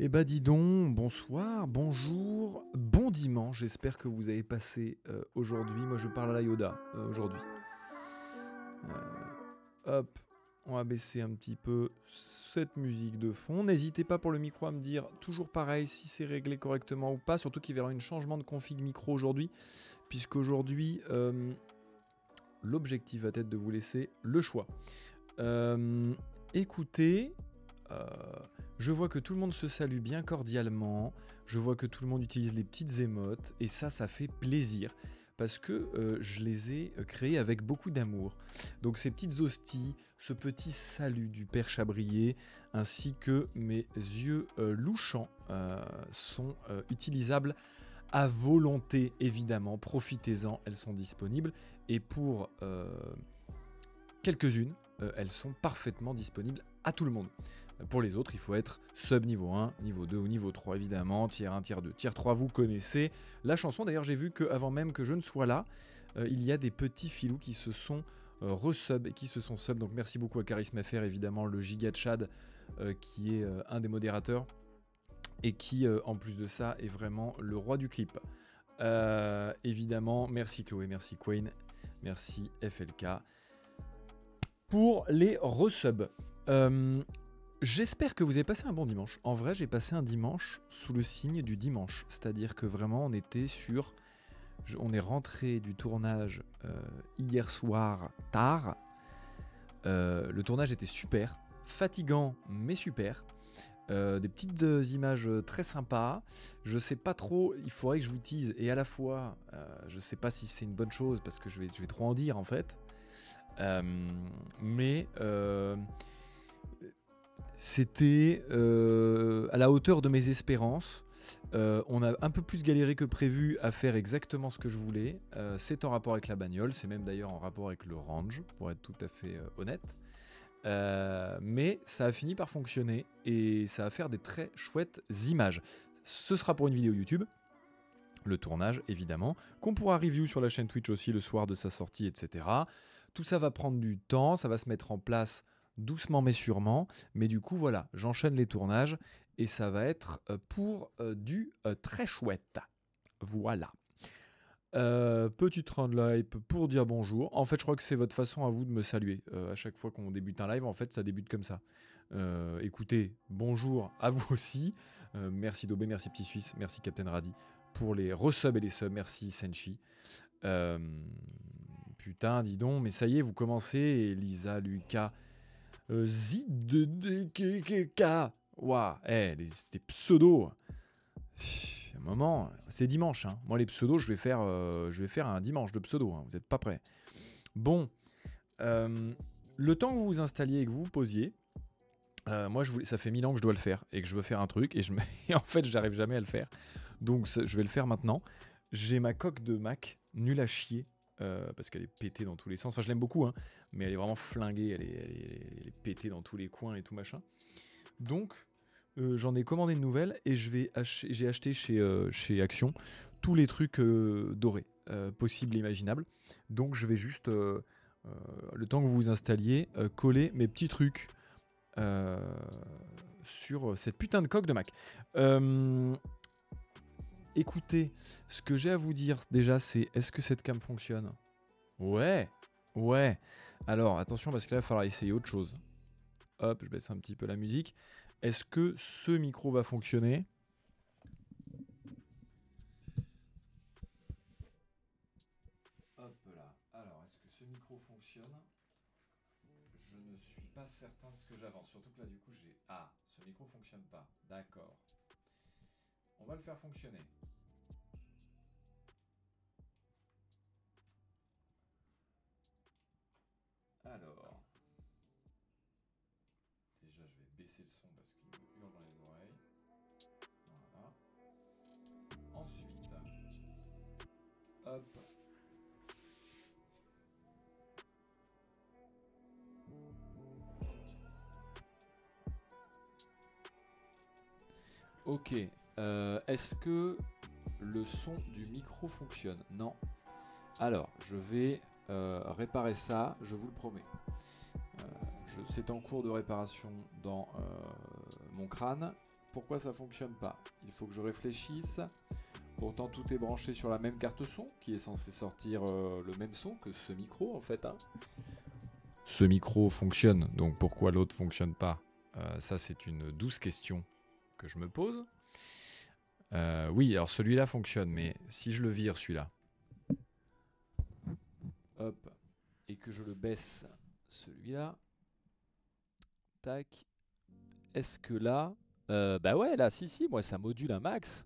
Eh bah dis donc, bonsoir, bonjour, bon dimanche, j'espère que vous avez passé euh, aujourd'hui, moi je parle à la Yoda euh, aujourd'hui. Euh, hop, on va baisser un petit peu cette musique de fond. N'hésitez pas pour le micro à me dire toujours pareil si c'est réglé correctement ou pas, surtout qu'il va y avoir un changement de config micro aujourd'hui, puisqu'aujourd'hui l'objectif va être de vous laisser le choix. écoutez, je vois que tout le monde se salue bien cordialement, je vois que tout le monde utilise les petites émotes, et ça, ça fait plaisir. Parce que euh, je les ai euh, créées avec beaucoup d'amour. Donc ces petites hosties, ce petit salut du Père Chabrier, ainsi que mes yeux euh, louchants sont utilisables à volonté, évidemment. Profitez-en, elles sont disponibles. Et pour quelques-unes, elles sont parfaitement disponibles à tout le monde. Pour les autres, il faut être sub niveau 1, niveau 2 ou niveau 3 évidemment, tiers 1, tiers 2, tiers 3, vous connaissez la chanson. D'ailleurs, j'ai vu qu'avant même que je ne sois là, euh, il y a des petits filous qui se sont euh, resub et qui se sont sub. Donc merci beaucoup à Charisme FR, évidemment, le Giga Chad, euh, qui est un des modérateurs et qui, en plus de ça, est vraiment le roi du clip. évidemment, merci Chloé, merci Queen, merci FLK pour les resubs. J'espère que vous avez passé un bon dimanche. En vrai, j'ai passé un dimanche sous le signe du dimanche. C'est-à-dire que vraiment, on était sur. On est rentré du tournage euh, hier soir tard. Euh, le tournage était super, fatigant mais super. Euh, des petites images très sympas. Je sais pas trop, il faudrait que je vous tease. Et à la fois, je sais pas si c'est une bonne chose parce que je vais, je vais trop en dire en fait. mais c'était euh, à la hauteur de mes espérances. Euh, on a un peu plus galéré que prévu à faire exactement ce que je voulais. Euh, c'est en rapport avec la bagnole, c'est même d'ailleurs en rapport avec le range, pour être tout à fait honnête. mais ça a fini par fonctionner et ça va faire des très chouettes images. Ce sera pour une vidéo YouTube, le tournage évidemment, qu'on pourra review sur la chaîne Twitch aussi le soir de sa sortie, etc. Tout ça va prendre du temps, ça va se mettre en place doucement mais sûrement. Mais du coup, voilà, j'enchaîne les tournages et ça va être euh, pour euh, du euh, très chouette. Voilà. petite round live pour dire bonjour. En fait, je crois que c'est votre façon à vous de me saluer. à chaque fois qu'on débute un live, en fait, ça débute comme ça. écoutez, bonjour à vous aussi. merci Dobé, merci Petit Suisse, merci Captain Radi pour les resubs et les subs. Merci Senshi. putain, dis donc, mais ça y est, vous commencez. Elisa, Lucas, euh, Zid de, de, K. Waouh, eh, des pseudos. Un moment, c'est dimanche. Hein. Moi, les pseudos, je vais faire, euh, je vais faire un dimanche de pseudo. Hein. Vous n'êtes pas prêts. Bon, euh, le temps que vous vous installiez et que vous vous posiez, moi, je voulais, ça fait mille ans que je dois le faire et que je veux faire un truc et, je en fait, j'arrive jamais à le faire. Donc, je vais le faire maintenant. J'ai ma coque de Mac nulle à chier euh, parce qu'elle est pétée dans tous les sens. Enfin, je l'aime beaucoup, hein, mais elle est vraiment flinguée, elle est, pétée dans tous les coins et tout machin. Donc, euh, j'en ai commandé une nouvelle et je vais j'ai acheté chez, euh, chez Action tous les trucs dorés possibles et imaginables. Donc, je vais juste, le temps que vous vous installiez, coller mes petits trucs sur cette putain de coque de Mac. Écoutez, ce que j'ai à vous dire déjà, c'est est-ce que cette cam fonctionne? Ouais, ouais. Alors attention parce que là, il va falloir essayer autre chose. Hop, je baisse un petit peu la musique. Est-ce que ce micro va fonctionner? Hop là. Alors, est-ce que ce micro fonctionne? Je ne suis pas certain de ce que j'avance. Surtout que là, du coup, j'ai... Ah, ce micro fonctionne pas. D'accord. On va le faire fonctionner. Alors, déjà je vais baisser le son parce qu'il me hurle dans les oreilles. Voilà. Ensuite, hop. Ok, euh, est-ce que le son du micro fonctionne Non. Alors, je vais euh, réparer ça, je vous le promets. Euh, c'est en cours de réparation dans mon crâne pourquoi ça fonctionne pas? Il faut que je réfléchisse. Pourtant, tout est branché sur la même carte son qui est censé sortir le même son que ce micro en fait. Hein. Ce micro fonctionne, donc pourquoi l'autre fonctionne pas? Ça, c'est une douce question que je me pose. Euh, oui, alors celui-là fonctionne, mais si je le vire celui-là, hop, et que je le baisse celui-là, tac, est-ce que là, bah ouais, là, si, si, moi ça module un max.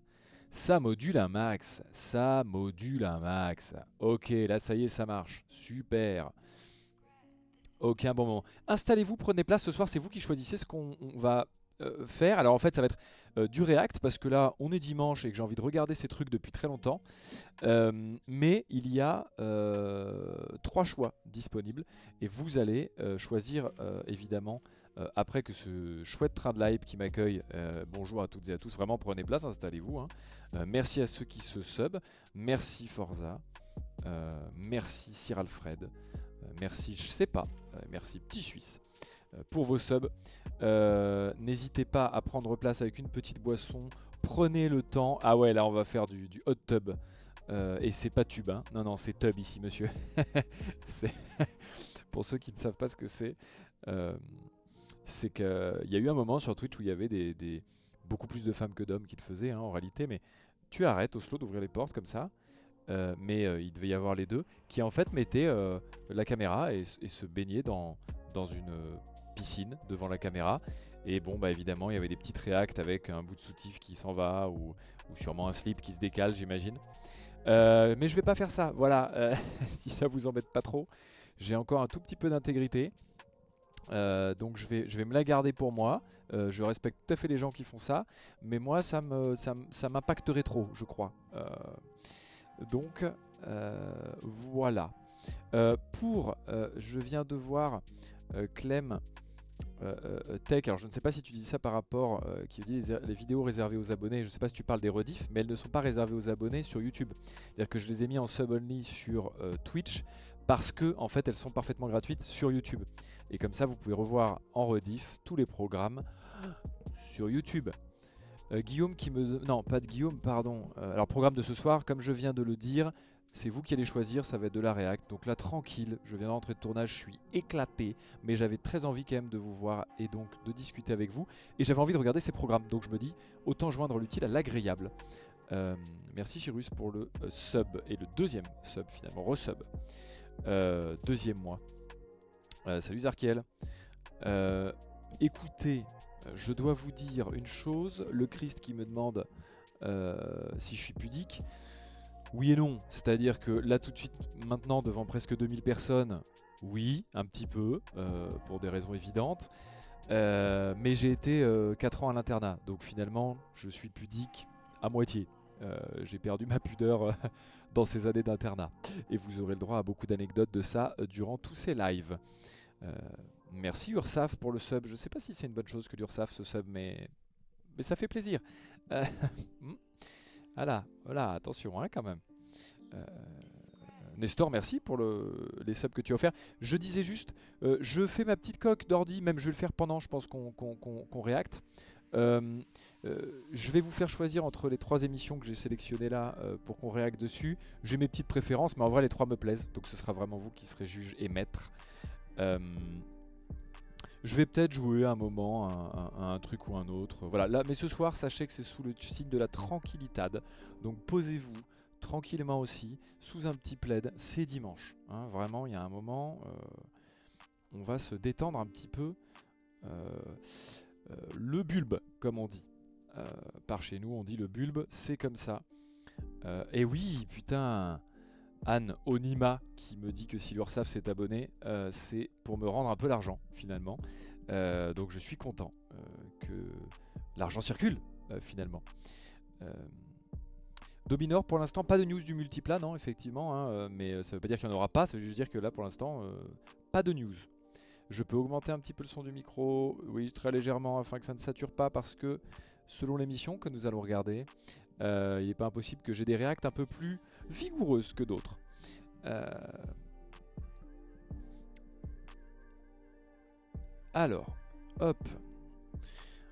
Ça module un max. Ça module un max. Ok, là ça y est, ça marche. Super. Ok, un bon moment. Installez-vous, prenez place. Ce soir, c'est vous qui choisissez ce qu'on va euh, faire. Alors en fait, ça va être euh, du React parce que là, on est dimanche et que j'ai envie de regarder ces trucs depuis très longtemps. Euh, mais il y a trois choix disponibles et vous allez choisir évidemment après que ce chouette train de live qui m'accueille, bonjour à toutes et à tous, vraiment prenez place, installez-vous. Hein. Merci à ceux qui se sub, merci Forza, merci Sir Alfred, merci je sais pas, merci Petit Suisse pour vos subs. N'hésitez pas à prendre place avec une petite boisson, prenez le temps. Ah ouais, là on va faire du, hot tub. et c'est pas tube, hein. non, non, c'est tub ici, monsieur. Pour ceux qui ne savent pas ce que c'est, c'est qu'il y a eu un moment sur Twitch où il y avait des, beaucoup plus de femmes que d'hommes qui le faisaient hein, en réalité, mais tu arrêtes Oslo d'ouvrir les portes comme ça, euh, mais euh, il devait y avoir les deux, qui en fait mettaient euh, la caméra et, se baignaient dans, dans une devant la caméra. Et bon, bah évidemment, il y avait des petites réacts avec un bout de soutif qui s'en va ou, ou, sûrement un slip qui se décale, j'imagine. mais je vais pas faire ça, voilà, si ça vous embête pas trop. J'ai encore un tout petit peu d'intégrité. Euh, donc je vais, je vais me la garder pour moi. Euh, je respecte tout à fait les gens qui font ça, mais moi ça me ça, m'impacterait trop, je crois. Euh, donc voilà. pour, je viens de voir Clem Tech. Alors je ne sais pas si tu dis ça par rapport qui dit les, vidéos réservées aux abonnés. Je ne sais pas si tu parles des rediffs, mais elles ne sont pas réservées aux abonnés sur YouTube. C'est-à-dire que je les ai mis en sub only sur Twitch parce que en fait elles sont parfaitement gratuites sur YouTube. Et comme ça vous pouvez revoir en rediff tous les programmes sur YouTube. Euh, Guillaume qui me... Non, pas de Guillaume, pardon. Euh, alors programme de ce soir, comme je viens de le dire, c'est vous qui allez choisir, ça va être de la React. Donc là, tranquille, je viens d'entrer de tournage, je suis éclaté, mais j'avais très envie quand même de vous voir et donc de discuter avec vous. Et j'avais envie de regarder ces programmes, donc je me dis, autant joindre l'utile à l'agréable. Euh, merci Chirus pour le sub et le deuxième sub finalement, resub. Euh, deuxième mois. Euh, salut Zarkiel. Euh, écoutez, je dois vous dire une chose. Le Christ qui me demande si je suis pudique. Oui et non. C'est-à-dire que là tout de suite, maintenant, devant presque 2000 personnes, oui, un petit peu, pour des raisons évidentes. mais j'ai été 4 ans à l'internat. Donc finalement, je suis pudique à moitié. j'ai perdu ma pudeur dans ces années d'internat. Et vous aurez le droit à beaucoup d'anecdotes de ça euh, durant tous ces lives. Euh, merci Ursaf pour le sub. Je ne sais pas si c'est une bonne chose que l'Ursaf se sub, mais, mais ça fait plaisir. Euh, hmm. voilà, voilà, attention hein, quand même. Nestor, merci pour le, les subs que tu as offerts. Je disais juste, je fais ma petite coque d'ordi, même je vais le faire pendant, je pense qu'on qu réacte. Euh, euh, je vais vous faire choisir entre les trois émissions que j'ai sélectionnées là euh, pour qu'on réacte dessus. J'ai mes petites préférences, mais en vrai les trois me plaisent, donc ce sera vraiment vous qui serez juge et maître. Je vais peut-être jouer un moment un truc ou un autre. Voilà, là, mais ce soir, sachez que c'est sous le signe de la tranquillitade. Donc posez-vous tranquillement aussi, sous un petit plaid. C'est dimanche. Hein, vraiment, il y a un moment, on va se détendre un petit peu. Euh, le bulbe, comme on dit. Euh, par chez nous, on dit le bulbe, c'est comme ça. Euh, et oui, putain, Anne Onima qui me dit que si l'URSAF s'est abonné, c'est pour me rendre un peu l'argent finalement. donc je suis content que l'argent circule finalement. Dominor, pour l'instant, pas de news du multiplat, non, effectivement, hein, mais ça veut pas dire qu'il n'y en aura pas, ça veut juste dire que là, pour l'instant, pas de news. Je peux augmenter un petit peu le son du micro, oui, très légèrement, afin que ça ne sature pas, parce que selon l'émission que nous allons regarder, euh, il n'est pas impossible que j'ai des réacts un peu plus vigoureuses que d'autres. Euh, alors, hop.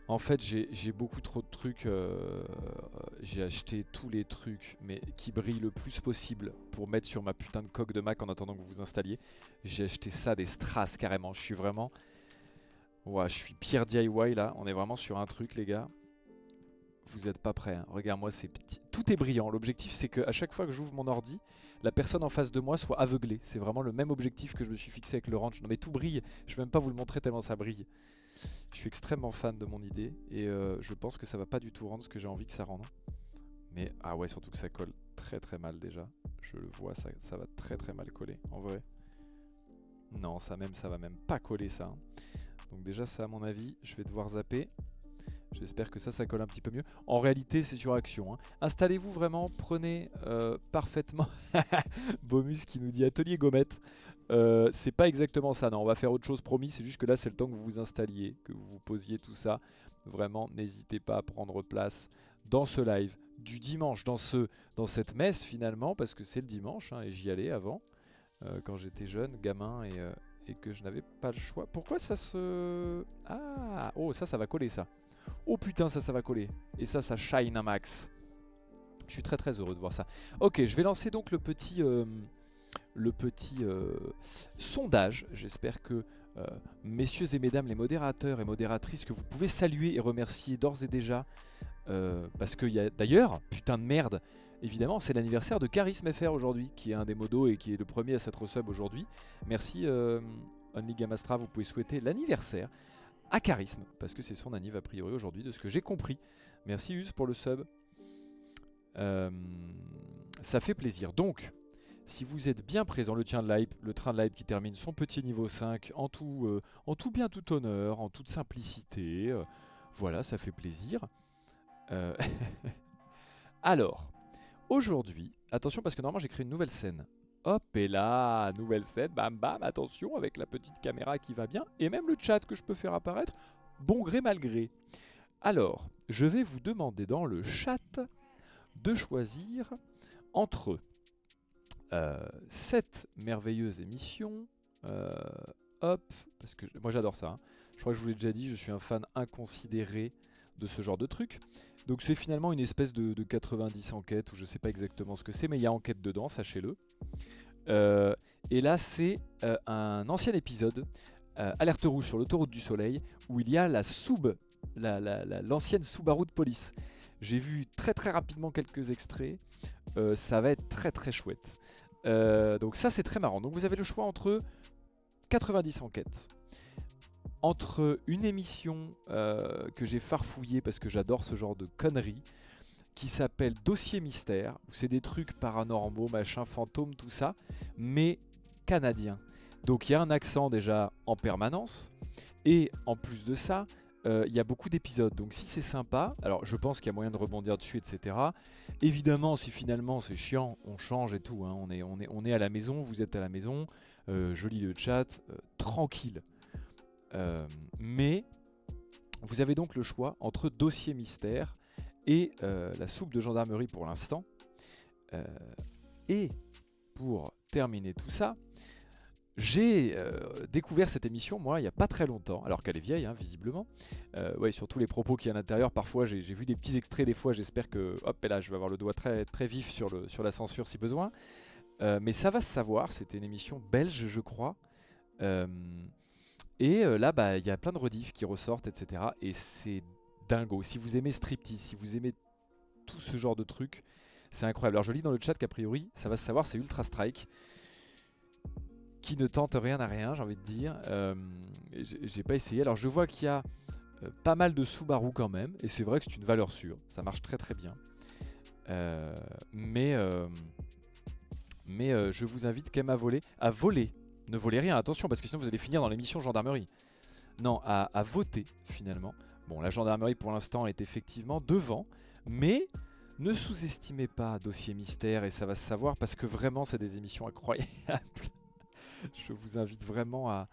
En fait, j'ai beaucoup trop de trucs. euh, j'ai acheté tous les trucs, mais qui brillent le plus possible pour mettre sur ma putain de coque de Mac en attendant que vous vous installiez. J'ai acheté ça, des strass carrément. Je suis vraiment. Ouais, je suis Pierre DIY là. On est vraiment sur un truc, les gars. Vous êtes pas prêts. hein. Regarde-moi, c'est petit. Tout est brillant. L'objectif, c'est que à chaque fois que j'ouvre mon ordi, la personne en face de moi soit aveuglée. C'est vraiment le même objectif que je me suis fixé avec le ranch. Non, mais tout brille. Je vais même pas vous le montrer tellement ça brille. Je suis extrêmement fan de mon idée et euh, je pense que ça va pas du tout rendre ce que j'ai envie que ça rende. Mais ah ouais, surtout que ça colle très très mal déjà. Je le vois, ça, ça va très très mal coller en vrai. Non, ça même, ça va même pas coller ça. hein. Donc déjà ça à mon avis, je vais devoir zapper. J'espère que ça, ça colle un petit peu mieux. En réalité, c'est sur action. hein. Installez-vous vraiment, prenez euh, parfaitement. Bomus qui nous dit atelier gommette. Euh, c'est pas exactement ça, non, on va faire autre chose, promis. C'est juste que là, c'est le temps que vous vous installiez, que vous vous posiez tout ça. Vraiment, n'hésitez pas à prendre place dans ce live du dimanche, dans, ce, dans cette messe finalement, parce que c'est le dimanche, hein, et j'y allais avant, euh, quand j'étais jeune, gamin, euh, et que je n'avais pas le choix. Pourquoi ça se... Ah Oh, ça, ça va coller, ça. Oh putain, ça, ça va coller. Et ça, ça shine un max. Je suis très très heureux de voir ça. Ok, je vais lancer donc le petit... euh, le petit euh, sondage. J'espère que euh, messieurs et mesdames les modérateurs et modératrices que vous pouvez saluer et remercier d'ores et déjà parce qu'il y a d'ailleurs, putain de merde, évidemment, c'est l'anniversaire de Charisme FR aujourd'hui, qui est un des modos et qui est le premier à s'être sub aujourd'hui. Merci Only Gamastra, vous pouvez souhaiter l'anniversaire à Charisme, parce que c'est son anniv a priori aujourd'hui, de ce que j'ai compris. Merci Us pour le sub. Euh, ça fait plaisir. Donc, si vous êtes bien présent, le, tien de live, le train de qui termine son petit niveau 5, en tout, euh, en tout bien, tout honneur, en toute simplicité, euh, voilà, ça fait plaisir. Alors, aujourd'hui, attention parce que normalement j'ai créé une nouvelle scène. Hop, et là, nouvelle scène, bam bam, attention avec la petite caméra qui va bien, et même le chat que je peux faire apparaître, bon gré mal gré. Alors, je vais vous demander dans le chat de choisir entre euh, cette merveilleuse émission, euh, hop, parce que moi j'adore ça, hein. je crois que je vous l'ai déjà dit, je suis un fan inconsidéré de ce genre de truc. Donc c'est finalement une espèce de, de 90 enquêtes, ou je sais pas exactement ce que c'est, mais il y a enquête dedans, sachez-le. Euh, et là c'est euh, un ancien épisode, euh, Alerte rouge sur l'autoroute du soleil, où il y a la sub, la- la- la- l'ancienne de police. J'ai vu très très rapidement quelques extraits, ça va être très très chouette. Donc ça c'est très marrant. Donc vous avez le choix entre 90 enquêtes, entre une émission euh, que j'ai farfouillée parce que j'adore ce genre de conneries, qui s'appelle Dossier Mystère, où c'est des trucs paranormaux, machin, fantômes, tout ça, mais canadien. Donc il y a un accent déjà en permanence, et en plus de ça, euh, il y a beaucoup d'épisodes. Donc si c'est sympa, alors je pense qu'il y a moyen de rebondir dessus, etc. Évidemment, si finalement c'est chiant, on change et tout. hein. On, est, à la maison, vous êtes à la maison, euh, je lis le chat, euh, tranquille. Euh, mais vous avez donc le choix entre dossier mystère et euh, la soupe de gendarmerie pour l'instant. Euh, et pour terminer tout ça, j'ai découvert cette émission, moi, il n'y a pas très longtemps, alors qu'elle est vieille, hein, visiblement. Ouais, surtout les propos qu'il y a à l'intérieur. Parfois, j'ai vu des petits extraits, des fois, j'espère que, hop, et là, je vais avoir le doigt très, très vif sur, le, sur la censure si besoin. Mais ça va se savoir, c'était une émission belge, je crois. Et euh, là, bah, il y a plein de rediffs qui ressortent, etc. Et c'est dingo. Si vous aimez Striptease, si vous aimez tout ce genre de trucs, c'est incroyable. Alors, je lis dans le chat qu'a priori, ça va se savoir, c'est Ultra Strike qui ne tente rien à rien, j'ai envie de dire. Euh, j'ai pas essayé. Alors je vois qu'il y a euh, pas mal de Subaru quand même, et c'est vrai que c'est une valeur sûre. Ça marche très très bien. Euh, mais mais je vous invite quand même à voler. À voler. Ne volez rien, attention, parce que sinon vous allez finir dans l'émission gendarmerie. Non, à, voter finalement. Bon, la gendarmerie pour l'instant est effectivement devant, mais ne sous-estimez pas Dossier Mystère et ça va se savoir parce que vraiment c'est des émissions incroyables. Je vous invite vraiment à,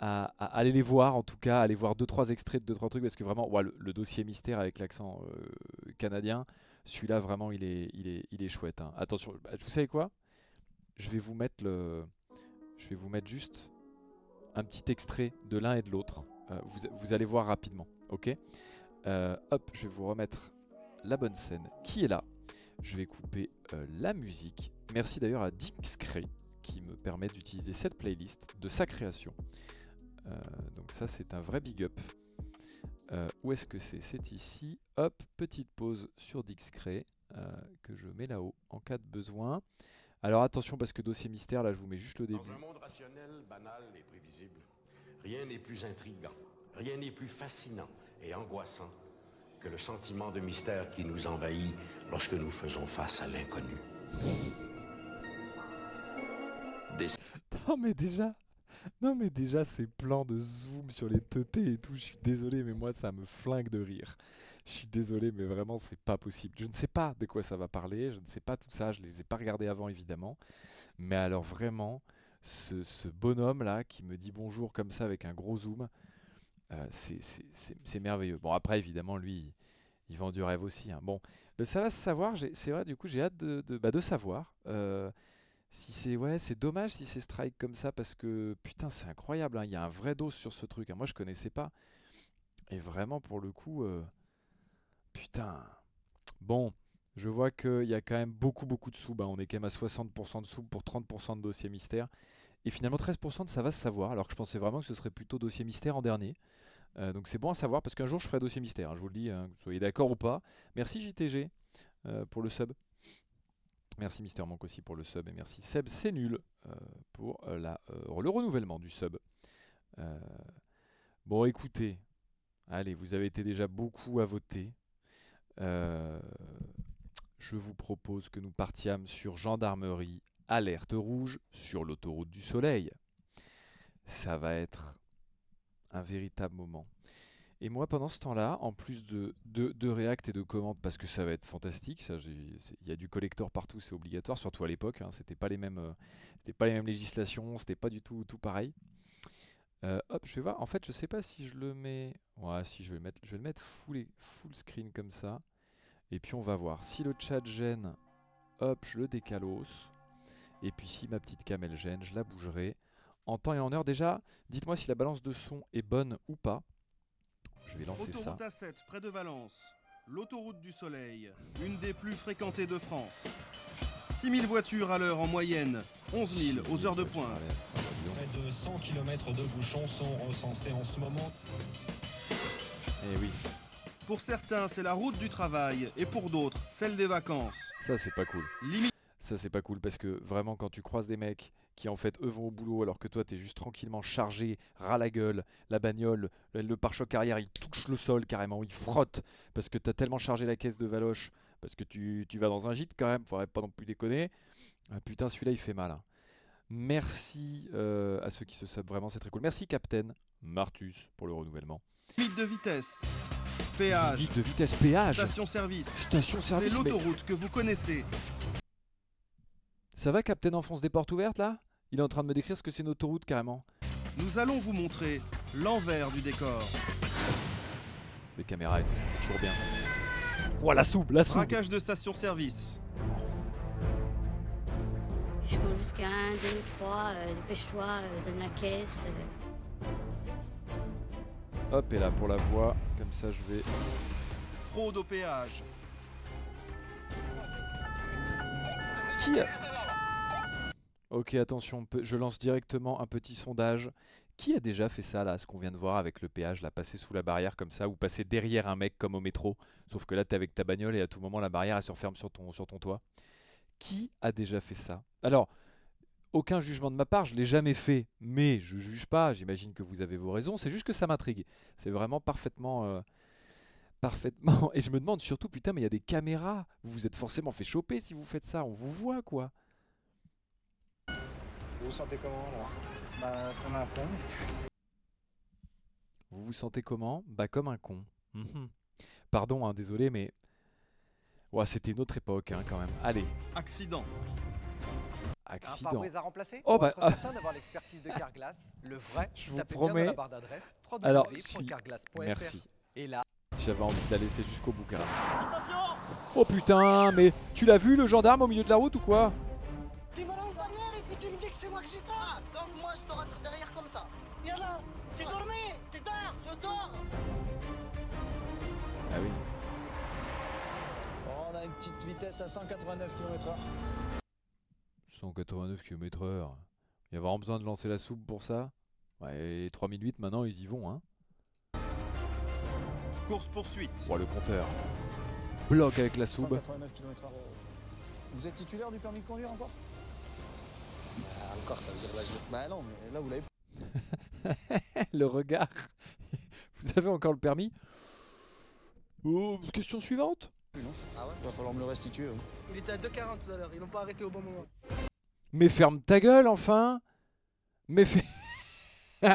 aller les voir, en tout cas, aller voir deux trois extraits de deux trois trucs parce que vraiment, le dossier mystère avec l'accent euh, canadien, celui-là vraiment il est, il est, il est chouette. hein. Attention, bah, vous savez quoi? Je vais vous mettre le, je vais vous mettre juste un petit extrait de l'un et de l'autre. Euh, vous, vous allez voir rapidement, ok? Euh, hop, je vais vous remettre la bonne scène qui est là? Je vais couper euh, la musique. Merci d'ailleurs à Dixcray qui me permet d'utiliser cette playlist de sa création. Donc ça c'est un vrai big up. où est-ce que c'est? C'est ici. Hop, petite pause sur Dixcray que je mets là-haut en cas de besoin. Alors attention parce que dossier mystère, là je vous mets juste le début. Dans un monde rationnel, banal et prévisible, rien n'est plus intrigant, rien n'est plus fascinant et angoissant que le sentiment de mystère qui nous envahit lorsque nous faisons face à l'inconnu. Non mais déjà, non mais déjà ces plans de zoom sur les teutés et tout, je suis désolé mais moi ça me flingue de rire. Je suis désolé mais vraiment c'est pas possible. Je ne sais pas de quoi ça va parler, je ne sais pas tout ça, je les ai pas regardés avant évidemment. Mais alors vraiment, ce, bonhomme là qui me dit bonjour comme ça avec un gros zoom, euh, c'est merveilleux. Bon après évidemment lui il vend du rêve aussi. Hein. Bon, ça va se savoir, c'est vrai du coup j'ai hâte de, bah, savoir. Euh, si c'est ouais, c'est dommage si c'est strike comme ça parce que putain, c'est incroyable. Hein. Il y a un vrai dos sur ce truc. Hein. Moi, je connaissais pas. Et vraiment, pour le coup, euh, putain. Bon, je vois qu'il y a quand même beaucoup, beaucoup de sous. On est quand même à 60% de sous pour 30% de dossier mystère. Et finalement, 13% de ça va se savoir. Alors que je pensais vraiment que ce serait plutôt dossier mystère en dernier. Euh, donc c'est bon à savoir parce qu'un jour je ferai dossier mystère. Je vous le dis, vous soyez d'accord ou pas. Merci JTG euh, pour le sub. Merci Mister Monk aussi pour le sub et merci Seb, c'est nul euh, pour le renouvellement du sub. bon, écoutez, allez, vous avez été déjà beaucoup à voter. Je vous propose que nous partiams sur gendarmerie, alerte rouge sur l'autoroute du soleil. Ça va être un véritable moment. Et moi, pendant ce temps-là, en plus de, de, et de commandes, parce que ça va être fantastique, il y a du collector partout, c'est obligatoire, surtout à l'époque. Hein, c'était pas les mêmes, euh, c'était pas les mêmes législations, c'était pas du tout tout pareil. Euh, hop, je vais voir. En fait, je sais pas si je le mets. Ouais, si je vais le mettre, je vais le mettre full, full screen comme ça. Et puis on va voir. Si le chat gêne, hop, je le décalos. Et puis si ma petite camelle gêne, je la bougerai. En temps et en heure, déjà, dites-moi si la balance de son est bonne ou pas. Je vais lancer Autoroute A7, près de Valence. L'autoroute du Soleil, une des plus fréquentées de France. 6000 voitures à l'heure en moyenne, 11 000 aux heures de pointe. Près de 100 km de bouchons sont recensés en ce moment. Eh oui. Pour certains, c'est la route du travail, et pour d'autres, celle des vacances. Ça, c'est pas cool. Ça, c'est pas cool parce que vraiment, quand tu croises des mecs qui en fait eux vont au boulot alors que toi t'es juste tranquillement chargé, ras la gueule, la bagnole, le, pare-choc arrière il touche le sol carrément, il frotte parce que t'as tellement chargé la caisse de Valoche parce que tu, vas dans un gîte quand même, faudrait pas non plus déconner. Ah, putain celui-là il fait mal. Hein. Merci euh, à ceux qui se sub, vraiment c'est très cool. Merci Captain Martus pour le renouvellement. Limite de vitesse. Péage. Limite de vitesse, péage. Station service. Station service. C'est l'autoroute que vous connaissez. Ça va, Captain enfonce des portes ouvertes là? Il est en train de me décrire ce que c'est une autoroute carrément. Nous allons vous montrer l'envers du décor. Les caméras et tout, ça fait toujours bien. Ouah, la soupe, la soupe Braquage de station-service. Je compte jusqu'à 1, 2, 3, dépêche-toi, euh, donne la caisse. Euh. Hop, et là pour la voix, comme ça je vais. Fraude au péage. Qui a... Ok, attention, je lance directement un petit sondage. Qui a déjà fait ça, là, ce qu'on vient de voir avec le péage, là, passer sous la barrière comme ça, ou passer derrière un mec comme au métro Sauf que là, t'es avec ta bagnole et à tout moment, la barrière, elle se referme sur ton, sur ton toit. Qui a déjà fait ça? Alors, aucun jugement de ma part, je l'ai jamais fait, mais je juge pas, j'imagine que vous avez vos raisons, c'est juste que ça m'intrigue. C'est vraiment parfaitement... Euh, parfaitement. Et je me demande surtout, putain, mais il y a des caméras. Vous vous êtes forcément fait choper si vous faites ça. On vous voit, quoi. Vous vous sentez comment là? Bah comme un con. Vous vous sentez comment? Bah comme un con. Mhm. Pardon, hein, désolé, mais... Ouais, c'était une autre époque hein, quand même. Allez. Accident. Accident. Un à remplacer Oh bah... Pour certain d'avoir l'expertise de Carglass, le vrai, je vous promets. Bien la barre d'adresse www.carglass.fr. Merci. Et là... J'avais envie d'aller laisser jusqu'au bout carrément. Oh putain, mais tu l'as vu le gendarme au milieu de la route ou quoi? Ah oui. Oh, on a une petite vitesse à 189 km/h. 189 km/h. Il y a vraiment besoin de lancer la soupe pour ça? Ouais, et 3008 maintenant ils y vont hein. Course poursuite. Pour le compteur. Bloc avec la soupe. 189 km/h. Vous êtes titulaire du permis de conduire encore? Bah, Encore, ça veut dire là, je... Bah non, mais là vous l'avez le regard. Vous avez encore le permis? Oh, question suivante. Ah ouais Va falloir me le restituer. ouais. Il était à 2,40 tout à l'heure, ils l'ont pas arrêté au bon moment. Mais ferme ta gueule enfin Mais fais...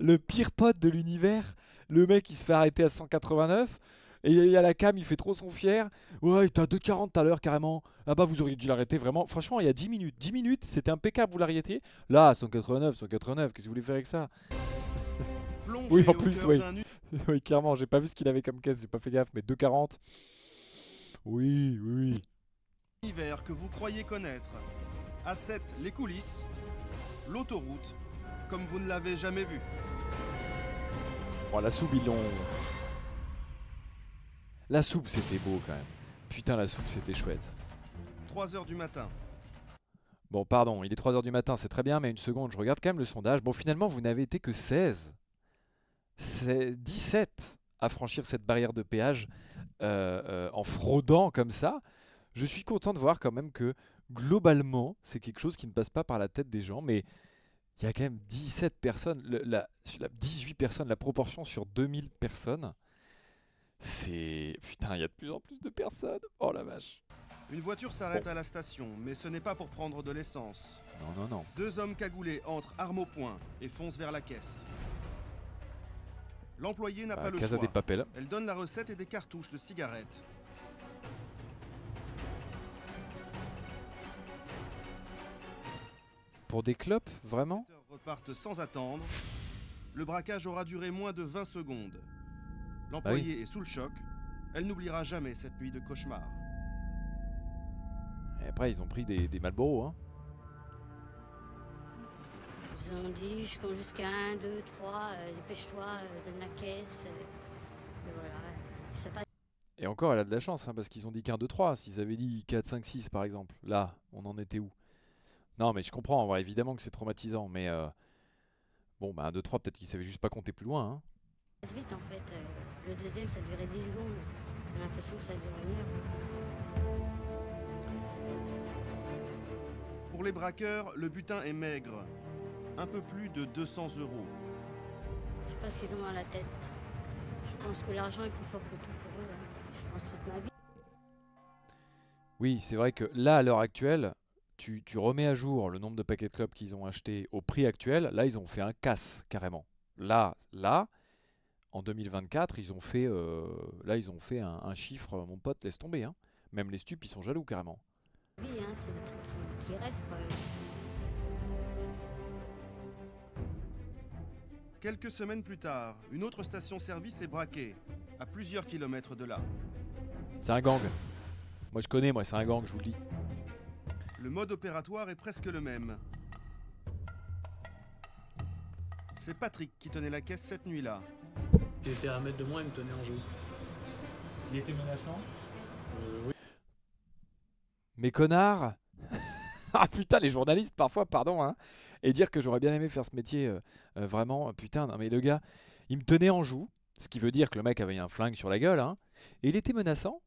le pire pote de l'univers, le mec il se fait arrêter à 189 et il y a la cam, il fait trop son fier. Ouais, il était à 2,40 tout à l'heure carrément. Ah bah vous auriez dû l'arrêter vraiment. Franchement, il y a 10 minutes. 10 minutes, c'était impeccable, vous l'arrêtiez. Là, 189, 189, qu'est-ce que vous voulez faire avec ça? Oui, en plus, oui. Oui, clairement, j'ai pas vu ce qu'il avait comme caisse, j'ai pas fait gaffe, mais 2,40. Oui, oui, oui. univers que vous croyez connaître. À 7, les coulisses. L'autoroute, comme vous ne l'avez jamais vu. Bon, la soupe, ils l'ont. La soupe, c'était beau quand même. Putain, la soupe, c'était chouette. 3 heures du matin. Bon, pardon, il est 3h du matin, c'est très bien, mais une seconde, je regarde quand même le sondage. Bon, finalement, vous n'avez été que 16. C'est 17 à franchir cette barrière de péage euh, euh, en fraudant comme ça. Je suis content de voir quand même que globalement, c'est quelque chose qui ne passe pas par la tête des gens, mais il y a quand même 17 personnes, le- la, sur la- 18 personnes, la proportion sur 2000 personnes, c'est... Putain, il y a de plus en plus de personnes. Oh la vache. Une voiture s'arrête à la station, mais ce n'est pas pour prendre de l'essence. Non, non, non. Deux hommes cagoulés entrent armes au poing et foncent vers la caisse. L'employé n'a Bah, pas le Casa choix. Papel. Elle donne la recette et des cartouches de cigarettes. Pour des clopes, vraiment? Les repartent sans attendre. Le braquage aura duré moins de 20 secondes. L'employé est sous le choc. Elle n'oubliera jamais cette nuit de cauchemar. Et après, ils ont pris des, des Marlboro, hein. Ils ont dit, je compte jusqu'à 1, 2, 3, euh, dépêche-toi, euh, donne la caisse. euh, et voilà. Et ça passe. Et encore, elle a de la chance, hein, parce qu'ils ont dit qu'un 2, 3. S'ils avaient dit 4, 5, 6, par exemple, là, on en était où? Non, mais je comprends, ouais, évidemment que c'est traumatisant, mais... euh, Bon, bah, un 2, 3, peut-être qu'ils savaient juste pas compter plus loin, hein. passe vite en fait. Euh, le deuxième, ça durait 10 secondes. J'ai l'impression que ça durait une heure. Pour les braqueurs, le butin est maigre. Un peu plus de 200 euros. Je sais pas ce qu'ils ont dans la tête. Je pense que l'argent est plus fort que tout pour eux. hein. Je pense toute ma vie. Oui, c'est vrai que là, à l'heure actuelle, tu, tu remets à jour le nombre de paquets de clopes qu'ils ont achetés au prix actuel. Là, ils ont fait un casse, carrément. Là, là, en 2024, ils ont fait, euh, là, ils ont fait un, un chiffre, mon pote, laisse tomber. Hein. Même les stupes, ils sont jaloux, carrément. Oui, hein, c'est des trucs qui, qui restent quoi. Quelques semaines plus tard, une autre station-service est braquée, à plusieurs kilomètres de là. C'est un gang. Moi, je connais, moi, c'est un gang, je vous le dis. Le mode opératoire est presque le même. C'est Patrick qui tenait la caisse cette nuit-là. Il était à un mètre de moi, il me tenait en joue. Il était menaçant? Euh, oui. Mais connard Ah putain, les journalistes, parfois, pardon, hein. Et dire que j'aurais bien aimé faire ce métier, euh, euh, vraiment, putain, non mais le gars, il me tenait en joue, ce qui veut dire que le mec avait un flingue sur la gueule, hein. Et il était menaçant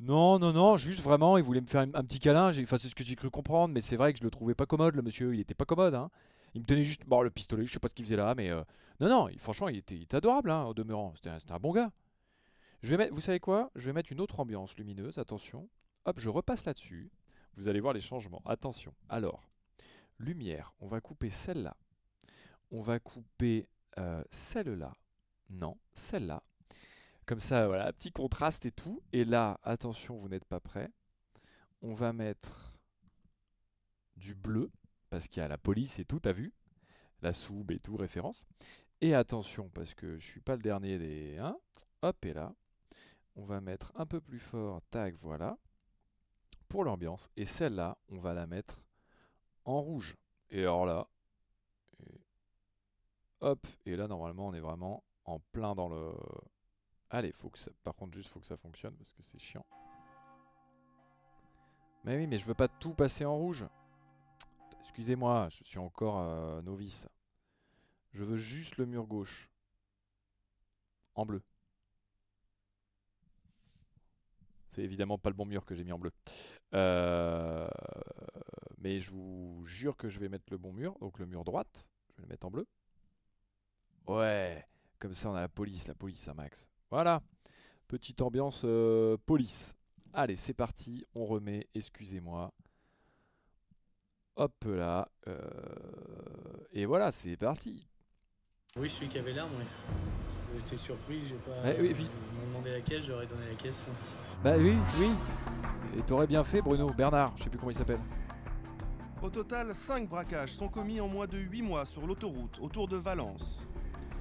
Non, non, non, juste vraiment, il voulait me faire un, petit câlin, enfin c'est ce que j'ai cru comprendre, mais c'est vrai que je le trouvais pas commode, le monsieur, il était pas commode, hein. Il me tenait juste, bon, le pistolet, je sais pas ce qu'il faisait là, mais euh, non, non, franchement, il était, adorable, hein, au demeurant, c'était un, bon gars. Vous savez quoi Je vais mettre une autre ambiance lumineuse, attention. Hop, je repasse là-dessus. Vous allez voir les changements. Attention. Alors, lumière, on va couper celle-là. On va couper euh, celle-là. Non, celle-là. Comme ça, voilà, petit contraste et tout. Et là, attention, vous n'êtes pas prêts. On va mettre du bleu, parce qu'il y a la police et tout, t'as vu? La soube et tout, référence. Et attention, parce que je suis pas le dernier des... Hein Hop, et là, on va mettre un peu plus fort, tac, voilà, pour l'ambiance. Et celle-là, on va la mettre en rouge. Et alors là, hop, et là, normalement, on est vraiment en plein dans le. Allez, faut par contre, juste faut que ça fonctionne parce que c'est chiant. Mais oui, mais je veux pas tout passer en rouge. Excusez-moi, je suis encore novice. Je veux juste le mur gauche. En bleu. C'est évidemment pas le bon mur que j'ai mis en bleu. Euh, mais je vous jure que je vais mettre le bon mur. Donc le mur droite, je vais le mettre en bleu. Ouais, comme ça on a la police, la police à max. Voilà, petite ambiance euh, police. Allez, c'est parti, on remet, excusez-moi. Hop là. euh, et voilà, c'est parti. Oui, celui qui avait l'arme, oui. J'étais surpris, j'ai pas. Ouais, oui, vite. Demandé la caisse, j'aurais donné la caisse. Bah oui, oui. Et t'aurais bien fait, Bruno. Bernard, je sais plus comment il s'appelle. Au total, 5 braquages sont commis en moins de 8 mois sur l'autoroute autour de Valence.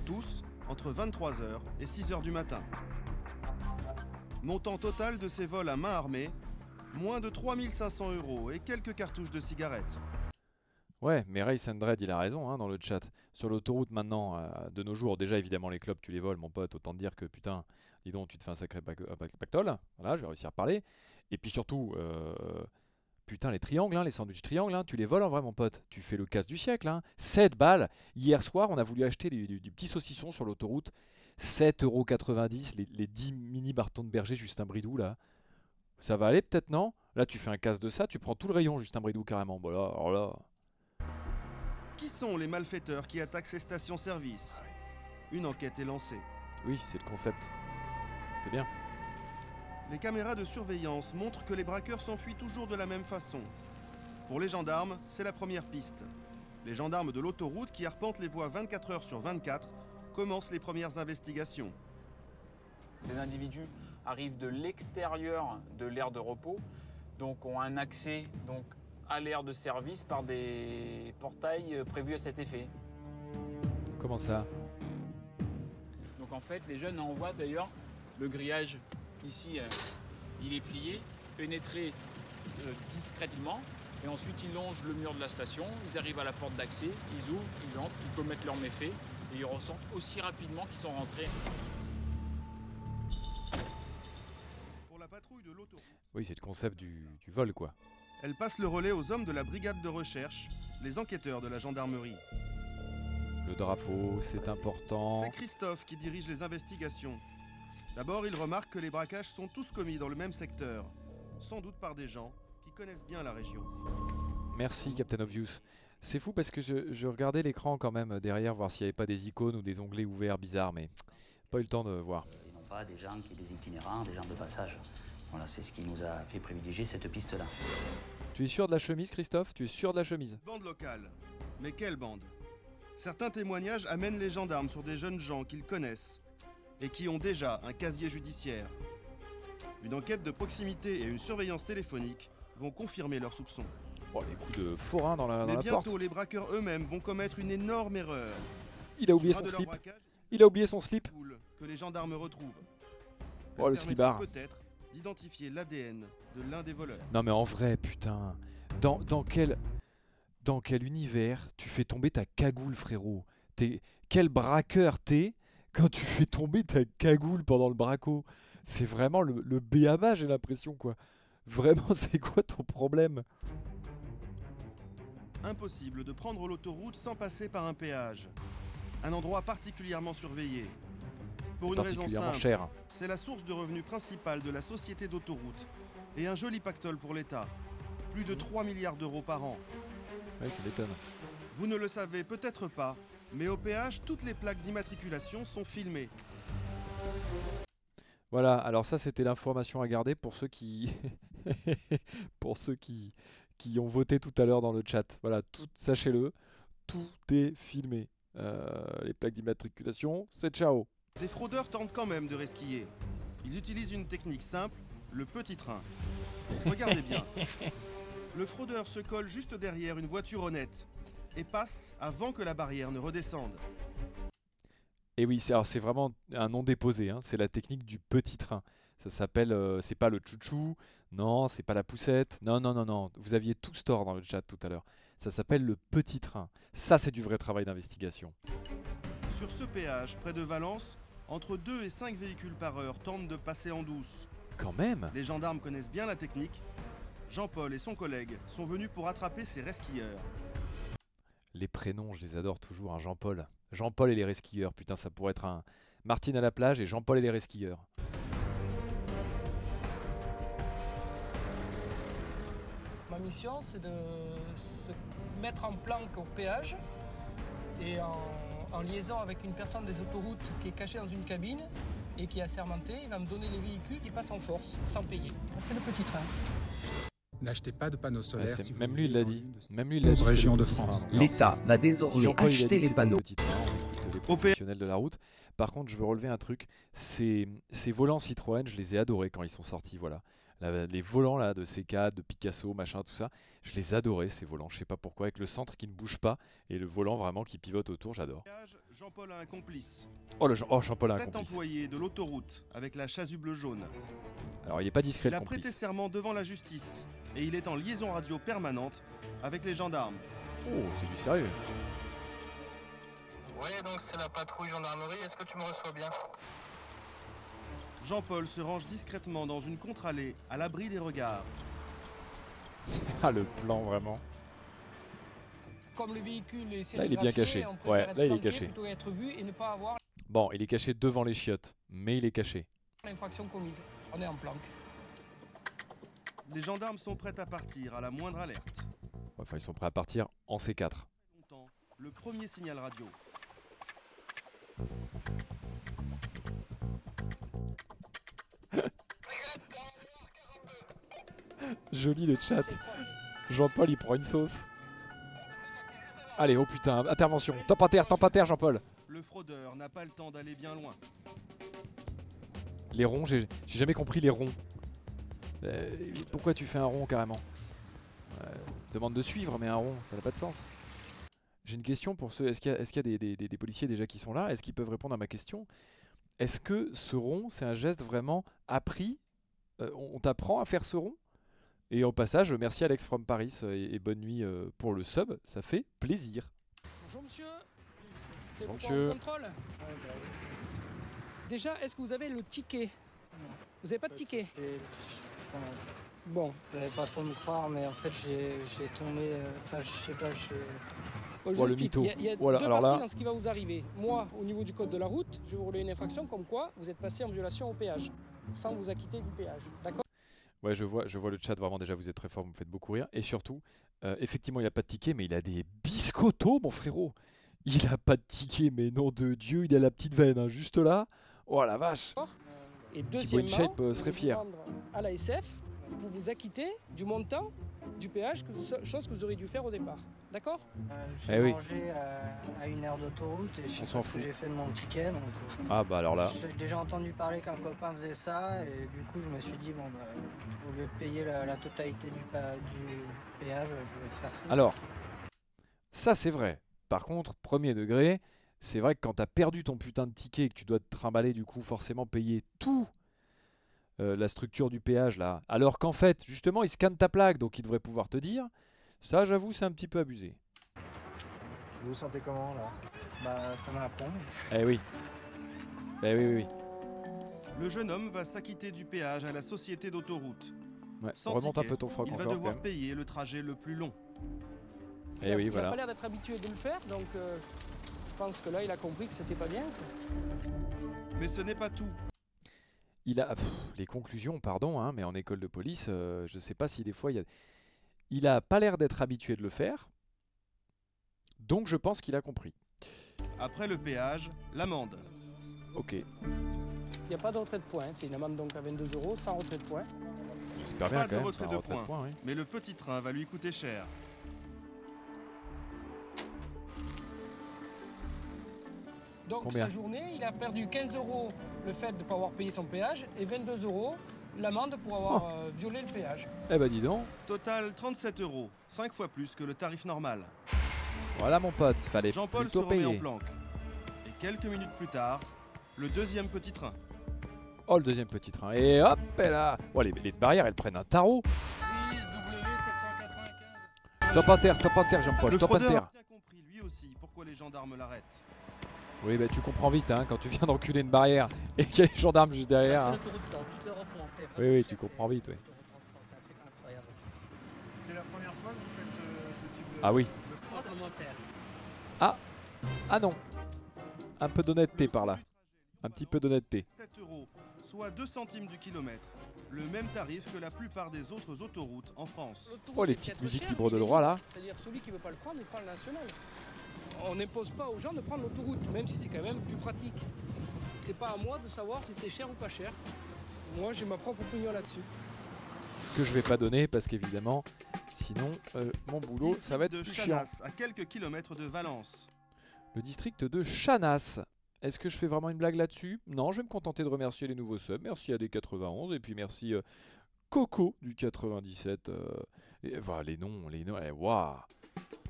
Tous entre 23h et 6h du matin. Montant total de ces vols à main armée, moins de 3500 euros et quelques cartouches de cigarettes. Ouais, mais Race and Dread, il a raison hein, dans le chat. Sur l'autoroute maintenant, euh, de nos jours, déjà évidemment les clubs, tu les voles, mon pote. Autant te dire que putain, dis donc, tu te fais un sacré pac- pac- pactole. Voilà, je vais réussir à parler. Et puis surtout, euh, putain, les triangles, hein, les sandwichs triangles, hein, tu les voles en vrai, mon pote. Tu fais le casse du siècle. Hein. 7 balles. Hier soir, on a voulu acheter du, petit saucisson sur l'autoroute. 7,90€, les, les 10 mini Barton de berger Justin Bridou là. Ça va aller peut-être, non? Là, tu fais un casse de ça, tu prends tout le rayon Justin Bridou carrément. Bon là, alors là. Qui sont les malfaiteurs qui attaquent ces stations-service? Une enquête est lancée. Oui, c'est le concept. C'est bien. Les caméras de surveillance montrent que les braqueurs s'enfuient toujours de la même façon. Pour les gendarmes, c'est la première piste. Les gendarmes de l'autoroute qui arpentent les voies 24 heures sur 24 commencent les premières investigations. Les individus arrivent de l'extérieur de l'aire de repos, donc ont un accès donc, à l'aire de service par des portails euh, prévus à cet effet. Comment ça Donc en fait, les jeunes envoient d'ailleurs le grillage ici, euh, il est plié, pénétré euh, discrètement, et ensuite ils longent le mur de la station, ils arrivent à la porte d'accès, ils ouvrent, ils entrent, ils commettent leurs méfaits, et ils ressentent aussi rapidement qu'ils sont rentrés. Pour la patrouille de l'autoroute, Oui, c'est le concept du, du vol quoi. Elle passe le relais aux hommes de la brigade de recherche, les enquêteurs de la gendarmerie. Le drapeau, c'est important. C'est Christophe qui dirige les investigations. D'abord, il remarque que les braquages sont tous commis dans le même secteur, sans doute par des gens qui connaissent bien la région. Merci Captain Obvious. C'est fou parce que je, je regardais l'écran quand même derrière, voir s'il n'y avait pas des icônes ou des onglets ouverts bizarres, mais pas eu le temps de voir. Et non pas des gens qui des itinérants, des gens de passage. Voilà, c'est ce qui nous a fait privilégier cette piste-là. Tu es sûr de la chemise, Christophe? Tu es sûr de la chemise? Bande locale. Mais quelle bande? Certains témoignages amènent les gendarmes sur des jeunes gens qu'ils connaissent et qui ont déjà un casier judiciaire. Une enquête de proximité et une surveillance téléphonique vont confirmer leurs soupçons. Oh, les coups de forain dans la, dans Mais la bientôt, porte. les braqueurs eux-mêmes vont commettre une énorme erreur. Il a oublié son slip. Il a oublié son slip. cool que les gendarmes retrouvent. Oh, le slibard. peut-être d'identifier l'ADN de l'un des voleurs. Non mais en vrai, putain. Dans, dans quel dans quel univers tu fais tomber ta cagoule, frérot? T'es quel braqueur t'es quand tu fais tomber ta cagoule pendant le braco? C'est vraiment le, le béaba, j'ai l'impression quoi. Vraiment, c'est quoi ton problème? Impossible de prendre l'autoroute sans passer par un péage. Un endroit particulièrement surveillé. Pour une raison Particulièrement simple, cher. c'est la source de revenus principale de la société d'autoroute et un joli pactole pour l'État. Plus de 3 milliards d'euros par an. Ouais, tu m'étonnes. Vous ne le savez peut-être pas, mais au péage, toutes les plaques d'immatriculation sont filmées. Voilà, alors ça c'était l'information à garder pour ceux qui pour ceux qui qui ont voté tout à l'heure dans le chat. Voilà, tout sachez-le, tout est filmé. Euh, les plaques d'immatriculation, c'est ciao. Des fraudeurs tentent quand même de resquiller. Ils utilisent une technique simple, le petit train. Regardez bien. Le fraudeur se colle juste derrière une voiture honnête et passe avant que la barrière ne redescende. Et oui, c'est alors, c'est vraiment un nom déposé, hein, c'est la technique du petit train. Ça s'appelle, euh, c'est pas le chouchou, non, c'est pas la poussette, non, non, non, non. Vous aviez tout tort dans le chat tout à l'heure. Ça s'appelle le petit train. Ça, c'est du vrai travail d'investigation. Sur ce péage, près de Valence, entre 2 et 5 véhicules par heure tentent de passer en douce. Quand même Les gendarmes connaissent bien la technique. Jean-Paul et son collègue sont venus pour attraper ces resquilleurs. Les prénoms, je les adore toujours. hein, Jean-Paul. Jean-Paul et les resquilleurs. Putain, ça pourrait être un Martine à la plage et Jean-Paul et les resquilleurs. Ma mission, c'est de se mettre en planque au péage et en, en liaison avec une personne des autoroutes qui est cachée dans une cabine et qui est assermenté. Il va me donner les véhicules qui passent en force, sans payer. C'est le petit train. N'achetez pas de panneaux Ouais, solaires si même lui, il l'a dit. Même lui, il l'a 11 dit. régions de France. L'État va désormais a acheter les panneaux. les professionnels de la route. Par contre, je veux relever un truc. Ces, ces volants Citroën, je les ai adorés quand ils sont sortis. Voilà. La- les volants là de C4, de Picasso, machin, tout ça, je les adorais ces volants. Je sais pas pourquoi, avec le centre qui ne bouge pas et le volant vraiment qui pivote autour, j'adore. Jean-Paul a un complice. Oh, le Jean- oh, Jean-Paul a un Sept complice. employés de l'autoroute avec la chasuble jaune. Alors, il est pas discret Il le a prêté serment devant la justice et il est en liaison radio permanente avec les gendarmes. Oh, c'est du sérieux. Oui, donc c'est la patrouille gendarmerie. Est-ce que tu me reçois bien? Jean-Paul se range discrètement dans une contre-allée à l'abri des regards. ah, le plan vraiment. Comme le véhicule est Là, il est bien caché. on préfère Ouais, être là, il est planqué caché. plutôt être vu et ne pas avoir Bon, il est caché devant les chiottes, mais il est caché. l'infraction commise. On est en planque. Les gendarmes sont prêts à partir à la moindre alerte. Enfin, ils sont prêts à partir en C4. Longtemps, le premier signal radio. Joli le chat. Jean-Paul, il prend une sauce. Allez, oh putain, intervention. Top à terre, top à terre, Jean-Paul. Le fraudeur n'a pas le temps d'aller bien loin. Les ronds, j'ai jamais compris les ronds. Euh, pourquoi tu fais un rond carrément? Euh, Demande de suivre, mais un rond, ça n'a pas de sens. J'ai une question pour ceux. Est-ce qu'il y a, est-ce qu'il y a des, des- des- des policiers déjà qui sont là? Est-ce qu'ils peuvent répondre à ma question? Est-ce que ce rond, c'est un geste vraiment appris Euh, On t'apprend à faire ce rond? Et au passage, merci Alex from Paris euh, et, et bonne nuit euh, pour le sub, ça fait plaisir. Bonjour monsieur. C'est monsieur. le contrôle Déjà, est-ce que vous avez le ticket? Vous n'avez pas de ticket? Bon. Vous n'allez pas trop me croire, mais en fait, j'ai j'ai tombé. euh, Enfin, je sais pas, je. Bon, je Oh, vous le explique. mytho. Il y a, il y a Voilà, deux parties là- dans ce qui va vous arriver. Moi, au niveau du code de la route, je vais vous rouler une infraction comme quoi vous êtes passé en violation au péage, sans vous acquitter du péage. D'accord? Ouais, je vois, je vois le chat, vraiment déjà vous êtes très fort, vous me faites beaucoup rire. Et surtout, euh, effectivement, il a pas de ticket, mais il a des biscottos, mon frérot. Il a pas de ticket, mais nom de Dieu, il a la petite veine, hein, juste là. Oh la vache Et deuxièmement, InShape, euh, serait fier. à la SF pour vous acquitter du montant du péage, que, ce- chose que vous auriez dû faire au départ. D'accord? J'ai Eh oui. mangé à, à une aire d'autoroute et je sais On s'en pas ce que fout. j'ai fait de mon ticket. Donc, euh, Ah bah alors là. J'ai déjà entendu parler qu'un copain faisait ça et du coup, je me suis dit, bon, bah, au lieu de payer la, la totalité du, pa- du péage, je vais faire ça. Alors, ça c'est vrai. Par contre, premier degré, c'est vrai que quand t'as perdu ton putain de ticket et que tu dois te trimballer, du coup, forcément payer tout euh, la structure du péage là, alors qu'en fait, justement, il scanne ta plaque, donc il devrait pouvoir te dire. Ça, j'avoue, c'est un petit peu abusé. Vous vous sentez comment là? Bah, comme un con. Eh oui. Eh oui, oui, oui. Le jeune homme va s'acquitter du péage à la société d'autoroute. Ouais, Sans remonte un peu ton froc il va encore, devoir quand même. payer le trajet le plus long. Eh oui, Il n'a voilà. pas l'air d'être habitué de le faire, donc euh, je pense que là, il a compris que c'était pas bien. Mais ce n'est pas tout. Il a pff, les conclusions, pardon, hein, mais en école de police, euh, je sais pas si des fois il y a. Il a pas l'air d'être habitué de le faire, donc je pense qu'il a compris. Après le péage, l'amende. Ok, Il n'y a pas de retrait de points. C'est une amende donc à 22 euros, sans retrait de points. j'espère bien Pas quand de même. retrait de retrait de points. points, oui. Mais le petit train va lui coûter cher. Donc Combien sa journée, il a perdu 15 euros le fait de ne pas avoir payé son péage et 22 euros l'amende pour avoir euh, violé le péage. Eh bah dis donc, Total 37 euros, 5 fois plus que le tarif normal. voilà mon pote, fallait Jean-Paul se remet en planque. Et quelques minutes plus tard, le deuxième petit train. Oh le deuxième petit train, et hop, et là. Oh, les, les barrières, elles prennent un tarot. Top inter, top inter, Jean-Paul, top inter. a bien compris lui aussi pourquoi les gendarmes l'arrêtent. Oui, bah tu comprends vite hein, quand tu viens d'enculer une barrière et qu'il y a les gendarmes juste derrière. Là, hein. Oui, oui, tu comprends vite, oui. C'est la première fois que vous faites ce, ce type de. Ah oui. Ah Ah non Un peu d'honnêteté par là. Un petit peu d'honnêteté. 7 euros, soit 2 centimes du kilomètre. Le même tarif que la plupart des autres autoroutes en France. Oh, les petites musiques libres de droit, là. C'est-à-dire celui qui veut pas le prendre, il prend le national. On n'impose pas aux gens de prendre l'autoroute, même si c'est quand même plus pratique. C'est pas à moi de savoir si c'est cher ou pas cher. Moi, j'ai ma propre opinion là-dessus. Que je vais pas donner parce qu'évidemment, sinon, euh, mon boulot, ça va être de plus chiant. Chanas, à quelques kilomètres de Valence. Le district de Chanas. Est-ce que je fais vraiment une blague là-dessus? Non, je vais me contenter de remercier les nouveaux subs. Merci à des 91 et puis merci euh, Coco du 97. euh, et, les noms, les noms. eh, Waouh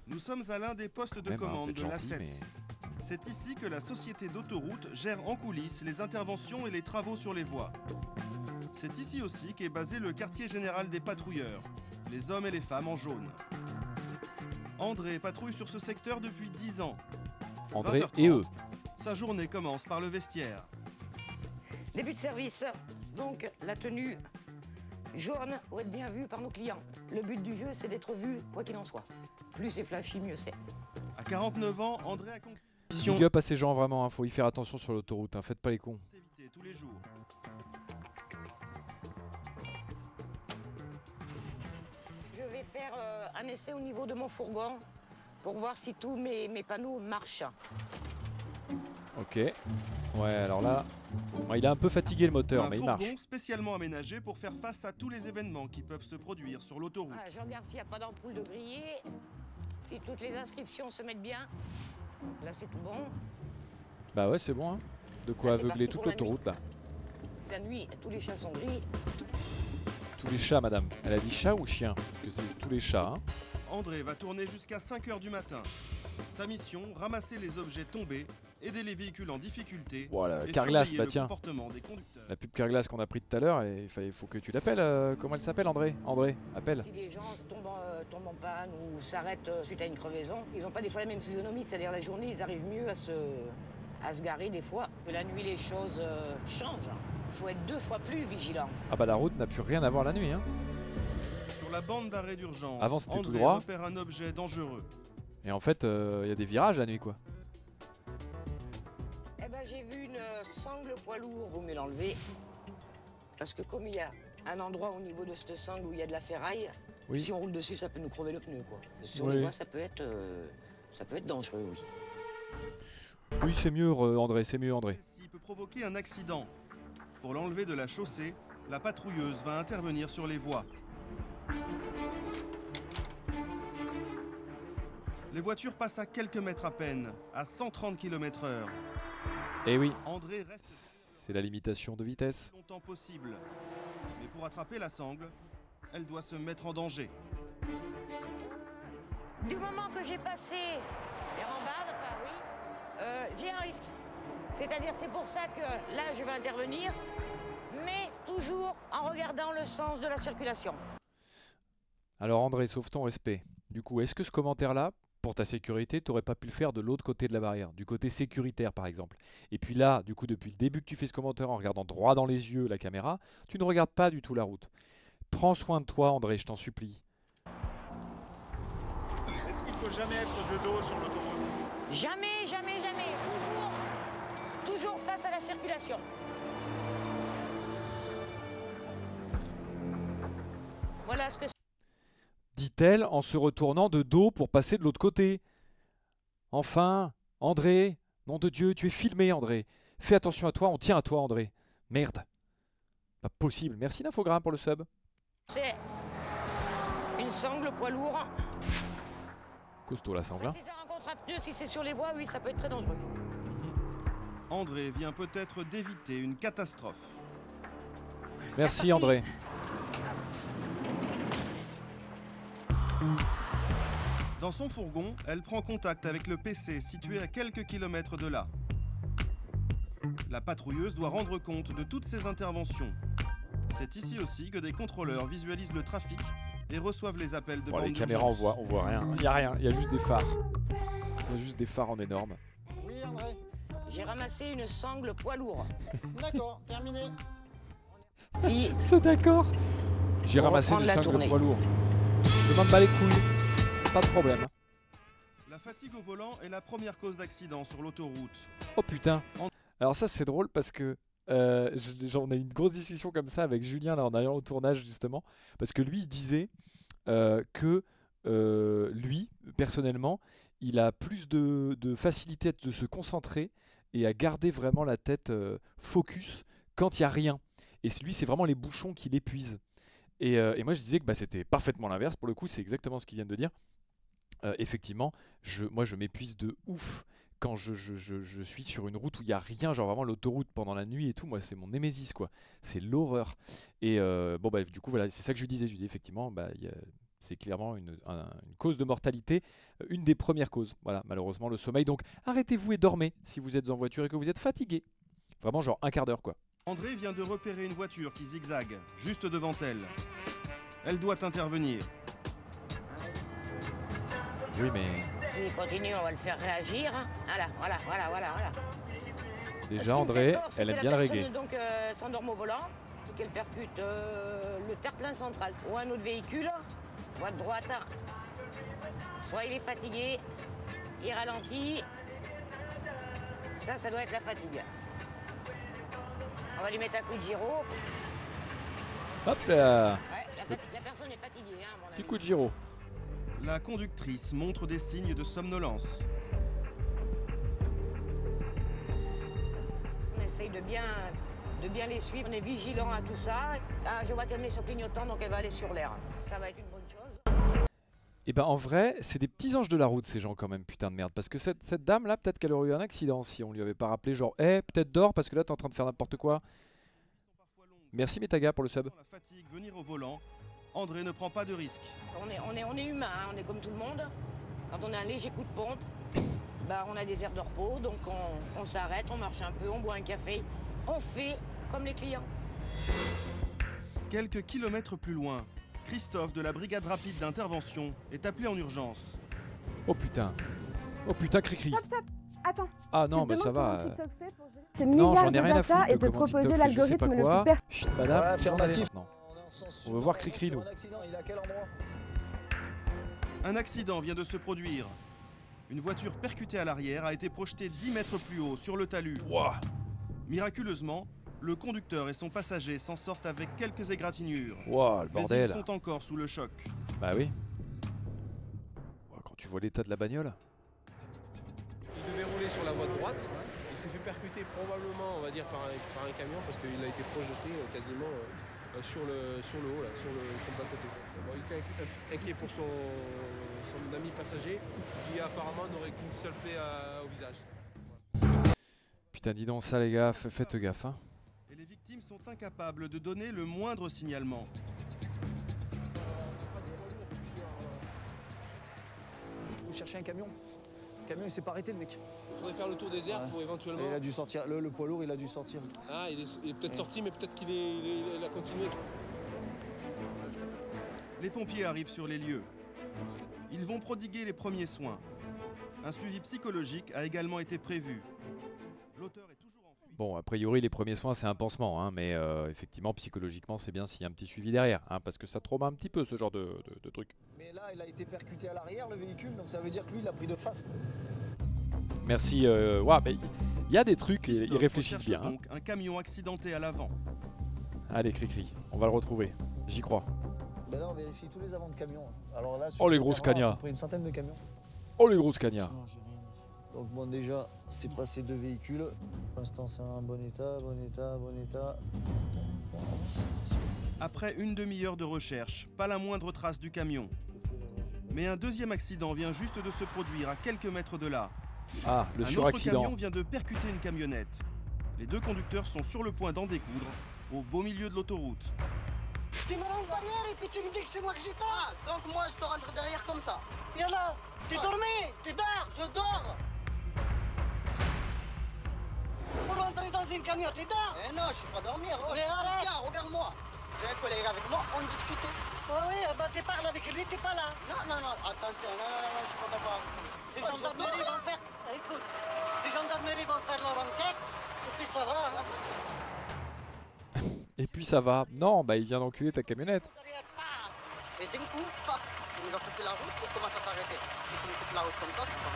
Nous sommes à l'un des postes de Même, hein, commande de la gentil, 7. mais- C'est ici que la société d'autoroute gère en coulisses les interventions et les travaux sur les voies. C'est ici aussi qu'est basé le quartier général des patrouilleurs, les hommes et les femmes en jaune. André patrouille sur ce secteur depuis 10 ans. André 20h30, et eux. Sa journée commence par le vestiaire. Début de service. Donc la tenue jaune pour être bien vue par nos clients. Le but du jeu, c'est d'être vu, quoi qu'il en soit. Plus c'est flashy, mieux c'est. À 49 ans, André accomplit Big up à ces gens vraiment, hein, faut y faire attention sur l'autoroute, hein, faites pas les cons. activité tous les jours. Je vais faire euh, un essai au niveau de mon fourgon pour voir si tous mes, mes panneaux marchent. Ok. Ouais, alors là, bon, il a un peu fatigué le moteur, un mais il fourgon marche. spécialement aménagé pour faire face à tous les événements qui peuvent se produire sur l'autoroute. Ah, je regarde s'il n'y a pas d'ampoule de grillé, si toutes les inscriptions se mettent bien. Là, c'est tout bon. Bah ouais, c'est bon. Hein. De quoi Là, c'est aveugler parti toute pour la l'autoroute là. La nuit, tous les chats sont gris. Tous les chats, madame. Elle a dit chat ou chien? Parce que c'est tous les chats. Hein. André va tourner jusqu'à 5h du matin. Sa mission, ramasser les objets tombés, aider les véhicules en difficulté Voilà, et Carglass, bah le tiens. comportement des conducteurs. La pub Carglass qu'on a pris tout à l'heure, il faut que tu l'appelles. euh, comment elle s'appelle, André? André, appelle. Si des gens tombent en, euh, tombent en panne ou s'arrêtent euh, suite à une crevaison, ils n'ont pas des fois la même physionomie, c'est-à-dire la journée, ils arrivent mieux à se, à se garer des fois. La nuit, les choses euh, changent. Il faut être deux fois plus vigilant. Ah bah la route n'a plus rien à voir la nuit. Hein. Sur la bande d'arrêt d'urgence, Avant, c'était tout André droit. repère un objet dangereux. Et en fait, euh, il y a des virages la nuit, quoi. Sangle poids lourd, vaut mieux l'enlever. Parce que comme il y a un endroit au niveau de cette sangle où il y a de la ferraille, Oui. si on roule dessus, ça peut nous crever le pneu. Quoi. Sur Oui. les voies, ça peut être, euh, ça peut être dangereux, oui. Oui, c'est mieux, euh, André, c'est mieux, André. Il peut provoquer un accident. Pour l'enlever de la chaussée, la patrouilleuse va intervenir sur les voies. Les voitures passent à quelques mètres à peine, à 130 km/h. Eh oui, André reste c'est la limitation de vitesse. le plus longtemps possible. Mais pour attraper la sangle, elle doit se mettre en danger. Du moment que j'ai passé les rambardes, enfin oui, euh, j'ai un risque. C'est-à-dire, c'est pour ça que là, je vais intervenir, mais toujours en regardant le sens de la circulation. Alors André, sauve ton respect. Du coup, est-ce que ce commentaire-là, pour ta sécurité, t'aurais pas pu le faire de l'autre côté de la barrière, du côté sécuritaire par exemple Et puis là, du coup, depuis le début que tu fais ce commentaire en regardant droit dans les yeux la caméra, tu ne regardes pas du tout la route. Prends soin de toi, André, je t'en supplie. Est-ce qu'il faut jamais être de dos sur l'autoroute? Jamais, jamais, jamais. Toujours, toujours face à la circulation. Voilà ce que dit-elle en se retournant de dos pour passer de l'autre côté. Enfin, André, nom de Dieu, tu es filmé, André. Fais attention à toi, on tient à toi, André. Merde. Pas possible. Merci l'infogramme pour le sub. c'est. Une sangle poids lourd. Costaud la sangle. hein. Si ça rencontre un pneu, si c'est sur les voies, oui, ça peut être très dangereux. André vient peut-être d'éviter une catastrophe. Merci, André. Dans son fourgon, elle prend contact avec le PC situé à quelques kilomètres de là. La patrouilleuse doit rendre compte de toutes ses interventions. C'est ici aussi que des contrôleurs visualisent le trafic et reçoivent les appels de Bon, les caméras, on voit, on voit rien. Il y a rien, il y a juste des phares. Il y a juste des phares en énorme. Oui, André J'ai ramassé une sangle poids lourd. D'accord, terminé. C'est d'accord. J'ai ramassé une sangle tournée. poids lourd. Je m'en bats les couilles. Pas de problème. La fatigue au volant est la première cause d'accident sur l'autoroute. Oh putain. Alors ça c'est drôle parce que euh, je- genre, on a eu une grosse discussion comme ça avec Julien là en allant au tournage justement parce que lui il disait euh, que euh, lui personnellement il a plus de, de facilité de se concentrer et à garder vraiment la tête euh, focus quand il y a rien. Et lui c'est vraiment les bouchons qui l'épuisent. Et, euh, et moi je disais que bah, c'était parfaitement l'inverse pour le coup c'est exactement ce qu'il vient de dire. Euh, effectivement, moi je m'épuise de ouf quand je, suis sur une route où il n'y a rien, genre vraiment l'autoroute pendant la nuit et tout, moi c'est mon némésis quoi, c'est l'horreur. Et euh, bon bah du coup voilà, c'est ça que je lui disais, je lui dis effectivement, bah, c'est clairement une, un- une cause de mortalité, une des premières causes, voilà, malheureusement le sommeil. Donc arrêtez-vous et dormez si vous êtes en voiture et que vous êtes fatigué. Vraiment genre un quart d'heure quoi. André vient de repérer une voiture qui zigzague, juste devant elle. Elle doit intervenir. Oui mais s'il continue, on va le faire réagir. hein. Voilà, voilà, voilà, voilà, voilà. Déjà André, peur, elle aime la bien le personne, reggae. donc euh, s'endorme au volant et qu'elle percute euh, le terre-plein central ou un autre véhicule, droite droite. Soit il est fatigué, il ralentit. Ça, ça doit être la fatigue. On va lui mettre un coup de gyro. Hop là, Ouais, la, personne est fatiguée, hein, petit coup de gyro. La conductrice montre des signes de somnolence. On essaye de bien, de bien les suivre. On est vigilant à tout ça. Ah, je vois qu'elle met son clignotant, donc elle va aller sur l'air. Ça va être une. Et ben en vrai, c'est des petits anges de la route ces gens quand même, putain de merde. Parce que cette, cette dame là, peut-être qu'elle aurait eu un accident si on lui avait pas rappelé genre, eh, peut-être dors parce que là t'es en train de faire n'importe quoi. Merci Metaga pour le sub. La fatigue venir au volant. André ne prend pas de risque. On est, on est, on est humain, hein, on est comme tout le monde. Quand on a un léger coup de pompe, bah, on a des aires de repos, donc on, on s'arrête, on marche un peu, on boit un café. On fait comme les clients. Quelques kilomètres plus loin, Christophe de la brigade rapide d'intervention est appelé en urgence. Oh putain. Oh putain, cri-cri. Stop, stop. Attends. Ah non, te bah ça va. comment euh. TikTok fait pour gérer ces Non, j'en ai de rien à data foutre et de proposer l'algorithme le plus pertinent. Chut, madame, Ouais, j'en ai affirmatif. maintenant. On va voir cri-cri nous. Un accident, vient de se produire. Une voiture percutée à l'arrière a été projetée 10 mètres plus haut sur le talus. Miraculeusement, le conducteur et son passager s'en sortent avec quelques égratignures. Le Mais ils sont encore sous le choc. Bah oui. Quand tu vois l'état de la bagnole. Il devait rouler sur la voie de droite. Il s'est fait percuter probablement, on va dire, par un, par un camion parce qu'il a été projeté euh, quasiment euh, euh, sur, le, sur le haut, là, sur le, sur le bas-côté. Bon, il était inqui- inquiet pour son, son ami passager qui apparemment n'aurait qu'une seule plaie à- au visage. Putain, dis donc ça les gars, fa- faites gaffe. Hein. Et les victimes sont incapables de donner le moindre signalement. Vous cherchez un camion? Le camion, il s'est pas arrêté, le mec. Il faudrait faire le tour des airs pour éventuellement. Et il a dû sortir. Le, le poids lourd, il a dû sortir. Ah, il est, peut-être sorti, mais peut-être qu'il est, il est- il a continué. Les pompiers arrivent sur les lieux. Ils vont prodiguer les premiers soins. Un suivi psychologique a également été prévu. L'auteur est. Bon, a priori, les premiers soins, c'est un pansement, hein, mais euh, effectivement, psychologiquement, c'est bien s'il y a un petit suivi derrière, hein, parce que ça trauma un petit peu ce genre de, de- de truc. Mais là, il a été percuté à l'arrière, le véhicule, donc ça veut dire que lui, il a pris de face. Merci. Euh, mais il y a des trucs, ils Christophe réfléchissent bien. hein. un camion accidenté à l'avant. Allez, cri-cri, on va le retrouver. J'y crois. Ben là, on vérifie tous les avant de camions. Alors là, sur Oh, les grosses cagnards. Une centaine de camions. Oh, les grosses cagnards. Donc bon, déjà, c'est passé deux véhicules. Pour l'instant, c'est un bon état, bon état, bon état. Après une demi-heure de recherche, pas la moindre trace du camion. Mais un deuxième accident vient juste de se produire à quelques mètres de là. Ah, le un autre camion vient de percuter une camionnette. Les deux conducteurs sont sur le point d'en découdre, au beau milieu de l'autoroute. Tu me rends une barrière et puis tu me dis que c'est moi que j'ai tort. donc moi je te rentre derrière comme ça. Et là, tu dormais, tu dors, je dors. Pour rentrer dans une camion, tu dors Eh non, je suis pas dormir. Mais arrête, regarde-moi. J'ai un collègue avec moi, on discutait. Ouais, oui, bah tu parles avec lui, t'es pas là. Non, non, non, attention, non, non, non, je suis pas d'accord. Les gendarmeries vont faire. Écoute, les gendarmeries vont faire leur enquête, et puis ça va. hein. Et puis ça va. Non, bah il vient d'enculer ta camionnette. Et d'un coup, paf, ils nous ont coupé la route, ils commencent à s'arrêter. Si tu nous coupes la route comme ça, m'arrêter.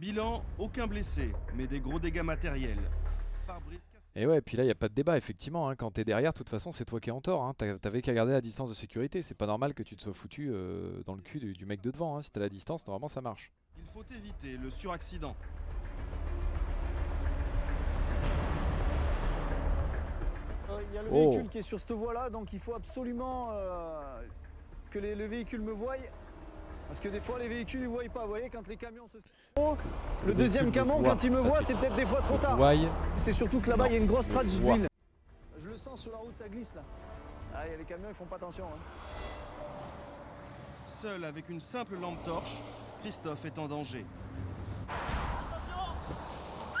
Bilan, aucun blessé, mais des gros dégâts matériels. Et ouais, puis là, il n'y a pas de débat, effectivement. hein. Quand t'es derrière, de toute façon, c'est toi qui es en tort. hein. T'as- T'avais qu'à garder la distance de sécurité. C'est pas normal que tu te sois foutu euh, dans le cul du, du mec de devant. hein. Si t'as la distance, normalement, ça marche. Il faut éviter le suraccident. Euh, Il y a le Oh. véhicule qui est sur cette voie-là, donc il faut absolument euh, que les, le véhicule me voie. Parce que des fois, les véhicules ne voient pas. Vous voyez, quand les camions se. Oh, le deuxième camion, quand il me voit, c'est peut-être des fois trop tard. C'est surtout que là-bas, il y a une grosse trace d'huile. Je le sens sur la route, ça glisse là. Ah, il y a les camions, ils font pas attention. hein. Seul avec une simple lampe torche, Christophe est en danger.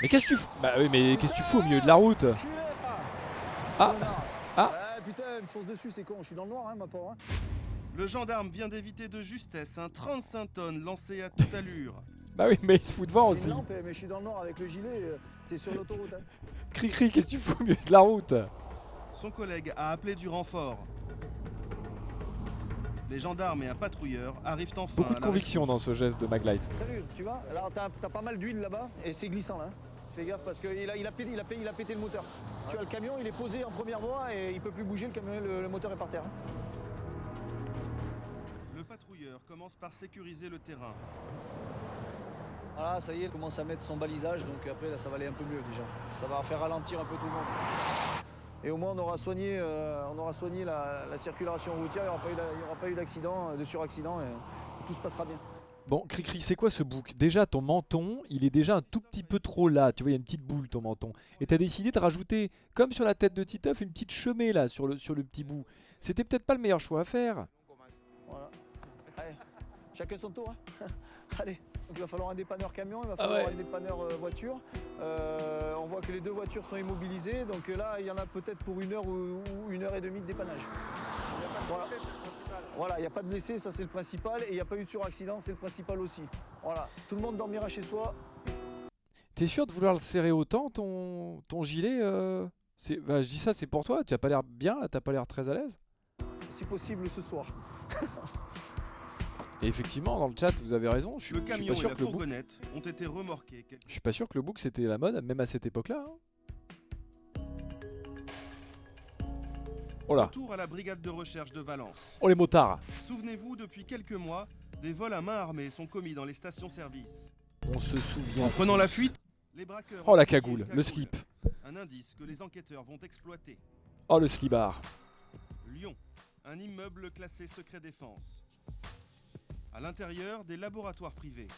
Mais qu'est-ce que tu fous Bah oui, mais qu'est-ce que tu fous au milieu de la route? Ah Ah Ah putain, il me fonce dessus, c'est con. Je suis dans le noir, hein, ma pauvre. hein. Le gendarme vient d'éviter de justesse un 35 tonnes lancé à toute allure. Bah oui, mais il se fout devant une aussi. lampe, mais je suis dans le noir avec le gilet. euh, T'es sur l'autoroute. Hein. Cri-cri, qu'est-ce que tu fous au milieu de la route Son collègue a appelé du renfort. Les gendarmes et un patrouilleur arrivent enfin Beaucoup à de la conviction dans ce geste de Maglite. Salut, tu vois Alors t'as t'as pas mal d'huile là-bas et c'est glissant là. hein. Fais gaffe parce qu'il a, il a, pété, il a, pété, il a pété le moteur. Tu vois, le camion il est posé en première voie et il peut plus bouger, le, camion, le, le moteur est par terre. hein. Commence par sécuriser le terrain. Voilà, ça y est, il commence à mettre son balisage donc après là ça va aller un peu mieux déjà. Ça va faire ralentir un peu tout le monde. Et au moins on aura soigné, euh, on aura soigné la, la circulation routière, il n'y aura pas eu d'accident, euh, de suraccident et, et tout se passera bien. Bon, Cricri, c'est quoi ce bouc? Déjà, ton menton, il est déjà un tout petit peu trop là. Tu vois, il y a une petite boule, ton menton. Et t'as décidé de rajouter, comme sur la tête de Titeuf, une petite chemée là, sur le, sur le petit bout. C'était peut-être pas le meilleur choix à faire. Voilà. Chacun son tour. hein. Allez, donc il va falloir un dépanneur camion, il va Ah falloir ouais. un dépanneur euh, voiture. Euh, on voit que les deux voitures sont immobilisées, donc là il y en a peut-être pour une heure ou, ou une heure et demie de dépannage. Voilà. Voilà, il n'y a pas de blessés, ça c'est le principal, et il n'y a pas eu de suraccident, c'est le principal aussi. Voilà, tout le monde dormira chez soi. T'es sûr de vouloir le serrer autant, ton, ton gilet euh c'est- bah, Je dis ça, c'est pour toi. Tu as pas l'air bien là, t'as pas l'air très à l'aise? si possible ce soir. Et effectivement, dans le chat, vous avez raison. Je suis, Le je suis camion pas et sûr la que le fourgonnette ont été remorqués. Je suis pas sûr que le bouc c'était la mode, même à cette époque-là. hein. Oh là, Retour à la brigade de recherche de Valence. oh les motards. Souvenez-vous, depuis quelques mois, des vols à main armée sont commis dans les stations-service. On se souvient. En prenant la fuite, les braqueurs. Oh la cagoule, une le slip. Un indice que les enquêteurs vont exploiter. Oh le slibard. Lyon, un immeuble classé secret défense. À l'intérieur, des laboratoires privés.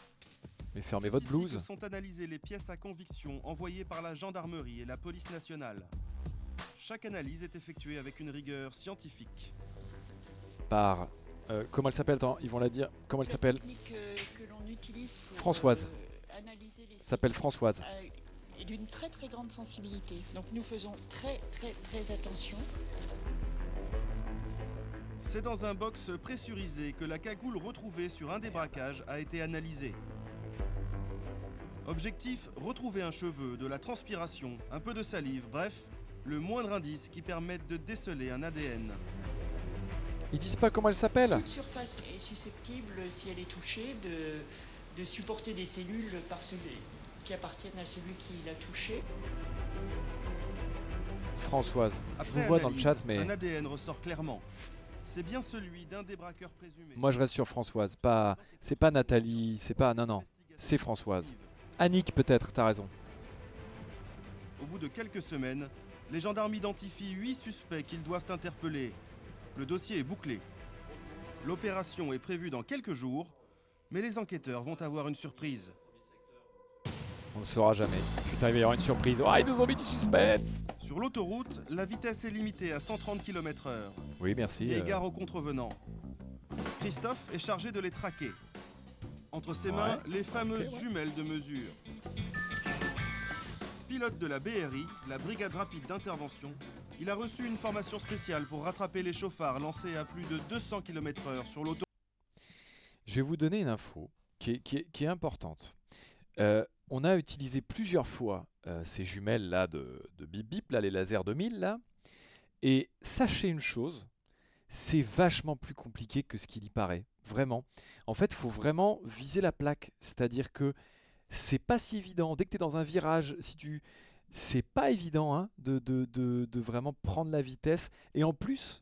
Mais fermez votre blouse. sont analysées les pièces à conviction envoyées par la gendarmerie et la police nationale. Chaque analyse est effectuée avec une rigueur scientifique. Par. euh, comment elle s'appelle Attends, ils vont la dire. Comment elle s'appelle euh, Françoise. euh, S'appelle Françoise. euh, est d'une très très grande sensibilité. Donc nous faisons très très très attention. C'est dans un box pressurisé que la cagoule retrouvée sur un des braquages a été analysée. Objectif, retrouver un cheveu, de la transpiration, un peu de salive, bref, le moindre indice qui permette de déceler un ADN. Ils disent pas comment elle s'appelle Toute surface est susceptible, si elle est touchée, de, de supporter des cellules par celui, qui appartiennent à celui qui l'a touchée. Françoise. Je vous vois dans le chat, mais. Un ADN ressort clairement. C'est bien celui d'un des braqueurs présumés. Moi je reste sur Françoise. Pas. C'est pas Nathalie, c'est pas. Non, non. C'est Françoise. Annick peut-être, t'as raison. Au bout de quelques semaines, les gendarmes identifient huit suspects qu'ils doivent interpeller. Le dossier est bouclé. L'opération est prévue dans quelques jours, mais les enquêteurs vont avoir une surprise. On ne saura jamais. Putain, il va y avoir une surprise. Oh, ils nous ont mis du suspense Sur l'autoroute, la vitesse est limitée à 130 km/h. Oui, merci. Et euh, égard aux contrevenants. Christophe est chargé de les traquer. Entre ses Ouais. mains, les fameuses ouais. jumelles de mesure. Pilote de la BRI, la brigade rapide d'intervention, Il a reçu une formation spéciale pour rattraper les chauffards lancés à plus de 200 km/h sur l'autoroute. Je vais vous donner une info qui est, qui est- qui est importante. Euh, on a utilisé plusieurs fois euh, ces jumelles là de, de Bip Bip, là, les lasers 2000 là. Et sachez une chose, c'est vachement plus compliqué que ce qu'il y paraît. Vraiment. En fait, il faut vraiment viser la plaque. C'est-à-dire que c'est pas si évident. Dès que tu es dans un virage, si tu. C'est pas évident hein, de, de- de- de vraiment prendre la vitesse. Et en plus,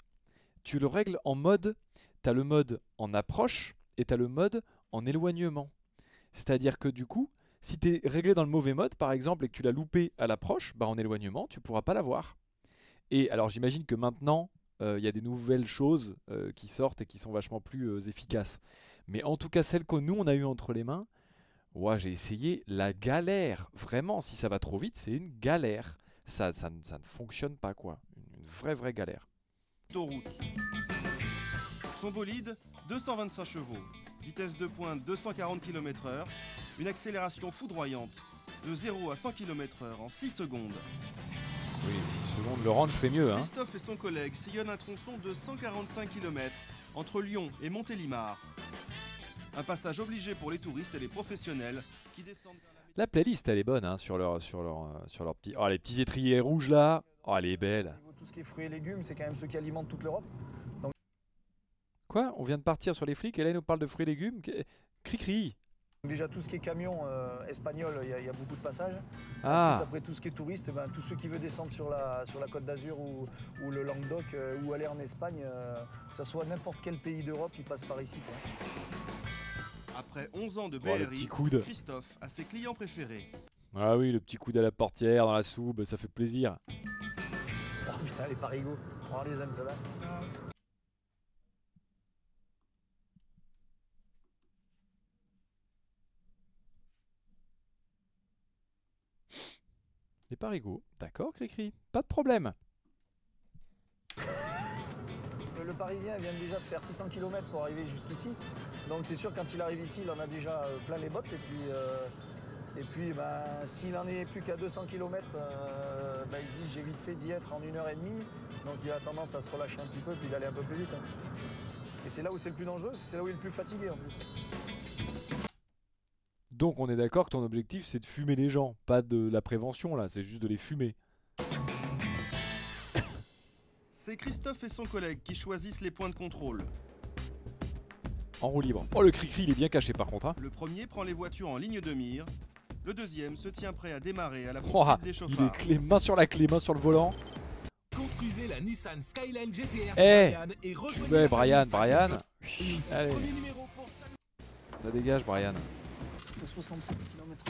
tu le règles en mode. Tu as le mode en approche et tu as le mode en éloignement. C'est-à-dire que du coup, si tu es réglé dans le mauvais mode, par exemple, et que tu l'as loupé à l'approche, bah en éloignement, tu pourras pas l'avoir. Et alors j'imagine que maintenant, euh, il y a des nouvelles choses euh, qui sortent et qui sont vachement plus euh, efficaces. Mais en tout cas, celle que nous, on a eu entre les mains, ouais, j'ai essayé la galère. Vraiment, si ça va trop vite, c'est une galère. Ça, ça, ne- fonctionne pas, quoi. Une, vraie, vraie galère. Son bolide, 225 chevaux, vitesse de pointe 240 km/h, une accélération foudroyante de 0 à 100 km/h en 6 secondes. Oui, 6 secondes, le range fait mieux. Hein. Christophe et son collègue sillonnent un tronçon de 145 km entre Lyon et Montélimar. Un passage obligé pour les touristes et les professionnels qui descendent la La playlist, elle est bonne hein, sur leur, sur leur, euh, sur leur petit. Oh, les petits étriers rouges là. Oh, elle est belle. Tout ce qui est fruits et légumes, c'est quand même ceux qui alimentent toute l'Europe. Quoi? On vient de partir sur les flics et là, ils nous parlent de fruits et légumes. Cri-cri. déjà tout ce qui est camion euh, espagnol, il y, a- il y a beaucoup de passages. Ah. Ensuite, après tout ce qui est touriste, ben, tous ceux qui veulent descendre sur la, sur la côte d'Azur ou, ou le Languedoc euh, ou aller en Espagne, euh, que ce soit n'importe quel pays d'Europe, ils passent par ici. quoi. Après 11 ans de Oh, BRI. Christophe a ses clients préférés. Ah oui, le petit coude à la portière dans la soupe, ça fait plaisir. Oh putain, les parigots, on les aime ceux-là. Les parigots. D'accord, Cri-cri. Pas de problème. Le, Parisien vient déjà de faire 600 km pour arriver jusqu'ici. Donc c'est sûr quand il arrive ici, il en a déjà euh, plein les bottes. Et puis, euh, puis ben, s'il en est plus qu'à 200 km, ben, il se dit j'ai vite fait d'y être en une heure et demie. Donc il a tendance à se relâcher un petit peu puis d'aller un peu plus vite. hein. Et c'est là où c'est le plus dangereux, c'est là où il est le plus fatigué en plus. Donc on est d'accord que ton objectif c'est de fumer les gens, pas de la prévention là, c'est juste de les fumer. C'est Christophe et son collègue qui choisissent les points de contrôle. En roue libre. Oh le cri-cri il est bien caché par contre. Hein. Le premier prend les voitures en ligne de mire. Le deuxième se tient prêt à démarrer à la Oh, poursuite des il chauffards. est clé, main sur la clé, main sur le volant. Construisez la Nissan Skyline GTR Eh Brian et rejoignez Ouais, la Brian, famille Fast Brian. and Allez. premier numéro pour saluer- Ça dégage Brian. C'est 67 km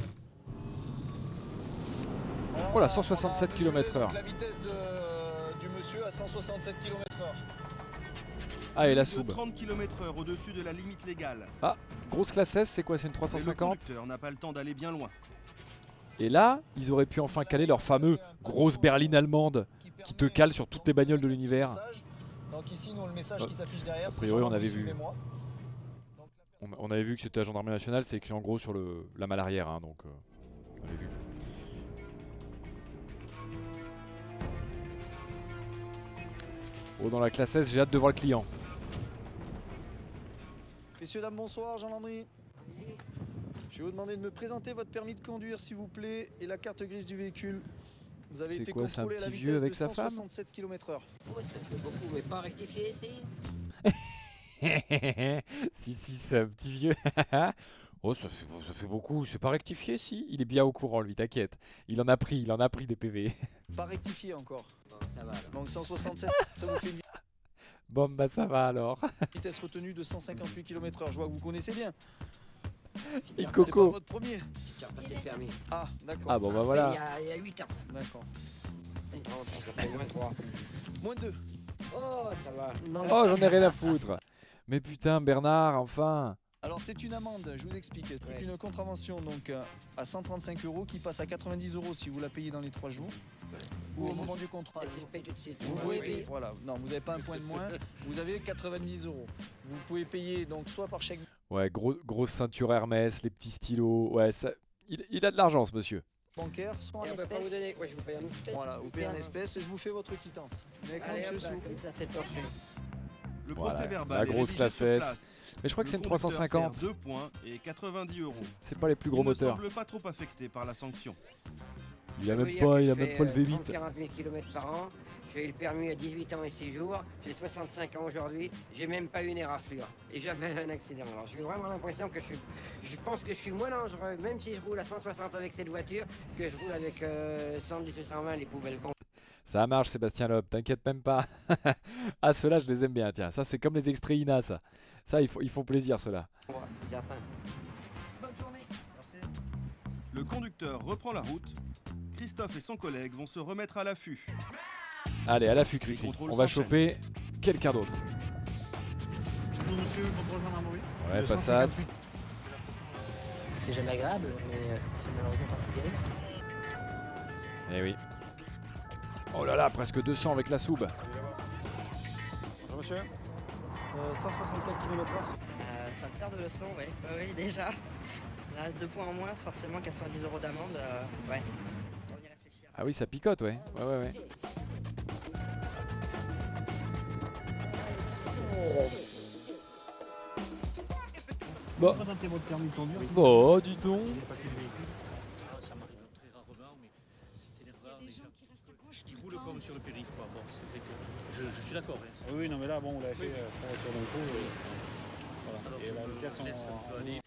Oh là, 167 km/h. La vitesse de- du monsieur à 167 km/h. Ah et la soupe. 30 km/h au-dessus de la limite légale. Ah, grosse classe S, c'est quoi C'est une Mais le 350 conducteur n'a pas le temps d'aller bien loin. Et là, ils auraient pu enfin caler leur fameux grosse berline allemande qui te cale sur toutes les bagnoles de l'univers. Donc ici, nous, le message Ah, qui s'affiche derrière, a c'est priori, on avait vu. suivez-moi. On, on avait vu que c'était la gendarmerie nationale, c'est écrit en gros sur le, la malle arrière, hein, donc euh, on avait vu. Oh, dans la classe S, j'ai hâte de voir le client. Messieurs, dames, bonsoir, Jean Landry. Je vais vous demander de me présenter votre permis de conduire, s'il vous plaît, et la carte grise du véhicule. Vous avez été quoi, c'est un contrôlé à la vitesse vieux avec de sa femme? 167 km/h. Ouais, ça fait beaucoup, mais pas rectifier ici. si, si, c'est un petit vieux. oh, ça fait, ça fait beaucoup, c'est pas rectifié, si? Il est bien au courant, lui, t'inquiète. Il en a pris, il en a pris des PV. Pas rectifié encore. ça va alors. Donc 167, ça vous fait une Bon, bah ça va alors. vitesse retenue de 158 km/h. Je vois que vous connaissez bien. Et C'est pas Coco. votre premier. J'ai repassé le permis. Ah, d'accord. Ah, bon, bah Il y voilà. a, il y a 8 ans. D'accord. Ça fait moins 3. Moins 2. Oh, ça va. Oh, j'en ai rien à foutre. Mais putain, Bernard, enfin. Alors c'est une amende, je vous explique. C'est une contravention donc euh, à 135 euros qui passe à 90 euros si vous la payez dans les 3 jours. Ou au moment du contrôle. Est-ce que je paye tout de suite Vous pouvez oui. payer, voilà, non, vous n'avez pas un point de moins, vous avez 90 euros. Vous pouvez payer donc soit par chèque Ouais, gros, grosse ceinture Hermès, les petits stylos. Ouais, ça, il, il a de l'argent, ce monsieur. bancaire, soit en pas espèces. vous donner, ouais, je vous paye en espèces. Voilà, vous payez en espèces et je vous fais votre quittance. Allez, hop là, comme ça, c'est torché. Le Voilà, procès verbal la est grosse rédigé classe sur S. place. Mais je crois que Le c'est une conducteur 350. perd 2 points et 90 euros. C'est pas les plus gros Il moteurs. ne semble pas trop affecté par la sanction. Il a même pas, que il a même pas le euh, V8. 30 40 000 km par an. J'ai eu le permis à 18 ans et 6 jours. J'ai 65 ans aujourd'hui. J'ai même pas eu une éraflure. Et jamais un accident. Alors j'ai vraiment l'impression que je suis. Je pense que je suis moins dangereux, même si je roule à 160 avec cette voiture, que je roule avec euh, 110 ou 120 les poubelles con. Ça marche, Sébastien Loeb, t'inquiète même pas. ah, ceux-là, je les aime bien, tiens. Ça, c'est comme les extraits INA, ça. Ça, ils font, ils font plaisir, ceux-là. C'est certain. Le conducteur reprend la route. Christophe et son collègue vont se remettre à l'affût. Allez, à l'affût, Cricri. On va choper quelqu'un d'autre. Bonjour monsieur, contrôle gendarmerie. Ouais, Le Passat. 158. C'est jamais agréable, mais ça fait malheureusement partie des risques. Eh oui. Oh là là, presque 200 avec la soube. Bonjour monsieur. Euh, 164 km/h. Euh, ça me sert de leçon, oui. Oui, oui, déjà. Là, deux points en moins, forcément 90 euros d'amende. euh, ouais. On y réfléchit. Ah oui, ça picote, ouais. Ouais, ouais, ouais. Bon. Bon, dis donc. Les papiers du véhicule. Ça m'arrive très rarement, mais c'était les rares déjà. Qui roulent comme sur le périph, quoi. Bon, c'est vrai que je, je suis d'accord. Oui, non, mais là, bon, on l'a fait Oui. trois voitures d'un coup. et Voilà. Alors, Et je la me vitesse en- laisse un peu en- aller.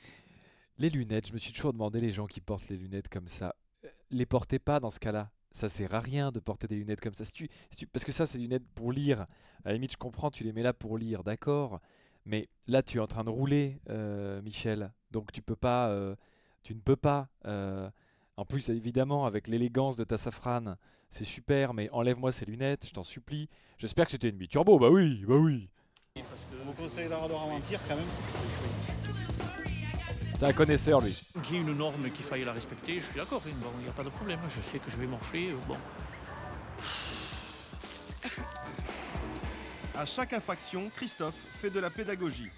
Les lunettes, je me suis toujours demandé les gens qui portent les lunettes comme ça. euh, Les portez pas dans ce cas-là? Ça sert à rien de porter des lunettes comme ça. Si tu, si tu- parce que ça, c'est des lunettes pour lire. À la limite, je comprends, tu les mets là pour lire, d'accord. Mais là, tu es en train de rouler, euh, Michel. Donc tu peux pas, euh, tu ne peux pas. euh, en plus, évidemment, avec l'élégance de ta safrane, c'est super. Mais enlève-moi ces lunettes, je t'en supplie. J'espère que c'était une biturbo. Bah oui, bah oui. Parce que vous conseille d'en de ralentir quand même. C'est un connaisseur, lui. Qu'il y ait une norme et qu'il faille la respecter, je suis d'accord. Bon, il n'y a pas de problème. Je sais que je vais morfler. euh, Bon. À chaque infraction, Christophe fait de la pédagogie.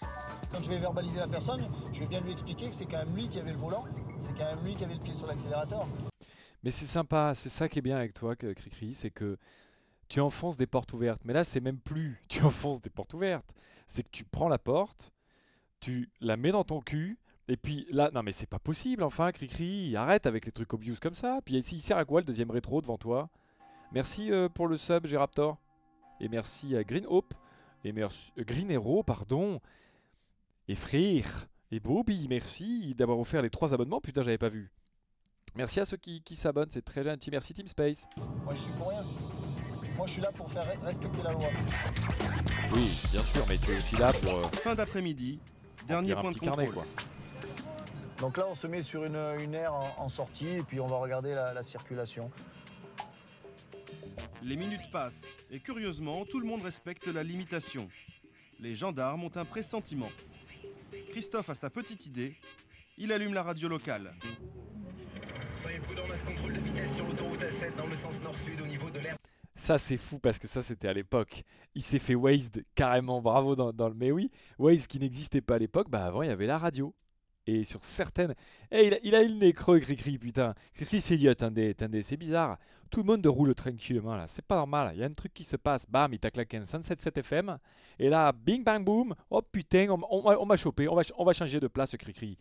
Quand je vais verbaliser la personne, je vais bien lui expliquer que c'est quand même lui qui avait le volant, c'est quand même lui qui avait le pied sur l'accélérateur. Mais c'est sympa, c'est ça qui est bien avec toi, Cricri, c'est que tu enfonces des portes ouvertes. Mais là, c'est même plus tu enfonces des portes ouvertes. C'est que tu prends la porte, tu la mets dans ton cul, et puis là, non mais c'est pas possible, enfin, Cricri, arrête avec les trucs obvious comme ça. Puis ici, il sert à quoi le deuxième rétro devant toi? Merci euh, pour le sub, G-Raptor. Et merci à Green Hope, et merci, euh, Green Hero, pardon. Et Frère, et Bobby, merci d'avoir offert les trois abonnements. Putain, j'avais pas vu. Merci à ceux qui, qui s'abonnent, c'est très gentil. Merci Team Space. Moi je suis pour rien. Moi je suis là pour faire re- respecter la loi. Oui, bien sûr, mais tu es aussi là pour. euh, Fin d'après-midi, dernier remplir un point de petit carnet, contrôle. Donc là on se met sur une, une aire en, en sortie et puis on va regarder la, la circulation. Les minutes passent et curieusement, tout le monde respecte la limitation. Les gendarmes ont un pressentiment. Christophe a sa petite idée. Il allume la radio locale. Soyez prudents, masse contrôle de vitesse sur l'autoroute A7 dans le sens nord-sud au niveau de l'air. Ça, c'est fou parce que ça, c'était à l'époque. Il s'est fait Waze carrément, bravo dans, le. Mais oui, Waze qui n'existait pas à l'époque, bah avant, il y avait la radio. Et sur certaines. Eh, il, a, eu le nez creux, Cricri, putain. Cricri, c'est dit, attendez, attendez, c'est bizarre. Tout le monde roule tranquillement, là. C'est pas normal. Il y a un truc qui se passe. Bam, il t'a claqué un 107.7 FM. Et là, bing, bang, boom. Oh putain, on, m'a chopé. On va, ch- on va changer de place, Cricri.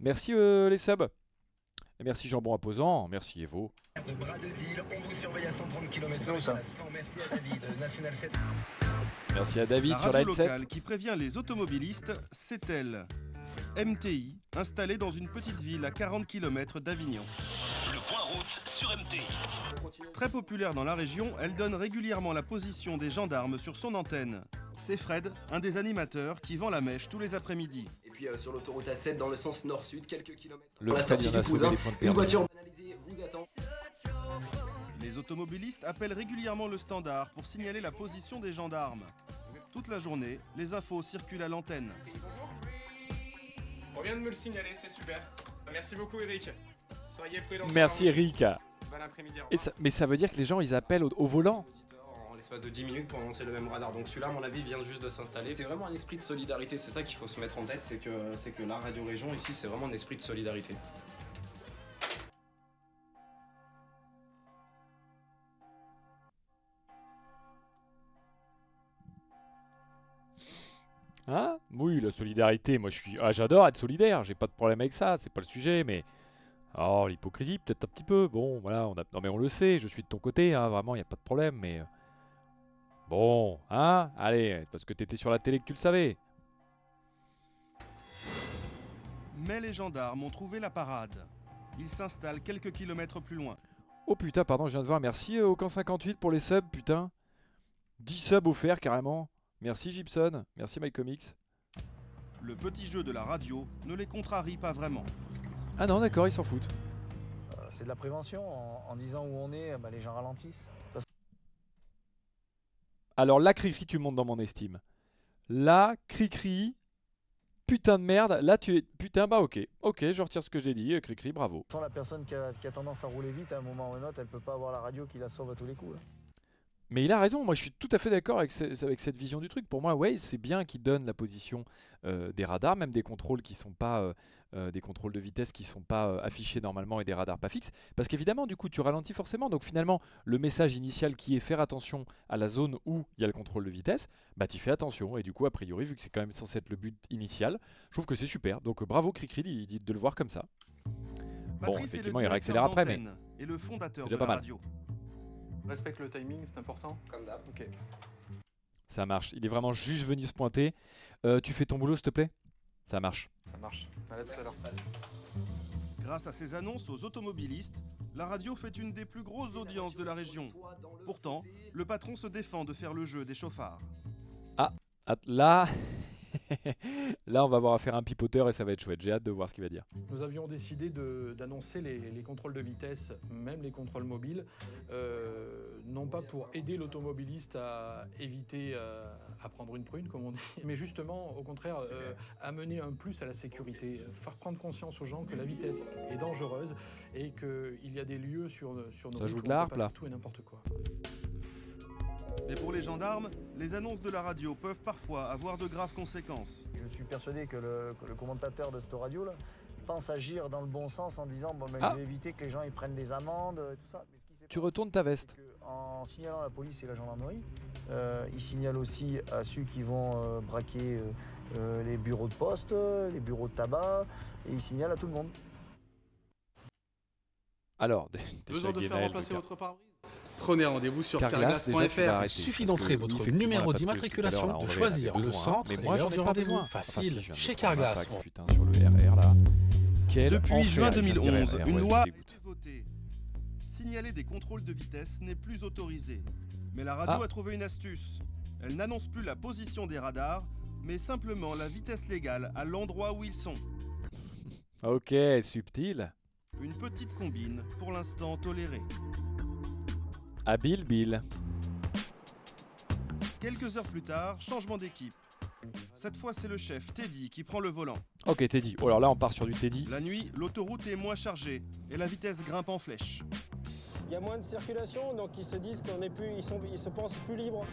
Merci euh, les subs. Et merci Jambon Imposant. Merci Evo. De bras de île, on vous surveille à 130 km C'est où, ça Merci à David, National 7. Merci à David La sur la radio locale qui prévient les automobilistes, c'est elle. MTI, installée dans une petite ville à 40 km d'Avignon. Le point route sur MTI. Très populaire dans la région, elle donne régulièrement la position des gendarmes sur son antenne. C'est Fred, un des animateurs, qui vend la mèche tous les après-midi. Puis euh, sur l'autoroute A7 dans le sens nord-sud, quelques kilomètres. Le la sortie du Cousin, une voiture banalisée vous attend. Les automobilistes appellent régulièrement le standard pour signaler la position des gendarmes. Toute la journée, les infos circulent à l'antenne. On vient de me le signaler, c'est super. Merci beaucoup Eric. Soyez prudents. Merci Eric. Bon après-midi. mais ça veut dire que les gens ils appellent au, au volant? l'espace de 10 minutes pour annoncer le même radar. Donc celui-là, à mon avis, vient juste de s'installer. C'est vraiment un esprit de solidarité, c'est ça qu'il faut se mettre en tête, c'est que, c'est que la radio région ici, c'est vraiment un esprit de solidarité. Hein Oui, la solidarité, moi je suis. Ah, j'adore être solidaire, j'ai pas de problème avec ça, c'est pas le sujet, mais. Oh, l'hypocrisie, peut-être un petit peu. Bon, voilà, on a... non mais on le sait, je suis de ton côté, hein, vraiment, il n'y a pas de problème, mais. Euh, euh, Bon, hein? Allez, c'est parce que t'étais sur la télé que tu le savais. Mais les gendarmes ont trouvé la parade. Ils s'installent quelques kilomètres plus loin. Oh putain, pardon, je viens de voir. Merci euh, Aucan58 pour les subs, putain. 10 subs offerts carrément. Merci Gibson, merci MyComics. Le petit jeu de la radio ne les contrarie pas vraiment. Ah non, d'accord, ils s'en foutent. Euh, c'est de la prévention. En, en disant où on est, bah, les gens ralentissent. De toute Alors là, Cricri, tu montes dans mon estime. Là, Cricri, putain de merde. Là, tu es. Putain, bah ok. Ok, je retire ce que j'ai dit. euh, Cricri, bravo. façon, la personne qui a, tendance à rouler vite, à un moment ou un autre, elle peut pas avoir la radio qui la sauve à tous les coups. Mais il a raison, moi je suis tout à fait d'accord avec, ce- avec cette vision du truc. Pour moi, Waze, c'est bien qu'il donne la position euh, des radars, même des contrôles qui sont pas euh, euh, des contrôles de vitesse qui sont pas euh, affichés normalement et des radars pas fixes. Parce qu'évidemment, du coup, tu ralentis forcément. Donc finalement, le message initial qui est faire attention à la zone où il y a le contrôle de vitesse, bah tu fais attention. Et du coup, a priori, vu que c'est quand même censé être le but initial, je trouve que c'est super. Donc bravo Cricri d'y- de le voir comme ça. Bon, Patrice le effectivement, il réaccélère après, mais et le fondateur de la pas mal. Respecte le timing, c'est important Comme d'hab. Ok. Ça marche. Il est vraiment juste venu se pointer. Euh, tu fais ton boulot, s'il te plaît? Ça marche. Ça marche. À tout à l'heure. Grâce à ses annonces aux automobilistes, la radio fait une des plus grosses audiences de la région. Pourtant, le patron se défend de faire le jeu des chauffards. Ah, att- là, là, on va avoir à faire un pipoteur et ça va être chouette. J'ai hâte de voir ce qu'il va dire. Nous avions décidé d'annoncer les, les contrôles de vitesse, même les contrôles mobiles, euh, non pas pour aider l'automobiliste à éviter euh, à prendre une prune, comme on dit, mais justement, au contraire, euh, amener un plus à la sécurité, faire prendre conscience aux gens que la vitesse est dangereuse et qu'il y a des lieux sur, sur nos Ça routes joue où on peut pas là. tout et n'importe quoi. Mais pour les gendarmes, les annonces de la radio peuvent parfois avoir de graves conséquences. Je suis persuadé que le, que le commentateur de cette radio-là pense agir dans le bon sens en disant bon, ben, Ah. je vais éviter que les gens ils prennent des amendes et tout ça. Mais ce qui s'est Tu retournes ta veste. En signalant la police et la gendarmerie, euh, il signale aussi à ceux qui vont euh, braquer euh, euh, les bureaux de poste, les bureaux de tabac, et il signale à tout le monde. Alors, dé- Besoin déjà, de faire remplacer votre pare-brise? Prenez rendez-vous sur carglass.fr. arrêter, Suffit d'entrer votre numéro d'immatriculation, de choisir le centre mais et moi, l'heure pas rendez-vous. Enfin, Facile, si, chez Carglass. pack, putain, sur le RR là. Quel Depuis juin je viens de dire 2011, RR, une ouais, loi je a dégoûte. été votée. Signaler des contrôles de vitesse n'est plus autorisé. Mais la radio Ah. a trouvé une astuce. Elle n'annonce plus la position des radars, mais simplement la vitesse légale à l'endroit où ils sont. Ok, subtil. Une petite combine, pour l'instant tolérée. Habile Bill. Quelques heures plus tard, changement d'équipe. Cette fois, c'est le chef, Teddy, qui prend le volant. Ok, Teddy. Oh, alors là, on part sur du Teddy. La nuit, l'autoroute est moins chargée et la vitesse grimpe en flèche. Il y a moins de circulation, donc ils se disent qu'on est plus, ils, sont, ils se pensent plus libres.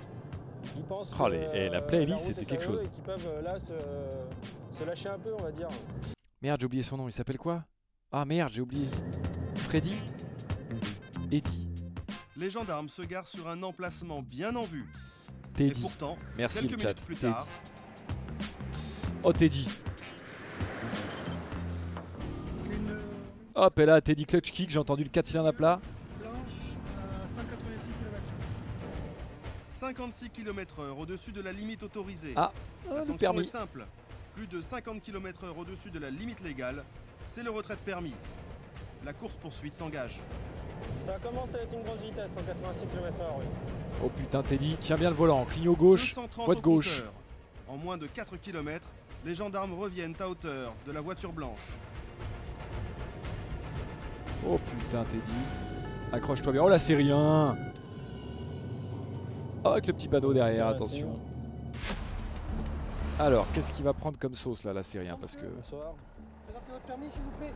Ils pensent Oh, que, les- et la euh, playlist, c'était quelque à chose. Et qu'ils peuvent euh, là se, se lâcher un peu, on va dire. Merde, j'ai oublié son nom. Il s'appelle quoi? Ah merde, j'ai oublié. Freddy? Les gendarmes se garent sur un emplacement bien en vue. Teddy. Et pourtant, Merci quelques minutes plus Teddy. tard, Oh, Teddy. Hop, et là, Teddy Clutch Kick, j'ai entendu le 4 cylindres à plat. Blanche à 186 km. 56 km/h au-dessus de la limite autorisée. Ah, la ah, le sanction permis. est simple. Plus de 50 km/h au-dessus de la limite légale, c'est le retrait de permis. La course-poursuite s'engage. Ça commence à être une grosse vitesse, 186 km/h, oui. Oh putain, Teddy, tiens bien le volant. Clignot gauche, 230 voie de au gauche. compteur. En moins de 4 km, les gendarmes reviennent à hauteur de la voiture blanche. Oh putain, Teddy. Accroche-toi bien. Oh là, c'est rien. Oh, avec le petit panneau derrière, attention. Alors, qu'est-ce qu'il va prendre comme sauce là Là, c'est rien parce que. Bonsoir. Présentez votre permis, s'il vous plaît.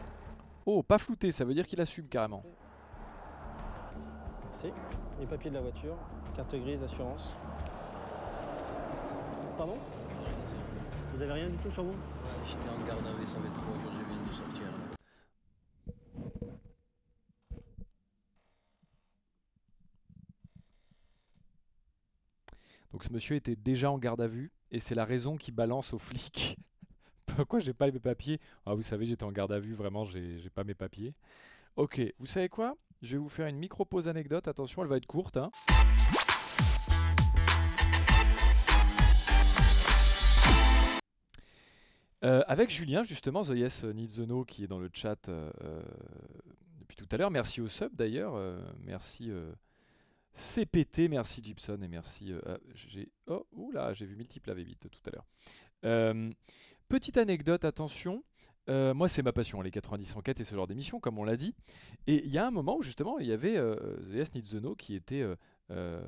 Oh, pas flouté, ça veut dire qu'il assume carrément. Merci. Les papiers de la voiture, carte grise, assurance. Pardon Vous avez rien du tout sur vous J'étais en garde à vue, ça fait trois jours, je viens de sortir. Donc ce monsieur était déjà en garde à vue et c'est la raison qui balance aux flics. Pourquoi j'ai pas mes papiers? Ah, vous savez, j'étais en garde à vue, vraiment, j'ai j'ai pas mes papiers. Ok, vous savez quoi? Je vais vous faire une micro-pause anecdote. Attention, elle va être courte. hein. Euh, avec Julien, justement, The Yes qui est dans le chat euh, euh, depuis tout à l'heure. Merci au sub d'ailleurs. merci CPT, merci Gibson et merci. ah, oh, oula, j'ai vu multiple AV8 tout à l'heure. Petite anecdote, attention. Euh, moi, c'est ma passion, les 90 enquêtes et ce genre d'émission, comme on l'a dit. Et il y a un moment où justement, il y avait euh, Know qui était euh, euh,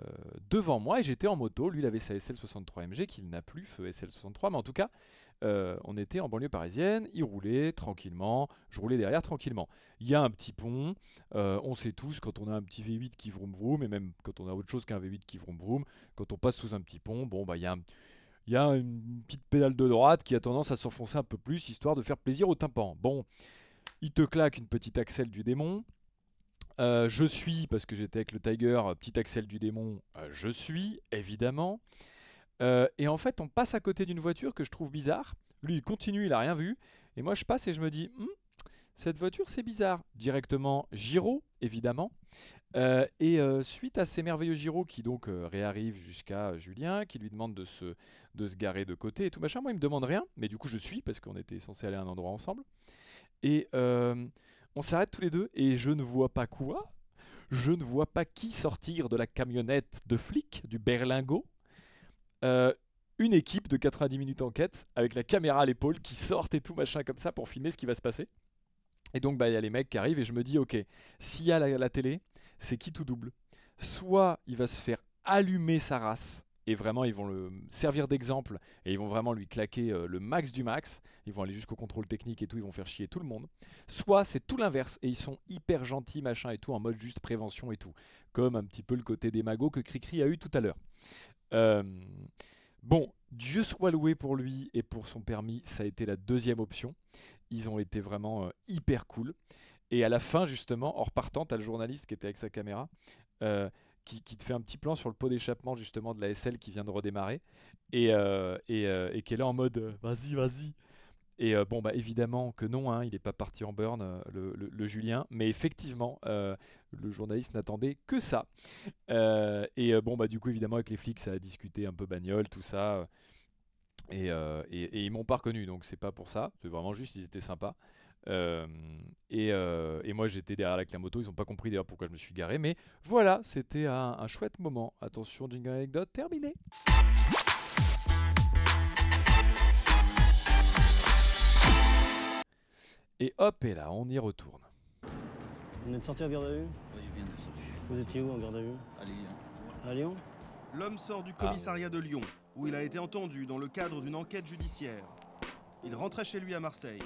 devant moi et j'étais en moto. Lui, il avait sa SL63 MG qu'il n'a plus, feu SL63, mais en tout cas, on était en banlieue parisienne. Il roulait tranquillement, je roulais derrière tranquillement. Il y a un petit pont, on sait tous quand on a un petit V8 qui vroom vroom, et même quand on a autre chose qu'un V8 qui vroom vroom, quand on passe sous un petit pont, bon, bah, il y a un il y a une petite pédale de droite qui a tendance à s'enfoncer un peu plus, histoire de faire plaisir au tympan. Bon, il te claque une petite axelle du démon. Euh, je suis, parce que j'étais avec le Tiger, euh, petite axelle du démon, euh, je suis, évidemment. Et en fait, on passe à côté d'une voiture que je trouve bizarre. Lui, il continue, il a rien vu. Et moi, je passe et je me dis, Hmm, cette voiture, c'est bizarre. Directement, Giro, évidemment. Euh, et euh, suite à ces merveilleux gyros qui donc euh, réarrivent jusqu'à Julien, qui lui demande de se, de se garer de côté et tout machin, moi il me demande rien, mais du coup je suis parce qu'on était censé aller à un endroit ensemble. Et euh, on s'arrête tous les deux et je ne vois pas quoi. Je ne vois pas qui sortir de la camionnette de flic, du berlingot. Euh, une équipe de 90 minutes enquête avec la caméra à l'épaule qui sortent et tout machin comme ça pour filmer ce qui va se passer. Et donc, bah, il y a les mecs qui arrivent et je me dis, ok, s'il y a la télé, c'est qui tout double? Soit il va se faire allumer sa race, et vraiment ils vont le servir d'exemple, et ils vont vraiment lui claquer euh, le max du max, ils vont aller jusqu'au contrôle technique et tout, ils vont faire chier tout le monde. Soit c'est tout l'inverse, et ils sont hyper gentils, machin et tout, en mode juste prévention et tout. Comme un petit peu le côté des magots que Cricri a eu tout à l'heure. Euh, Bon, Dieu soit loué pour lui et pour son permis, ça a été la deuxième option. Ils ont été vraiment euh, hyper cool. Et à la fin, justement, en repartant, t'as le journaliste qui était avec sa caméra, euh, qui, qui te fait un petit plan sur le pot d'échappement, justement, de la SL qui vient de redémarrer, et, euh, et, euh, et qui est là en mode vas-y, vas-y. Et bon, bah évidemment que non, hein, il n'est pas parti en burn, le, le- Julien, mais effectivement, le journaliste n'attendait que ça. Et bon, bah du coup, évidemment, avec les flics, ça a discuté un peu bagnole, tout ça. Et, et, et ils m'ont pas reconnu, donc c'est pas pour ça, c'est vraiment juste, ils étaient sympas. Euh, et, euh, et moi j'étais derrière avec la moto, ils ont pas compris d'ailleurs pourquoi je me suis garé, mais voilà, c'était un, un chouette moment. Attention, jingle anecdote, terminé. Et hop, et là, on y retourne. Vous êtes sorti en garde à vue? Je viens de sortir. Vous étiez où en garde à vue? À Lyon. À Lyon? L'homme sort du commissariat de Lyon, où il a été entendu dans le cadre d'une enquête judiciaire. Il rentrait chez lui à Marseille.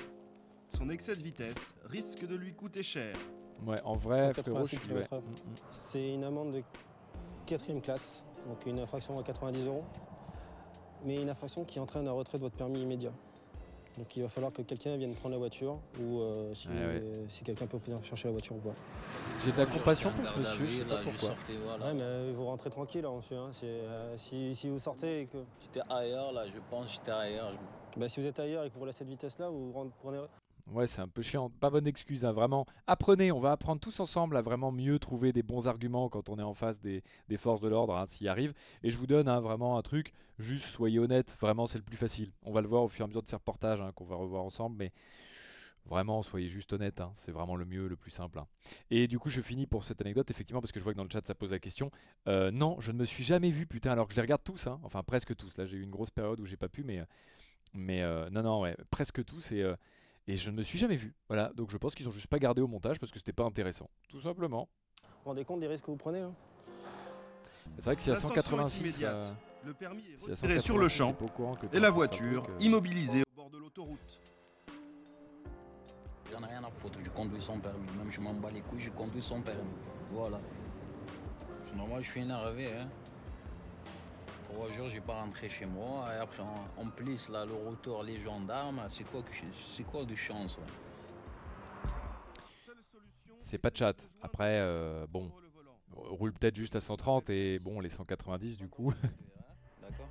Son excès de vitesse risque de lui coûter cher. Ouais, en vrai, frérot, 186 je suis- ouais. km/h. C'est une amende de quatrième classe, donc une infraction à 90 euros, mais une infraction qui entraîne un retrait de votre permis immédiat. Donc il va falloir que quelqu'un vienne prendre la voiture ou euh, si, Ouais, ouais. euh, si quelqu'un peut venir chercher la voiture ou pas. J'ai de la compassion pour ce monsieur, je sais pas pourquoi. sortais, voilà. Ouais, mais vous rentrez tranquille, hein, monsieur. hein, euh, si, si vous sortez et que. J'étais ailleurs, là, je pense, j'étais ailleurs. Bah, si vous êtes ailleurs et que vous roulez à cette vitesse-là, vous rentrez- prenez. Ouais, c'est un peu chiant. Pas bonne excuse, hein, vraiment. Apprenez, on va apprendre tous ensemble à vraiment mieux trouver des bons arguments quand on est en face des, des forces de l'ordre, hein, s'y arrive. Et je vous donne hein, vraiment un truc, juste soyez honnête, vraiment c'est le plus facile. On va le voir au fur et à mesure de ces reportages hein, qu'on va revoir ensemble, mais vraiment soyez juste honnête, hein, c'est vraiment le mieux, le plus simple. hein. Et du coup, je finis pour cette anecdote, effectivement, parce que je vois que dans le chat ça pose la question. Euh, non, je ne me suis jamais vu, putain, alors que je les regarde tous, enfin presque tous. Là, j'ai eu une grosse période où j'ai pas pu, mais, mais euh, non, non, ouais, presque tous. Et. euh, et je ne me suis jamais vu. Voilà, donc je pense qu'ils ont juste pas gardé au montage parce que c'était pas intéressant. Tout simplement. Vous vous rendez compte des risques que vous prenez là C'est vrai que s'il y a La sanction est 186. immédiate. euh, Le permis est retiré sur le 186, champ t'es pas au courant que et la voiture euh, immobilisée au bord de l'autoroute. J'en ai rien à foutre, je conduis sans permis. Même je m'en bats les couilles, je conduis sans permis. Voilà. Normal, je suis énervé. Hein. Trois jours, j'ai pas rentré chez moi. Et après, en, en plus, là, le retour, les gendarmes, c'est quoi, c'est quoi de chance là? C'est pas de chat. Après, euh, bon, roule peut-être juste à 130 et bon, les 190 du coup. D'accord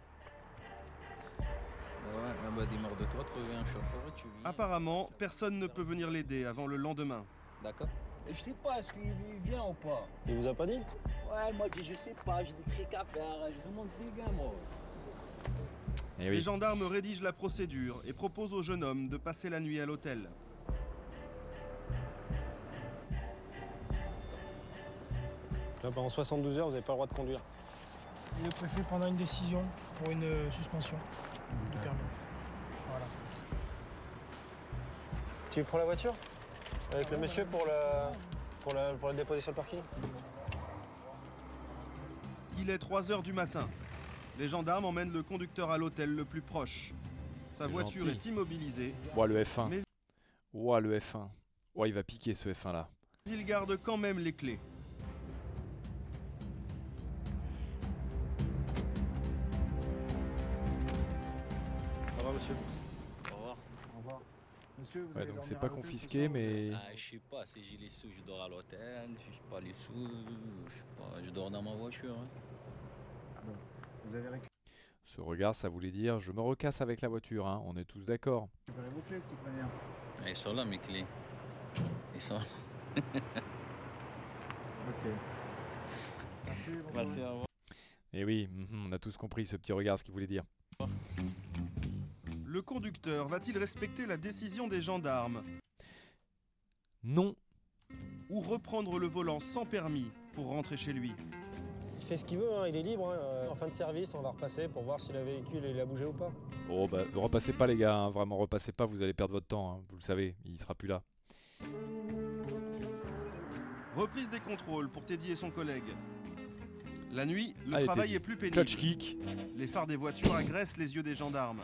va démarrer de toi, trouver un chauffeur et tu viens. Apparemment, personne ne peut venir l'aider avant le lendemain. D'accord. Je sais pas, est-ce qu'il vient ou pas Il vous a pas dit? Ouais, moi je dis, je sais pas, j'ai des trucs à faire, je demande des gars moi. Eh Les gendarmes rédigent la procédure et proposent au jeune homme de passer la nuit à l'hôtel. Là, pendant 72 heures, vous n'avez pas le droit de conduire. Le préfet prendra une décision pour une euh, suspension du permis. Voilà. Tu prends la voiture? Avec le monsieur pour la, pour la, pour la déposer sur le parking Il est 3 heures du matin. Les gendarmes emmènent le conducteur à l'hôtel le plus proche. Sa voiture gentil. est immobilisée. Ouah, le F1. Mais Ouah, le F1. Ouah, il va piquer ce F1 là. il garde quand même les clés. Ouais, donc c'est pas confisqué, mais. Ah, je sais pas, si j'ai les sous, je dors à l'hôtel. Si j'ai pas les sous, je sais pas, je dors dans ma voiture. hein. Bon, vous avez récupéré Ce regard, ça voulait dire je me recasse avec la voiture, hein. on est tous d'accord. vos clés de toute manière. Ah, Ils sont là, mes clés. Ils sont là. Ok. Merci, Merci, au revoir. Et Eh oui, mhm, on a tous compris ce petit regard, ce qu'il voulait dire. Le conducteur va-t-il respecter la décision des gendarmes Non. Ou reprendre le volant sans permis pour rentrer chez lui Il fait ce qu'il veut, hein, il est libre. hein. Euh, En fin de service, on va repasser pour voir si le véhicule il a bougé ou pas. Oh bah, repassez pas les gars, hein, vraiment repassez pas, vous allez perdre votre temps, hein, vous le savez, il sera plus là. Reprise des contrôles pour Teddy et son collègue. La nuit, le Allez, travail Teddy. est plus pénible. Clutch kick. Les phares des voitures agressent les yeux des gendarmes.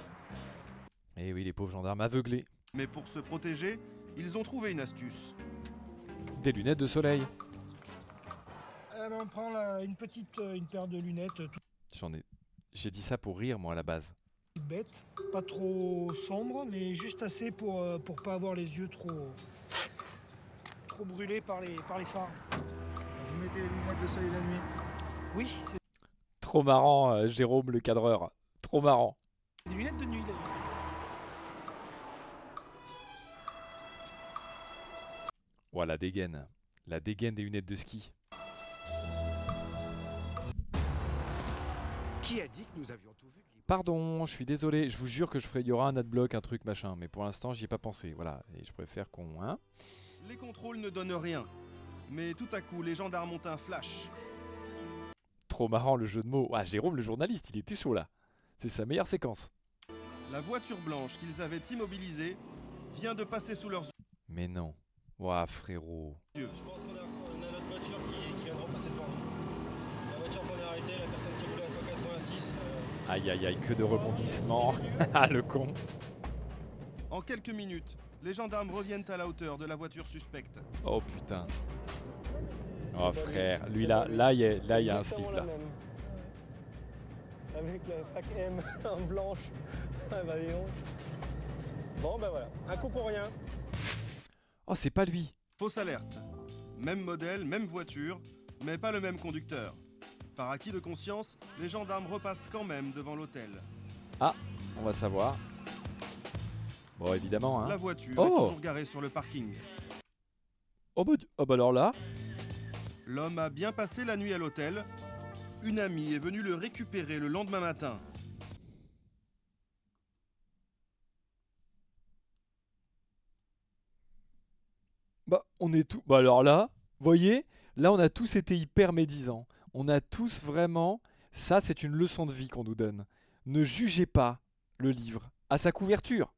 Et Eh oui, les pauvres gendarmes aveuglés. Mais pour se protéger, ils ont trouvé une astuce. Des lunettes de soleil. Eh ben, on prend la- une petite euh, une paire de lunettes euh, J'en ai. J'ai dit ça pour rire moi à la base. bête, pas trop sombre, mais juste assez pour euh, pour pas avoir les yeux trop trop brûlés par les par les phares. Vous mettez les lunettes de soleil la nuit Oui, c'est Trop marrant, euh, Jérôme le cadreur. Trop marrant. des lunettes de nuit d'ailleurs. Ouah, la dégaine. La dégaine des lunettes de ski. Qui a dit que nous avions tout vu? Pardon, je suis désolé, je vous jure que je ferai, il y aura un adblock, un truc machin, mais pour l'instant j'y ai pas pensé, voilà, et je préfère qu'on, hein Les contrôles ne donnent rien. Mais tout à coup, les gendarmes ont un flash. Trop marrant le jeu de mots. Ah, Jérôme le journaliste, il était chaud là. C'est sa meilleure séquence. La voiture blanche qu'ils avaient immobilisée vient de passer sous leurs Mais non. Ouah, frérot. yeux. Je pense qu'on a, on a notre voiture qui, qui vient de repasser devant nous. La voiture qu'on a arrêtée, la personne qui roulait à 186. euh, Aïe aïe aïe, que de rebondissements. Ah, le con. En quelques minutes, les gendarmes reviennent à la hauteur de la voiture suspecte. Oh putain. Oh frère, lui là, là il y a, là, y a un slip là. Avec le pack M en blanche. Ah bah. Bon ben voilà, un coup pour rien. Oh, c'est pas lui. Fausse alerte. Même modèle, même voiture, mais pas le même conducteur. Par acquis de conscience, les gendarmes repassent quand même devant l'hôtel. Ah, on va savoir. Bon, évidemment, hein. La voiture est Oh toujours garée sur le parking. Oh bah, oh bah alors là, L'homme a bien passé la nuit à l'hôtel. Une amie est venue le récupérer le lendemain matin. On est tout. Bah alors là, voyez, là on a tous été hyper médisants. On a tous vraiment. Ça, c'est une leçon de vie qu'on nous donne. Ne jugez pas le livre à sa couverture.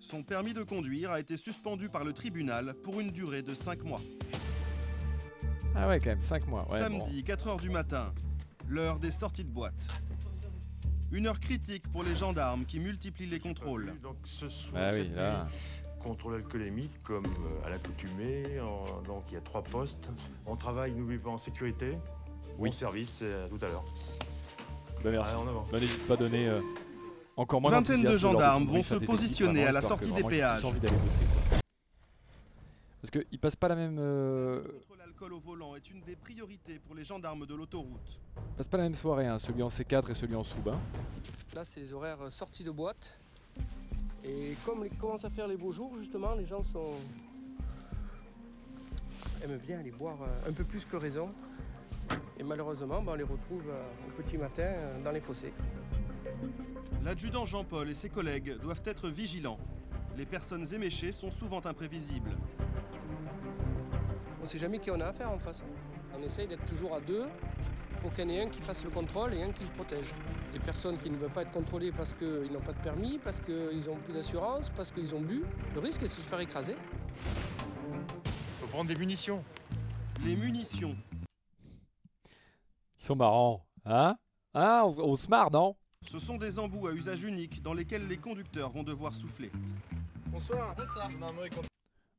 Son permis de conduire a été suspendu par le tribunal pour une durée de 5 mois. Ah ouais, quand même, 5 mois. Ouais, Samedi, 4h du matin, l'heure des sorties de boîte. Une heure critique pour les gendarmes qui multiplient les contrôles. Donc ce soir, Ah oui, là. nuit, contrôle alcoolémique comme euh, à l'accoutumée. En- Donc il y a trois postes. On travaille, n'oublie pas, en sécurité. Oui. Bon service, c'est à tout à l'heure. Bah merci. Allez, en avant. Bah, N'hésite pas à donner euh, encore moins Vingtaine de d'enthousiasme lors gendarmes vont se des équipes, positionner vraiment, à la histoire que sortie des vraiment j'ai plus péages. envie d'aller bosser, quoi. Parce qu'il passe pas la même. euh, Contre l'alcool au volant est une des priorités pour les gendarmes de l'autoroute. passe pas la même soirée, hein, celui en C4 et celui en sous hein. Là, c'est les horaires euh, sortis de boîte. Et comme il commence à faire les beaux jours, justement, les gens sont aiment bien aller boire euh, un peu plus que raison. Et malheureusement, ben, on les retrouve euh, au petit matin euh, dans les fossés. L'adjudant Jean-Paul et ses collègues doivent être vigilants. Les personnes éméchées sont souvent imprévisibles. On ne sait jamais qui on a affaire en face. On essaye d'être toujours à deux pour qu'il y en ait un qui fasse le contrôle et un qui le protège. Des personnes qui ne veulent pas être contrôlées parce qu'ils n'ont pas de permis, parce qu'ils n'ont plus d'assurance, parce qu'ils ont bu, le risque est de se faire écraser. Faut prendre des munitions. Les munitions. Ils sont marrants, hein? Hein? On se marre, non? Ce sont des embouts à usage unique dans lesquels les conducteurs vont devoir souffler. Bonsoir. Bonsoir.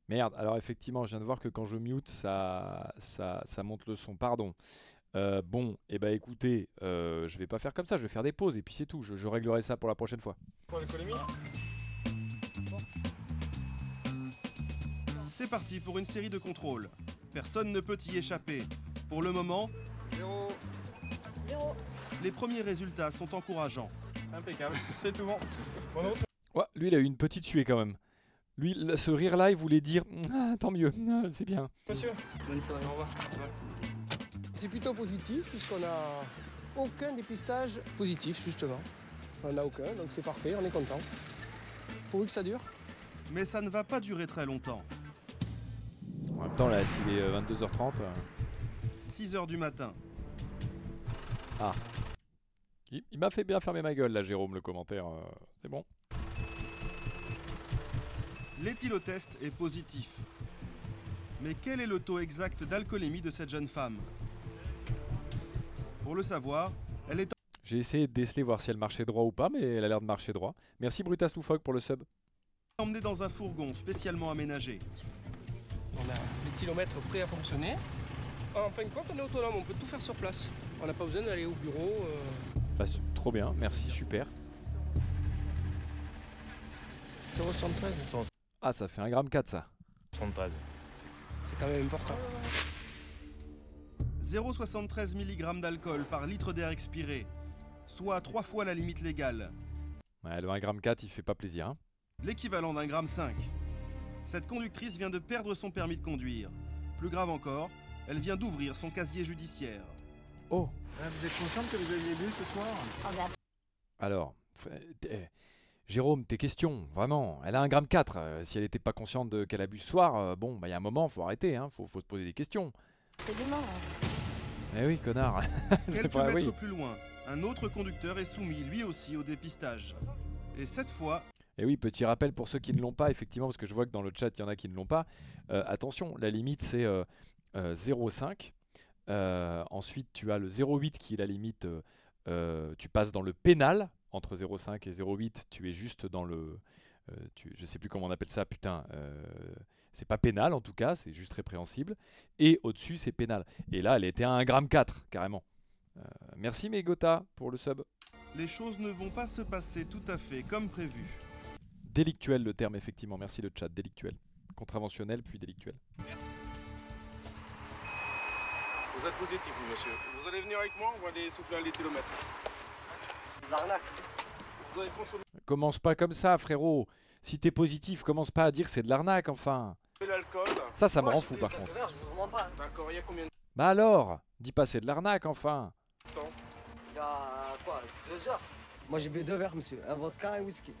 Merde, alors effectivement, je viens de voir que quand je mute, ça, ça, ça monte le son, pardon. Euh, bon, et bah écoutez, euh, je vais pas faire comme ça, je vais faire des pauses et puis c'est tout, je, je réglerai ça pour la prochaine fois. C'est parti pour une série de contrôles. Personne ne peut y échapper. Pour le moment, Zéro. les premiers résultats sont encourageants. Impeccable, c'est tout bon. Bon, non, Ouais, lui il a eu une petite tuée quand même. Lui, ce rire là, il voulait dire ah, tant mieux, ah, c'est bien. monsieur. Bonne soirée, au revoir. C'est plutôt positif puisqu'on n'a aucun dépistage positif justement. On n'a aucun, donc c'est parfait, on est content. Pourvu que ça dure. Mais ça ne va pas durer très longtemps. En même temps, là, s'il est euh, 22h30. euh, 6 heures du matin. Ah. Il, il m'a fait bien fermer ma gueule là, Jérôme, le commentaire. euh, c'est bon. L'éthylotest est positif. Mais quel est le taux exact d'alcoolémie de cette jeune femme? Pour le savoir, elle est J'ai essayé de déceler voir si elle marchait droit ou pas, mais elle a l'air de marcher droit. Merci Brutas Loufoque pour le sub. emmenée dans un fourgon spécialement aménagé. On a l'éthylomètre prêt à fonctionner. En fin de compte, on est autonome, on peut tout faire sur place. On n'a pas besoin d'aller au bureau. euh, Bah, trop bien, merci, super. 0,73. Ah, ça fait 1,4 ça. 73. C'est quand même important. 0,73 mg d'alcool par litre d'air expiré, soit trois fois la limite légale, Ouais, le 1,4 il fait pas plaisir. Hein. l'équivalent d'un gramme 5. Cette conductrice vient de perdre son permis de conduire. Plus grave encore, elle vient d'ouvrir son casier judiciaire. Oh Ah, vous êtes consciente que vous aviez bu ce soir? Alors, f- t'es- Jérôme, tes questions, vraiment. Elle a 1,4 euh, Si elle n'était pas consciente de qu'elle a bu ce soir, euh, bon, bah il y a un moment, faut arrêter, hein. faut, faut se poser des questions. C'est dément. Eh oui, connard. Quelques pas- mètres oui. plus loin, un autre conducteur est soumis lui aussi au dépistage. Et cette fois, Et oui, petit rappel pour ceux qui ne l'ont pas, effectivement, parce que je vois que dans le chat, il y en a qui ne l'ont pas. Euh, attention, la limite, c'est euh, euh, 0,5. Euh, ensuite, tu as le 0,8 qui est la limite. tu passes dans le pénal. Entre 0,5 et 0,8, tu es juste dans le. tu, je sais plus comment on appelle ça, putain. C'est pas pénal en tout cas, c'est juste répréhensible. Et au-dessus, c'est pénal. Et là, elle était à 1,4 g carrément. Euh, merci Megota pour le sub. les choses ne vont pas se passer tout à fait comme prévu. Délictuel le terme, effectivement. Merci le chat, délictuel. Contraventionnel, puis délictuel. Vous êtes positif, vous, monsieur. Vous allez venir avec moi, on va aller souffler un l'éthylomètre. L'arnaque. Vous allez consommer Commence pas comme ça, frérot. Si t'es positif, commence pas à dire que c'est de l'arnaque, enfin. l'alcool. Ça, ça me rend fou, par contre. Bah alors Dis pas c'est de l'arnaque, enfin. Il y a quoi Deux heures? Moi j'ai bu deux verres, monsieur. Un vodka et un whisky.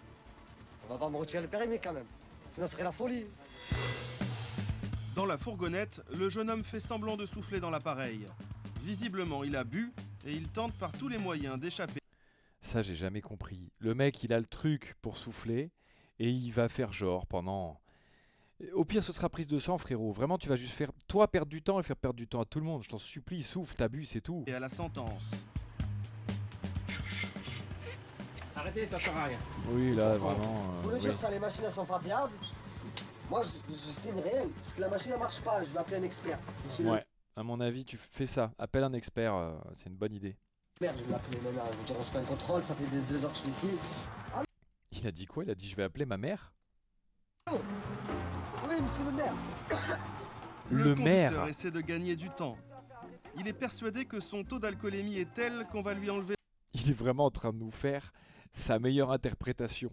On va pas me retirer le permis quand même. Sinon ce serait la folie. Dans la fourgonnette, le jeune homme fait semblant de souffler dans l'appareil. Visiblement, il a bu et il tente par tous les moyens d'échapper. Ça, j'ai jamais compris. Le mec, il a le truc pour souffler et il va faire genre pendant. Au pire, ce sera prise de sang, frérot. Vraiment, tu vas juste faire toi perdre du temps et faire perdre du temps à tout le monde. Je t'en supplie, souffle, bu, c'est tout. Et à la sentence. Arrêtez, ça sert à rien. Oui, là, vraiment. euh, le oui. dire, ça, les machines elles sont pas fiables? Moi je, je signe rien, parce que la machine elle marche pas. Je vais appeler un expert. Ouais, à mon avis, tu fais ça. Appelle un expert, euh, c'est une bonne idée. Merde, je vais l'appeler maintenant. Je vais dire, je fais un contrôle, ça fait deux heures que je suis ici. Il a dit quoi? Il a dit je vais appeler ma mère Oui, monsieur le maire. Le, Le maire. conducteur essaie de gagner du temps. Il est persuadé que son taux d'alcoolémie est tel qu'on va lui enlever il est vraiment en train de nous faire sa meilleure interprétation.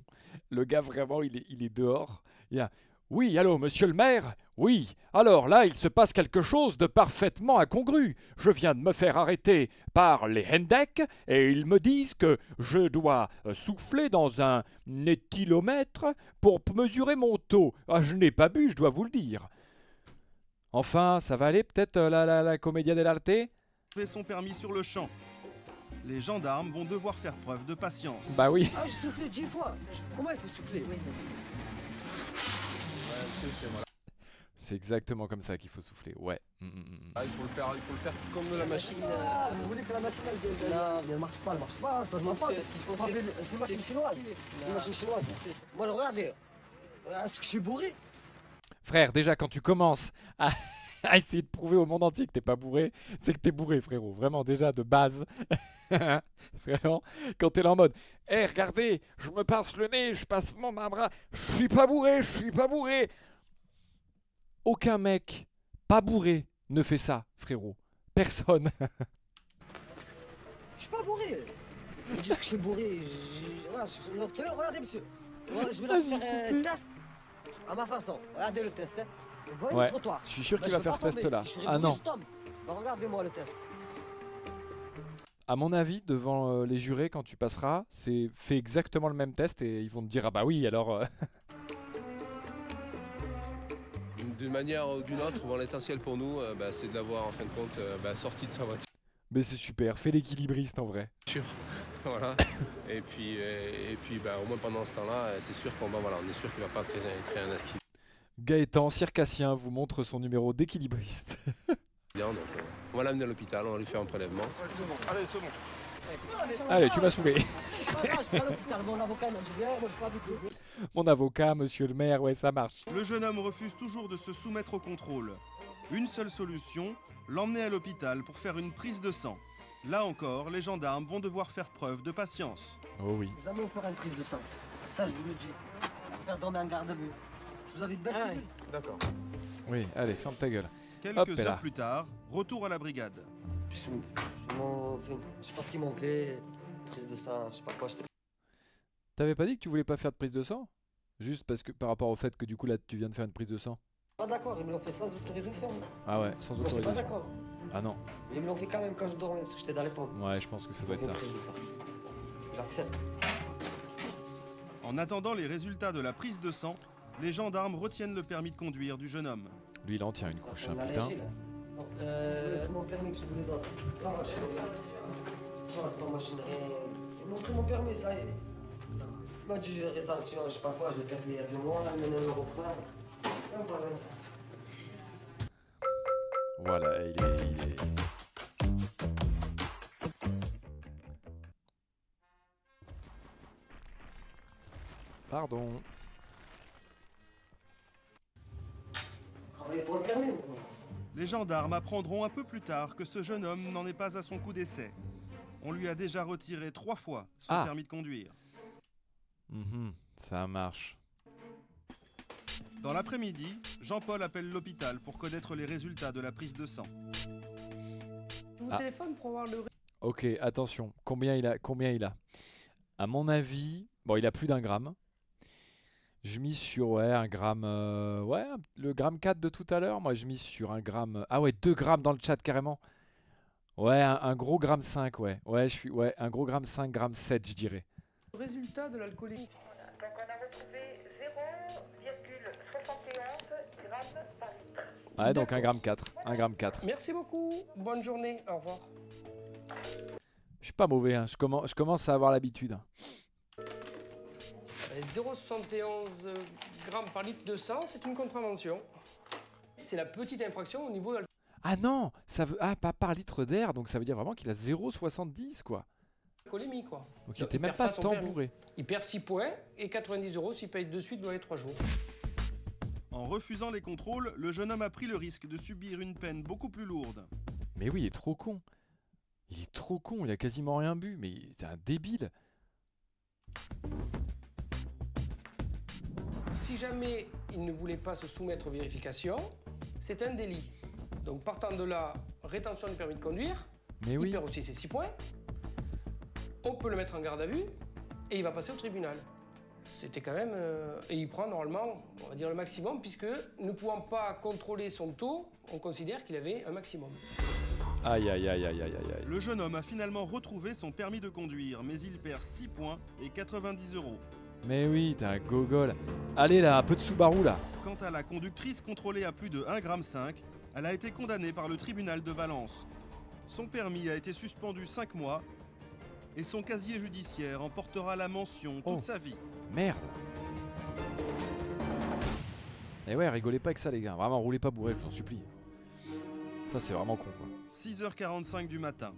Le gars, vraiment, il est, il est dehors. Il y a Oui, allô, monsieur le maire? Oui, alors là, il se passe quelque chose de parfaitement incongru. Je viens de me faire arrêter par les Hendek et ils me disent que je dois euh, souffler dans un éthylomètre pour mesurer mon taux. Ah, je n'ai pas bu, je dois vous le dire. Enfin, ça va aller peut-être euh, la, la, la comédia dell'arte? Son permis sur le champ. Les gendarmes vont devoir faire preuve de patience. Bah oui. Ah, j'ai soufflé dix fois. Comment il faut souffler? C'est exactement comme ça qu'il faut souffler. Ouais. Mm, mm, mm. Ah, il faut le faire, il faut le faire comme de la machine. Ah, vous voulez que la machine elle elle- Non, mais elle marche pas, elle marche pas, c'est pas de ma faute. C'est une machine chinoise. C'est une machine chinoise. Moi, regardez. Est-ce que je suis bourré? Frère, déjà quand tu commences à, à essayer de prouver au monde entier que t'es pas bourré, c'est que t'es bourré, frérot. Vraiment, déjà de base. Vraiment, quand t'es là en mode, hé, regardez, je me passe le nez, je passe mon bras, je suis pas bourré, je suis pas bourré. Aucun mec pas bourré ne fait ça, frérot. Personne. Je suis pas bourré. Ils disent que je suis bourré. Je- voilà, je- je- donc, Regardez, monsieur. Je vais leur faire un test à ma façon. Regardez le test. Hein. Voyez Ouais, le trottoir. je suis sûr Ben, qu'il va faire ce test-là. Si je suis Ah non. Ben, Regardez-moi le test. À mon avis, devant euh, les jurés, quand tu passeras, c'est fait exactement le même test et ils vont te dire ah bah oui alors. D'une manière ou d'une autre, bon, l'essentiel pour nous, euh, bah, c'est de l'avoir en fin de compte euh, bah, sorti de sa voiture. Mais c'est super, fais l'équilibriste en vrai. voilà. Et puis, euh, et puis bah, au moins pendant ce temps-là, c'est sûr qu'on va, voilà, on est sûr qu'il va pas créer, créer un accident. Gaëtan Circassien vous montre son numéro d'équilibriste. Donc, euh, on va l'amener à l'hôpital, on va lui faire un prélèvement. c'est bon, allez, c'est bon. Allez, tu m'as saoulé. Mon avocat monsieur le maire, ouais, ça marche. Le jeune homme refuse toujours de se soumettre au contrôle. Une seule solution, l'emmener à l'hôpital pour faire une prise de sang. Là encore, les gendarmes vont devoir faire preuve de patience. Oh oui. Jamais on fera une prise de sang. Ça, je vous le dis. Faire dormir un garde à vue. Si vous avez de belles Ah cellules. D'accord. Oui, allez, ferme ta gueule. Quelques Hop, heures là. plus tard, retour à la brigade. Je sais pas ce qu'ils m'ont fait. Prise de sang, je sais pas quoi. j'étais- T'avais pas dit que tu voulais pas faire de prise de sang? Juste parce que par rapport au fait que du coup là tu viens de faire une prise de sang Pas d'accord, ils me l'ont fait sans autorisation. Ah ouais, sans Moi, j'étais pas autorisation. d'accord. Ah non. Ils me l'ont fait quand même quand je dormais parce que j'étais dans les pommes. Ouais, je pense que ça doit être ça. J'accepte. En attendant les résultats de la prise de sang, les gendarmes retiennent le permis de conduire du jeune homme. Lui il en tient une couche, hein, On a putain. là. Euh, mon permis que je voulais d'autre. Ah, je pas. Voilà, c'est pas machine. Mon permis, ça y est. M'a dit rétention, je sais pas quoi, j'ai permis il y a deux mois, il m'a donné un euro plein. Et voilà. Il est. il est- Pardon. Pour le permis. Les gendarmes apprendront un peu plus tard que ce jeune homme n'en est pas à son coup d'essai. On lui a déjà retiré trois fois son Ah. permis de conduire. Mhm, ça marche. Dans l'après-midi, Jean-Paul appelle l'hôpital pour connaître les résultats de la prise de sang. Mon Ah. téléphone pour voir le. Ok, attention. Combien il a Combien il a? À mon avis, bon, il a plus d'un gramme. Je mise sur ouais un gramme, euh, ouais le gramme 4 de tout à l'heure. Moi, je mise sur un gramme. Ah ouais, 2 grammes dans le chat carrément. Ouais, un, un gros gramme 5, ouais. Ouais, je suis ouais, un gros gramme 5, gramme 7, je dirais. Résultat de l'alcoolémie. Donc on a retrouvé 0,71 grammes par litre. Ouais, donc un gramme 4, un gramme 4. Merci beaucoup. Bonne journée. Au revoir. Je suis pas mauvais, hein. je, commence, je commence à avoir l'habitude. hein. Euh, 0,71 grammes par litre de sang, c'est une contravention. C'est la petite infraction au niveau de Ah non, ça veut ah pas par litre d'air, donc ça veut dire vraiment qu'il a 0,70 quoi. L'alcoolémie, quoi. Donc il Donc, était il même perd pas tant bourré. Il perd 6 points et 90 euros s'il paye de suite dans les 3 jours. En refusant les contrôles, le jeune homme a pris le risque de subir une peine beaucoup plus lourde. Mais oui, il est trop con. Il est trop con, il a quasiment rien bu, mais c'est un débile. si jamais il ne voulait pas se soumettre aux vérifications, c'est un délit. Donc partant de là, rétention du permis de conduire, Mais il oui. perd aussi ses 6 points. On peut le mettre en garde à vue et il va passer au tribunal. C'était quand même... euh, et il prend normalement, on va dire le maximum, puisque ne pouvant pas contrôler son taux, on considère qu'il avait un maximum. Aïe aïe aïe aïe aïe aïe aïe. Le jeune homme a finalement retrouvé son permis de conduire, mais il perd 6 points et 90 euros. Mais oui, t'es un gogol. Allez là, un peu de Subaru là. Quant à la conductrice contrôlée à plus de 1,5 g, elle a été condamnée par le tribunal de Valence. Son permis a été suspendu 5 mois et son casier judiciaire en portera la mention toute Oh. sa vie. Merde. Et ouais, rigolez pas avec ça les gars. Vraiment, roulez pas bourré, je vous en supplie. Ça c'est vraiment con quoi. 6h45 du matin.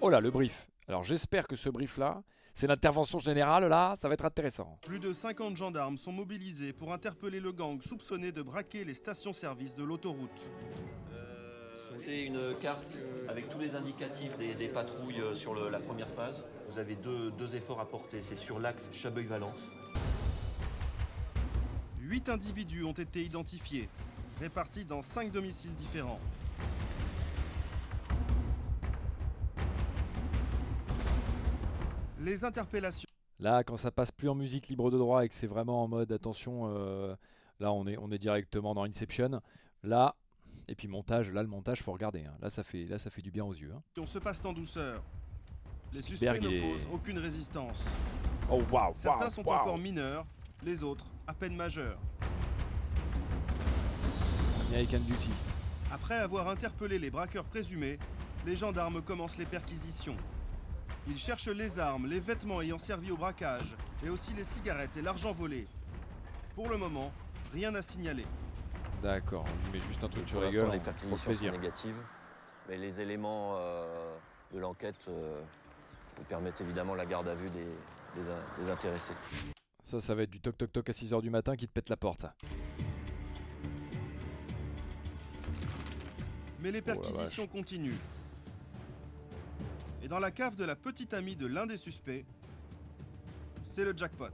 Oh là, le brief. Alors j'espère que ce brief là, c'est l'intervention générale là, ça va être intéressant. Plus de 50 gendarmes sont mobilisés pour interpeller le gang soupçonné de braquer les stations-service de l'autoroute. C'est une carte avec tous les indicatifs des, des patrouilles euh, sur le- la première phase. Vous avez deux, deux efforts à porter. C'est sur l'axe Chabeuil-Valence. 8 individus ont été identifiés, répartis dans 5 domiciles différents. Les interpellations. Là, quand ça passe plus en musique libre de droit et que c'est vraiment en mode attention, euh, là on est, on est directement dans Inception. Là, et puis montage, là le montage faut regarder. hein. Là ça fait, là ça fait du bien aux yeux. hein. On se passe en douceur. Les Spielberg, suspects il est- n'opposent aucune résistance. Oh waouh, Certains sont encore mineurs, les autres à peine majeurs. American Beauty. Après avoir interpellé les braqueurs présumés, les gendarmes commencent les perquisitions. Ils cherchent les armes, les vêtements ayant servi au braquage, et aussi les cigarettes et l'argent volé. Pour le moment, rien à signaler. D'accord, on lui met juste un truc sur la gueule. les perquisitions sont négatives. Mais les éléments euh, de l'enquête euh, permettent évidemment la garde à vue des, des in- des intéressés. Ça, ça va être du toc toc toc à 6h du matin qui te pète la porte ça. Mais les Oh perquisitions continuent. Et dans la cave de la petite amie de l'un des suspects, c'est le jackpot.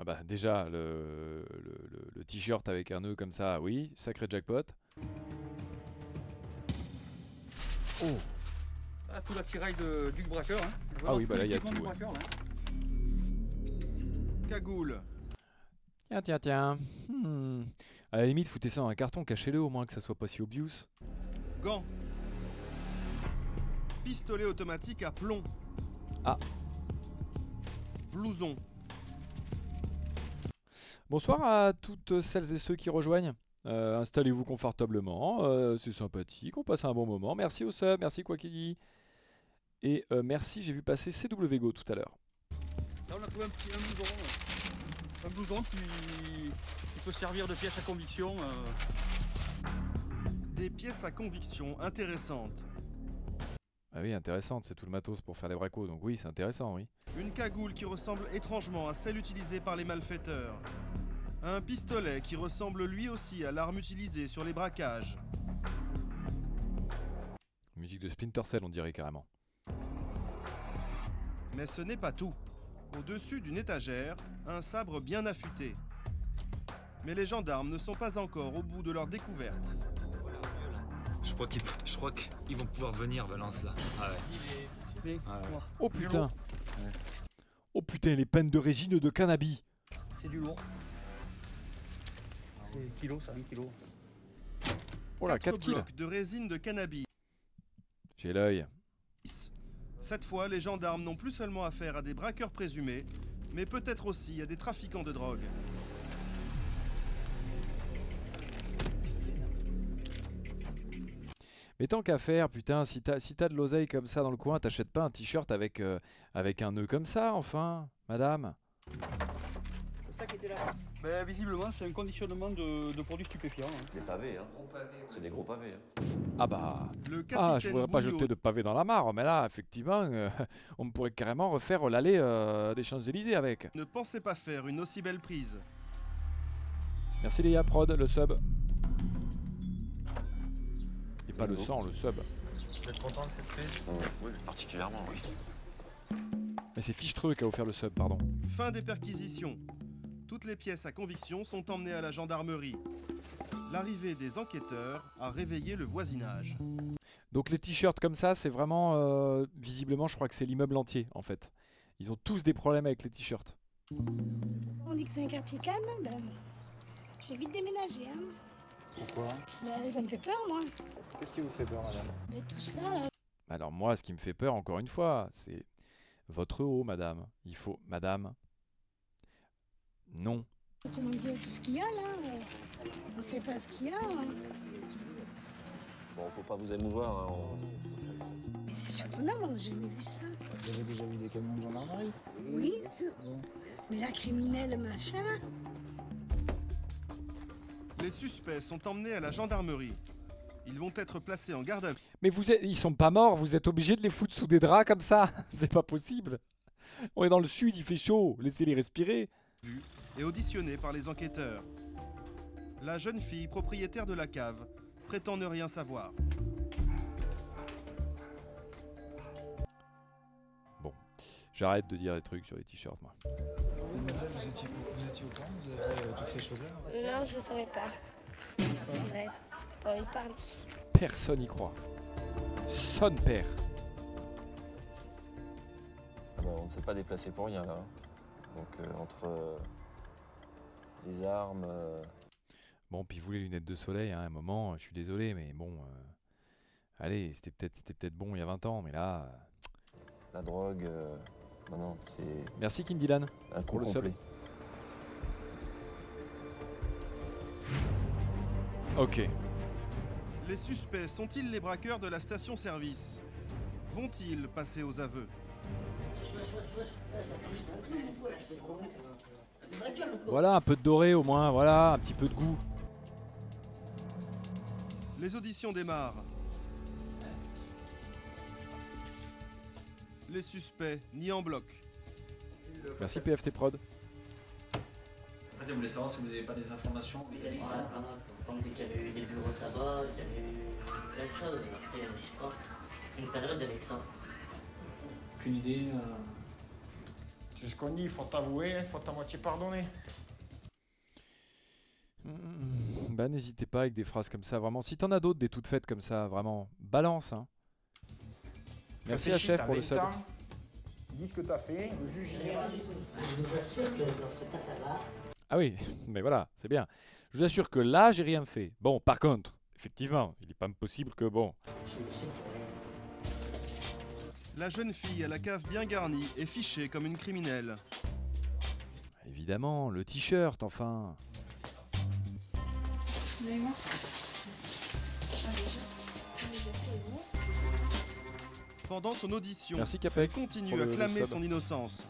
Ah bah déjà, le, le- le- le t-shirt avec un nœud comme ça, oui, sacré jackpot. Oh Ah, tout l'attirail de, du braqueur. Hein. Ah oui, bah là, il y a tout, ouais. braqueur, là. Cagoule. Tiens, tiens, tiens. Hmm. À la limite, foutez ça dans un carton, cachez-le au moins que ça soit pas si obvious. Gants. Pistolet automatique à plomb. Ah. Blouson. Bonsoir à toutes celles et ceux qui rejoignent. Euh, Installez-vous confortablement, euh, c'est sympathique, on passe un bon moment. Merci au sub, merci quoi qu'il dit. Et euh, merci, j'ai vu passer CWGO tout à l'heure. Là, on a trouvé un petit un blouson. Un blouson qui, qui peut servir de pièce à conviction. euh. Des pièces à conviction intéressantes. Ah oui, intéressante, c'est tout le matos pour faire des bracos, donc oui, c'est intéressant, oui. Une cagoule qui ressemble étrangement à celle utilisée par les malfaiteurs. Un pistolet qui ressemble lui aussi à l'arme utilisée sur les braquages. Musique de Splinter Cell, on dirait carrément. Mais ce n'est pas tout. Au-dessus d'une étagère, un sabre bien affûté. Mais les gendarmes ne sont pas encore au bout de leur découverte. Je crois qu'ils je crois qu'ils vont pouvoir venir, Valence, là. Ah ouais. Ah ouais. Oh putain Oh putain, les peines de résine de cannabis C'est du lourd. C'est kilo, ça, un kilo. Oh là, 4 Quatre kills blocs de résine de cannabis. J'ai l'œil. Cette fois, les gendarmes n'ont plus seulement affaire à des braqueurs présumés, mais peut-être aussi à des trafiquants de drogue. Mais tant qu'à faire, putain, si t'as si t'as de l'oseille comme ça dans le coin, t'achètes pas un t-shirt avec, euh, avec un nœud comme ça, enfin, madame C'est ça qui était là. Ben, visiblement, c'est un conditionnement de, de produits stupéfiants. hein. Des pavés, hein. C'est des gros pavés. hein. Ah bah Le Ah, je voudrais pas jeter de pavé dans la mare, mais là, effectivement, euh, on pourrait carrément refaire l'allée euh, des Champs-Élysées avec. Ne pensez pas faire une aussi belle prise. Merci Léa Prod, le sub. Pas le sang, le sub. Vous êtes content de cette prise Oui, particulièrement, oui. Mais c'est Fichtreux qui a offert le sub, pardon. Fin des perquisitions. Toutes les pièces à conviction sont emmenées à la gendarmerie. L'arrivée des enquêteurs a réveillé le voisinage. Donc les t-shirts comme ça, c'est vraiment euh, visiblement, je crois que c'est l'immeuble entier en fait. Ils ont tous des problèmes avec les t-shirts. On dit que c'est un quartier calme, ben, j'ai vite déménagé. Hein. Pourquoi Ben, ça me fait peur, moi. Qu'est-ce qui vous fait peur, madame Mais tout ça, là, Alors moi, ce qui me fait peur, encore une fois, c'est votre haut, madame. Il faut, madame. Non. comment dire, tout ce qu'il y a là, euh, on sait pas ce qu'il y a. hein. Bon, faut pas vous émouvoir. hein, on- Mais c'est surprenant, moi, j'ai jamais vu ça. Vous avez déjà vu des camions de gendarmerie? Oui, bien sûr. Mais la criminelle, machin, Les suspects sont emmenés à la gendarmerie. Ils vont être placés en garde à vue. Mais vous êtes, ils sont pas morts, vous êtes obligé de les foutre sous des draps comme ça. C'est pas possible. On est dans le sud, il fait chaud. Laissez-les respirer. et auditionnés par les enquêteurs. La jeune fille, propriétaire de la cave, prétend ne rien savoir. J'arrête de dire des trucs sur les t-shirts, moi. Mademoiselle, vous étiez, vous étiez au courant Vous avez euh, toutes ces choses-là Non, je savais pas. Bref, envie de parler. Personne y croit. Son père. Ah bah, on ne s'est pas déplacé pour rien là. Donc euh, entre euh, les armes, euh, Bon, puis vous les lunettes de soleil, hein, à un moment, je suis désolé, mais bon. euh, allez, c'était peut-être c'était peut-être bon il y a 20 ans, mais là. la drogue, euh, non non, c'est Merci Kindylan un pour coup le complet. Ok. Les suspects sont-ils les braqueurs de la station-service? Vont-ils passer aux aveux? Voilà, un peu de doré au moins, voilà, un petit peu de goût. Les auditions démarrent. Les suspects nient en bloc. Merci PFT Prod. En fait, on voulait savoir si vous n'avez pas des informations de Voilà, ça. on dit qu'il y avait eu des bureaux de tabac, qu'il y avait eu plein de choses. Après, je sais pas, une période avec ça. Aucune idée. euh, C'est ce qu'on dit, il faut t'avouer, il faut à moitié pardonner. Mm, Bah n'hésitez pas avec des phrases comme ça, vraiment. Si t'en as d'autres, des toutes faites comme ça, vraiment, balance. Hein. Merci à chef pour le 20 sub. Dis ce que t'as fait, le juge. Je vous assure que dans cette affaire-là, Ah oui, mais voilà, c'est bien. Je vous assure que là, j'ai rien fait. Bon, par contre, effectivement, il n'est pas possible que bon. je ne suis pour rien. La jeune fille à la cave bien garnie est fichée comme une criminelle. Évidemment, le t-shirt, enfin. Excusez-moi. Pendant son audition, Merci, elle continue à clamer son innocence.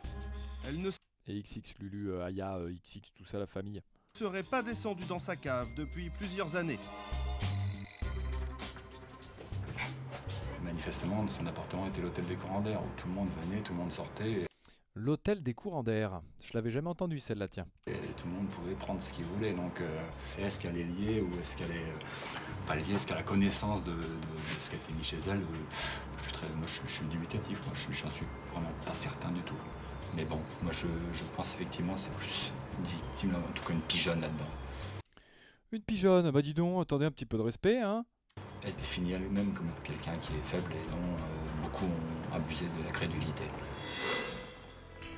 Elle ne Et XX, Lulu, euh, Aya, euh, XX, tout ça, la famille. serait pas descendue dans sa cave depuis plusieurs années. Manifestement, son appartement était l'hôtel des Corandaires, où tout le monde venait, tout le monde sortait, et, L'hôtel des courants d'air. Je l'avais jamais entendu celle-là, tiens. et tout le monde pouvait prendre ce qu'il voulait. Donc, euh, est-ce qu'elle est liée ou est-ce qu'elle est euh, pas liée Est-ce qu'elle a connaissance de, de- de ce qui a été mis chez elle Euh, je suis très, moi, je, je pense effectivement c'est plus une victime, en tout cas une pigeonne là-dedans. Une pigeonne, bah dis donc, attendez un petit peu de respect, hein. Elle se définit elle-même comme quelqu'un qui est faible et dont euh, beaucoup ont abusé de la crédulité.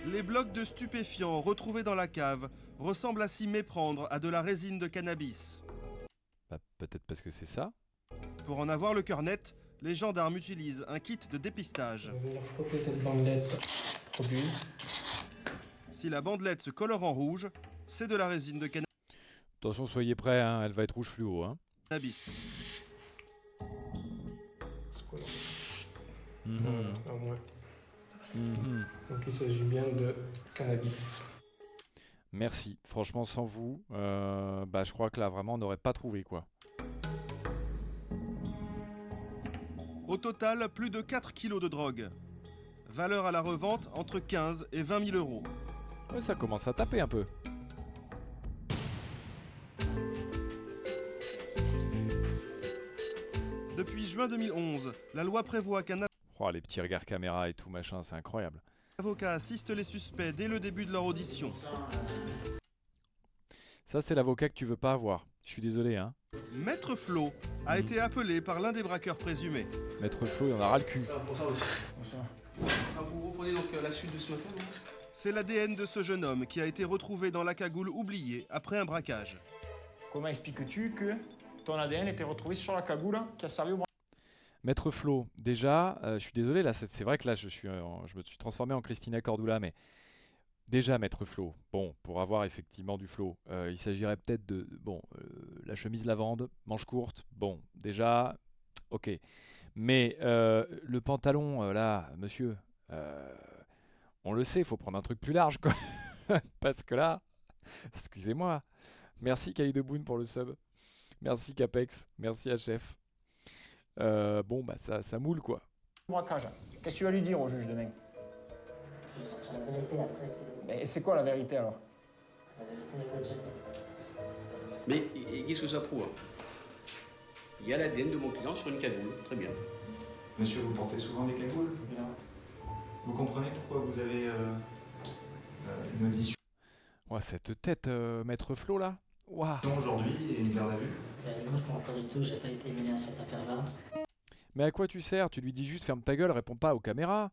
Les blocs de stupéfiants retrouvés dans la cave ressemblent à s'y méprendre à de la résine de cannabis. Bah, peut-être parce que c'est ça. Pour en avoir le cœur net, les gendarmes utilisent un kit de dépistage. Frotter cette bandelette au but. Si la bandelette se colore en rouge, c'est de la résine de Attention, soyez prêts, hein, elle va être rouge fluo, hein. cannabis. Mhm. Voilà, au moins. Mhm. Donc il s'agit bien de cannabis. Merci. Franchement, sans vous, euh, bah, je crois que là, vraiment, on n'aurait pas trouvé, quoi. Au total, plus de 4 kilos de drogue. Valeur à la revente entre 15 et 20 000 euros. Ouais, ça commence à taper un peu. Depuis juin 2011, la loi prévoit qu'un Oh, les petits regards caméra et tout, machin, c'est incroyable. avocat assiste les suspects dès le début de leur audition. Ça, c'est l'avocat que tu veux pas avoir. Je suis désolé, hein. Maître Flo a été appelé par l'un des braqueurs présumés. Maître Flo, il en a ras le cul. Ah, vous reprenez donc euh, la suite de ce matin non C'est l'ADN de ce jeune homme qui a été retrouvé dans la cagoule oubliée après un braquage. Comment expliques-tu que ton ADN était retrouvé sur la cagoule qui a servi au bras Maître Flo, déjà, euh, je suis désolé, là, c'est vrai que là, je, suis, en- je me suis transformé en Christina Cordula, mais déjà, Maître Flo, bon, pour avoir effectivement du flow, euh, il s'agirait peut-être de, bon, euh, la chemise lavande, manche courte, bon, déjà, ok. Mais euh, le pantalon, euh, là, monsieur, euh, on le sait, il faut prendre un truc plus large, quoi. Parce que là, excusez-moi, merci Kali de Boone pour le sub, merci Capex, merci HF. Euh, bon, bah ça, ça moule quoi. braquage Qu'est-ce que tu vas lui dire au juge demain Je sortir la vérité après, c'est Mais c'est quoi la vérité alors? Mais qu'est-ce que ça prouve Il y a l'ADN de mon client sur une cagoule. Très bien. Monsieur, vous portez souvent des cagoules? Non. Vous comprenez pourquoi vous avez euh, euh, une audition Ouais, cette tête, euh, Maître Flo là. Waouh. aujourd'hui et une garde à vue Ben non, je ne comprends pas du tout, j'ai pas été mêlé à cette affaire-là. Mais à quoi tu sers? Tu lui dis juste ferme ta gueule, réponds pas aux caméras.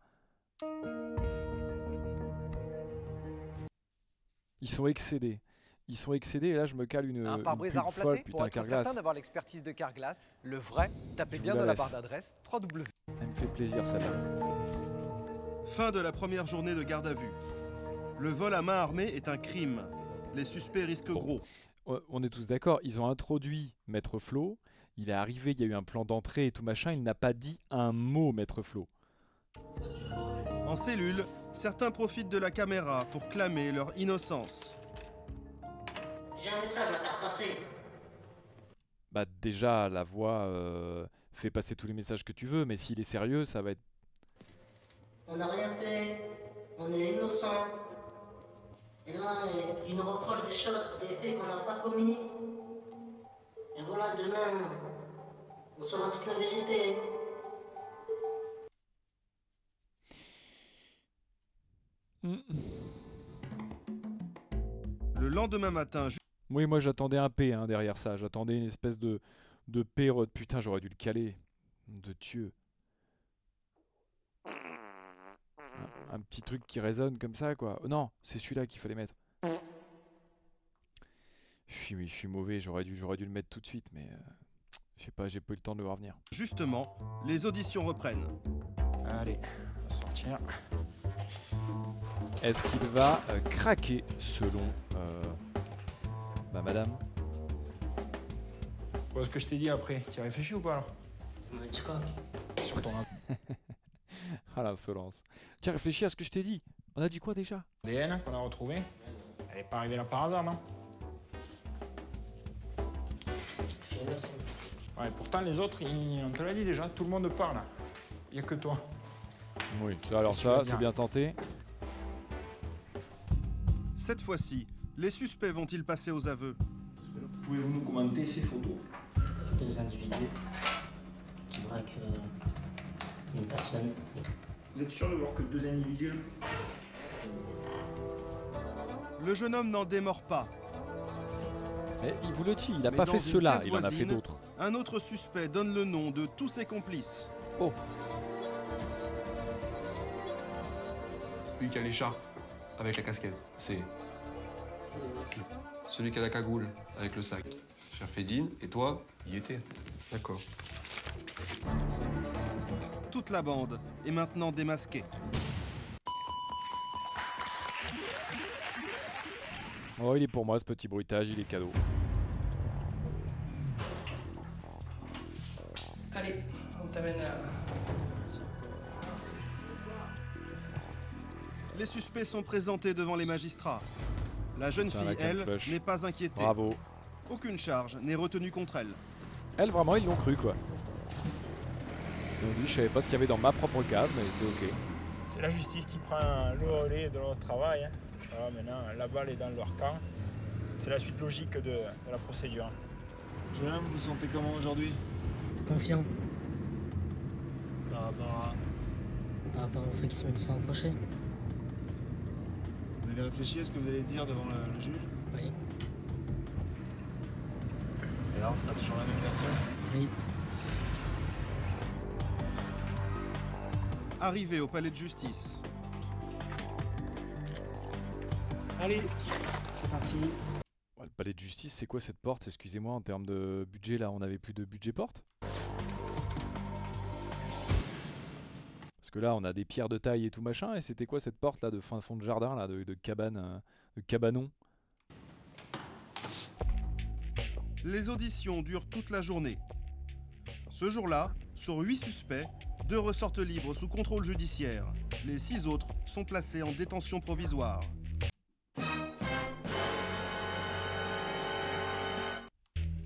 Ils sont excédés. Ils sont excédés et là je me cale une, Un pare-brise à pub folle, remplacer putain, Pour être Carglass. certain d'avoir l'expertise de Carglass, le vrai, tapez Je bien la dans la laisse. barre d'adresse www. Elle me fait plaisir celle-là. Fin de la première journée de garde à vue. Le vol à main armée est un crime. Les suspects risquent gros. On est tous d'accord, ils ont introduit Maître Flo. Il est arrivé, il y a eu un plan d'entrée et tout machin. Il n'a pas dit un mot, Maître Flo. En cellule, certains profitent de la caméra pour clamer leur innocence. J'ai un message à faire passer. Bah déjà, la voix euh, fait passer tous les messages que tu veux, mais s'il est sérieux, ça va être... On n'a rien fait, on est innocent. Et là, il nous reproche des choses, des faits qu'on n'a pas commis. Et voilà, demain, on saura toute la vérité. Le lendemain matin, ju- Oui, moi j'attendais un P hein, derrière ça. J'attendais une espèce de, de P. Putain, j'aurais dû le caler. De Dieu. Un, petit truc qui résonne comme ça, quoi. Oh non, c'est celui-là qu'il fallait mettre. Je suis, je suis mauvais. J'aurais dû, j'aurais dû le mettre tout de suite, mais euh, je sais pas, j'ai pas eu le temps de le voir venir. justement, les auditions reprennent. Allez, on va sortir. Est-ce qu'il va euh, craquer selon euh, bah, madame? Bon, ce que je t'ai dit après, tu as réfléchi ou pas alors? Sur ton Ah l'insolence. Tiens, réfléchis à ce que je t'ai dit. On a dit quoi déjà? ADN qu'on a retrouvé. Elle est pas arrivée là par hasard, non? Je suis innocent. Ouais, pourtant les autres, ils- on te l'a dit déjà, tout le monde parle. Il y a que toi. Oui, alors Qu'est-ce que tu vas ça, c'est bien tenté. Cette fois-ci, les suspects vont-ils passer aux aveux? Pouvez-vous nous commenter ces photos? Deux individus qui braquent euh, une personne. Vous êtes sûr de voir que deux individus Le jeune homme n'en démord pas. Mais il vous le dit, il n'a pas fait cela, il en a fait d'autres. Un autre suspect donne le nom de tous ses complices. Oh. Celui qui a l'écharpe avec la casquette, c'est celui qui a la cagoule avec le sac. Cher Fédine, et toi, y étais. D'accord. Toute la bande est maintenant démasquée. Oh, il est pour moi ce petit bruitage, il est cadeau. Allez, on t'amène à. Les suspects sont présentés devant les magistrats. La jeune Putain, fille, elle, n'est pas inquiétée. Bravo. Aucune charge n'est retenue contre elle. Elle, vraiment, ils l'ont cru, quoi. Ils ont dit, je savais pas ce qu'il y avait dans ma propre cave, mais c'est ok. C'est la justice qui prend le relais de notre travail. hein. Voilà, maintenant, la balle est dans leur camp. C'est la suite logique de, de la procédure. Jeune homme, vous vous sentez comment aujourd'hui? Confiant Par rapport à. par rapport au fait qu'ils sont approchés. Vous avez réfléchi à ce que vous allez dire devant le, le juge? Oui. Et là, on sera toujours la même personne? Oui. Arrivé au palais de justice, Allez, c'est parti. Ouais, le palais de justice, c'est quoi cette porte Excusez-moi, en termes de budget, là, on avait plus de budget porte? Parce que là, on a des pierres de taille et tout machin, et c'était quoi cette porte là de fin fond de jardin, là, de, de cabane, euh, de cabanon? Les auditions durent toute la journée. Ce jour-là, sur 8 suspects, deux ressortent libres sous contrôle judiciaire. Les six autres sont placés en détention provisoire.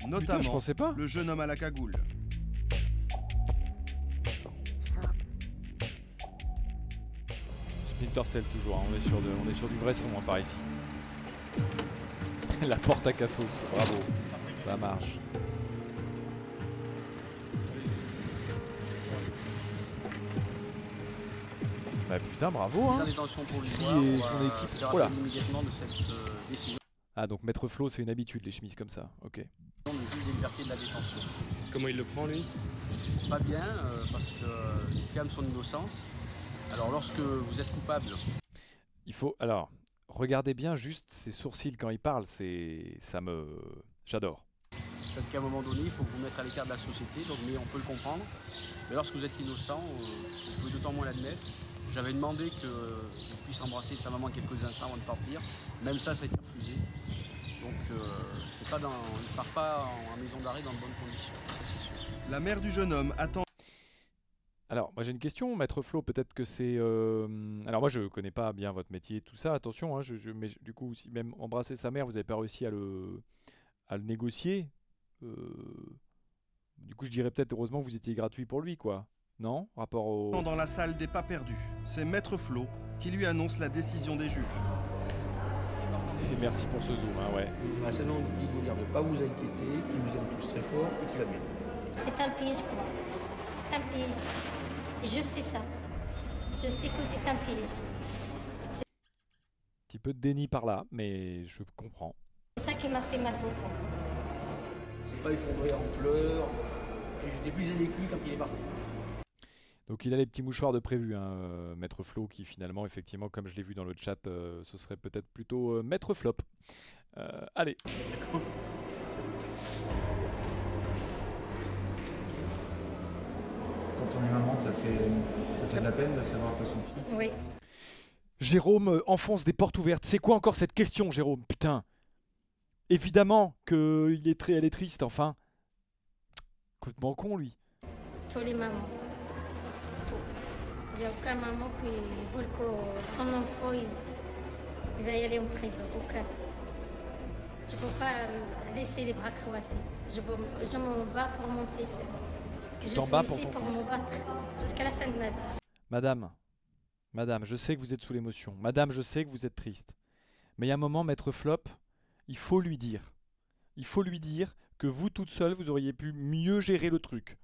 Notamment je pensais pas. le jeune homme à la cagoule. Splinter Cell toujours, hein, on, est sur de- on est sur du vrai son hein, par ici. La porte à cassos, bravo, ça marche. Bah putain, bravo Mise hein son va équipe faire immédiatement de cette euh, décision Ah donc Maître Flo c'est une habitude les chemises comme ça, ok. du juge des libertés de la détention. Comment il le prend lui? Pas bien, euh, parce qu'il ferme son innocence. Alors lorsque vous êtes coupable, Il faut, alors, regardez bien juste ses sourcils quand il parle, c'est... ça me... J'adore. Fait qu'à un moment donné, il faut vous mettre à l'écart de la société, donc, mais on peut le comprendre. Mais lorsque vous êtes innocent, euh, vous pouvez d'autant moins l'admettre. J'avais demandé qu'il puisse embrasser sa maman quelques instants avant de partir. Même ça, ça a été refusé. Donc, euh, c'est pas dans, il ne part pas en, en maison d'arrêt dans de bonnes conditions, ça c'est sûr. La mère du jeune homme attend. Alors, moi j'ai une question, Maître Flo, peut-être que c'est... euh, Alors moi je connais pas bien votre métier et tout ça, attention, hein, je, je- mais du coup, si même embrasser sa mère, vous n'avez pas réussi à le, à le négocier, euh, du coup je dirais peut-être heureusement que vous étiez gratuit pour lui, quoi. Non Rapport au... dans la salle des pas perdus. C'est Maître Flo qui lui annonce la décision des juges. Et merci pour ce zoom, hein, ouais. Seulement dit de vous dire de ne pas vous inquiéter, qu'il vous aime tous très fort et qu'il va bien. C'est un piège, quoi. C'est un piège. Je sais ça. Je sais que c'est un piège. petit peu de déni par là, mais je comprends. C'est ça qui m'a fait mal beaucoup. C'est pas effondré en pleurs. Et j'étais plus aidé que lui quand il est parti. Donc il a les petits mouchoirs de prévu, hein, euh, Maître Flo, qui finalement, effectivement, comme je l'ai vu dans le chat, euh, ce serait peut-être plutôt euh, Maître Flop. Euh, allez. Quand on est maman, ça fait, ça fait de la peine de savoir que son fils. Oui. Jérôme enfonce des portes ouvertes. C'est quoi encore cette question, Jérôme? Putain. Évidemment que il est très, elle est triste, enfin. Complètement con, lui. Tous les mamans. Aucun maman qui veut que son enfant il, il va y aller en prison. Aucun. Je ne peux pas euh, laisser les bras croisés. Je, je me bats pour mon fils. Tu je suis bats pour ici pour fils. me battre jusqu'à la fin de ma vie. Madame, madame, je sais que vous êtes sous l'émotion. Madame, je sais que vous êtes triste. Mais il y a un moment, Maître Flop, il faut lui dire. Il faut lui dire que vous, toute seule, vous auriez pu mieux gérer le truc.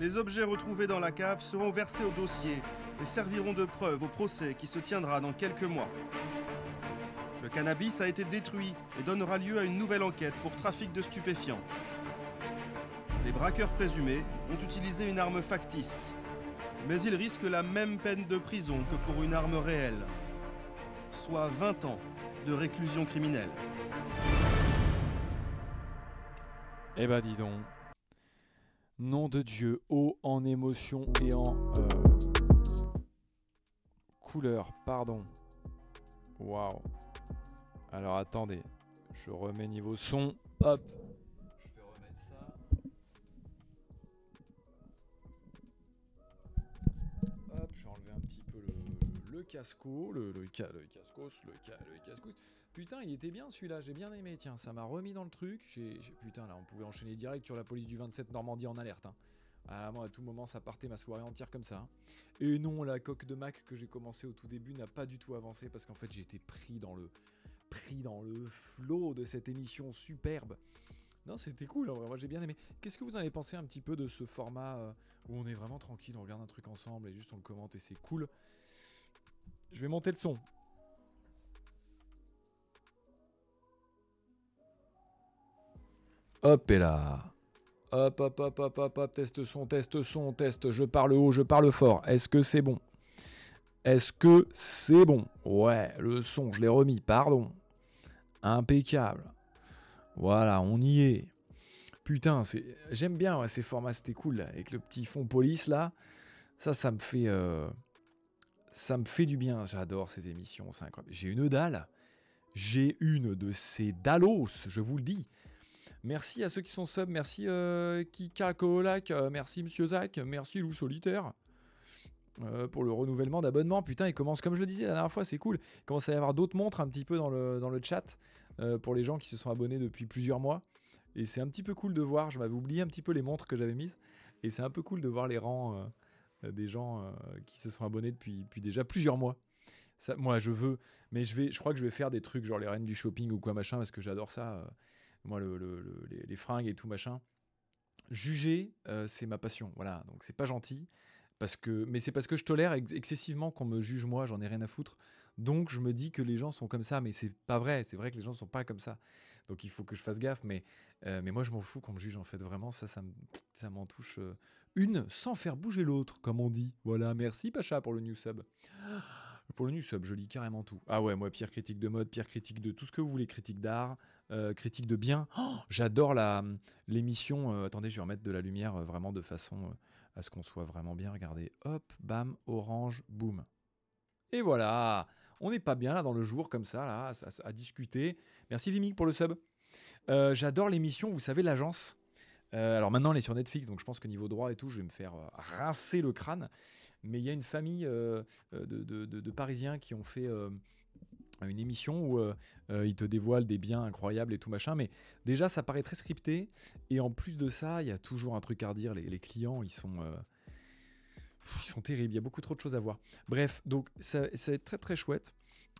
Les objets retrouvés dans la cave seront versés au dossier et serviront de preuve au procès qui se tiendra dans quelques mois. Le cannabis a été détruit et donnera lieu à une nouvelle enquête pour trafic de stupéfiants. Les braqueurs présumés ont utilisé une arme factice, mais ils risquent la même peine de prison que pour une arme réelle, soit 20 ans de réclusion criminelle. Eh ben dis donc. Nom de Dieu, haut en émotion et en euh, couleur, pardon. Waouh. Alors attendez, je remets niveau son. Hop. Je vais remettre ça. Hop, je vais enlever un petit peu le, le casco, le, le, le cascos. Putain, il était bien celui-là, j'ai bien aimé, tiens, ça m'a remis dans le truc. Putain, là, on pouvait enchaîner direct sur la police du 27 Normandie en alerte. Hein. Ah, moi, à tout moment, ça partait ma soirée entière comme ça. hein. Et non, la coque de Mac que j'ai commencé au tout début n'a pas du tout avancé parce qu'en fait, j'ai été pris dans le pris dans le flot de cette émission superbe. Non, c'était cool, en moi j'ai bien aimé. Qu'est-ce que vous en avez pensé un petit peu de ce format euh, où on est vraiment tranquille, on regarde un truc ensemble et juste on le commente et c'est cool? Je vais monter le son. Hop et là. Hop, hop, hop, hop, hop, hop, test son, test son, test. Je parle haut, je parle fort. Est-ce que c'est bon? Est-ce que c'est bon? Ouais, le son, je l'ai remis, pardon. Impeccable. Voilà, on y est. Putain, j'aime bien ces formats, c'était cool, avec le petit fond police là. Ça, ça me fait... euh, Ça me fait du bien, j'adore ces émissions, incroyable. J'ai une dalle. J'ai une de ces dallos, je vous le dis. Merci à ceux qui sont sub, merci euh, Kika Koholak, euh, merci Monsieur Zach, merci Lou Solitaire euh, pour le renouvellement d'abonnement. Putain, il commence, comme je le disais la dernière fois, c'est cool. Il commence à y avoir d'autres montres un petit peu dans le, chat euh, pour les gens qui se sont abonnés depuis plusieurs mois. Et c'est un petit peu cool de voir, je m'avais oublié un petit peu les montres que j'avais mises. Et c'est un peu cool de voir les rangs des gens qui se sont abonnés depuis, déjà plusieurs mois. Moi, je veux, mais je, vais, je crois que je vais faire des trucs genre les reines du shopping ou quoi machin, parce que j'adore ça. Moi, le, le- le- les, fringues et tout machin. Juger, euh, c'est ma passion. Voilà, donc c'est pas gentil. Parce que, mais c'est parce que je tolère ex- excessivement qu'on me juge moi, j'en ai rien à foutre. Donc je me dis que les gens sont comme ça, mais c'est pas vrai. C'est vrai que les gens sont pas comme ça. Donc il faut que je fasse gaffe. Mais, euh, mais moi je m'en fous qu'on me juge en fait. Vraiment, ça, ça m'en touche euh, une sans faire bouger l'autre, comme on dit. Voilà, merci Pacha pour le new sub. Pour le new sub, je lis carrément tout. Ah ouais, moi, pire critique de mode, pire critique de tout ce que vous voulez, critique d'art, euh, critique de bien. Oh, J'adore la l'émission. euh, attendez, je vais remettre de la lumière euh, vraiment de façon euh, à ce qu'on soit vraiment bien. Regardez, hop, bam, orange, boum. Et voilà, on n'est pas bien là dans le jour comme ça, là, à, à discuter. Merci Vimic pour le sub. Euh, J'adore l'émission, vous savez, l'agence. Euh, alors maintenant, elle est sur Netflix, donc je pense que niveau droit et tout, je vais me faire euh, rincer le crâne. Mais il y a une famille euh, de, Parisiens qui ont fait une émission où ils te dévoilent des biens incroyables et tout machin. Mais déjà, ça paraît très scripté. Et en plus de ça, il y a toujours un truc à redire. Les, clients, ils sont, ils sont terribles. Il y a beaucoup trop de choses à voir. Bref, donc être très très chouette.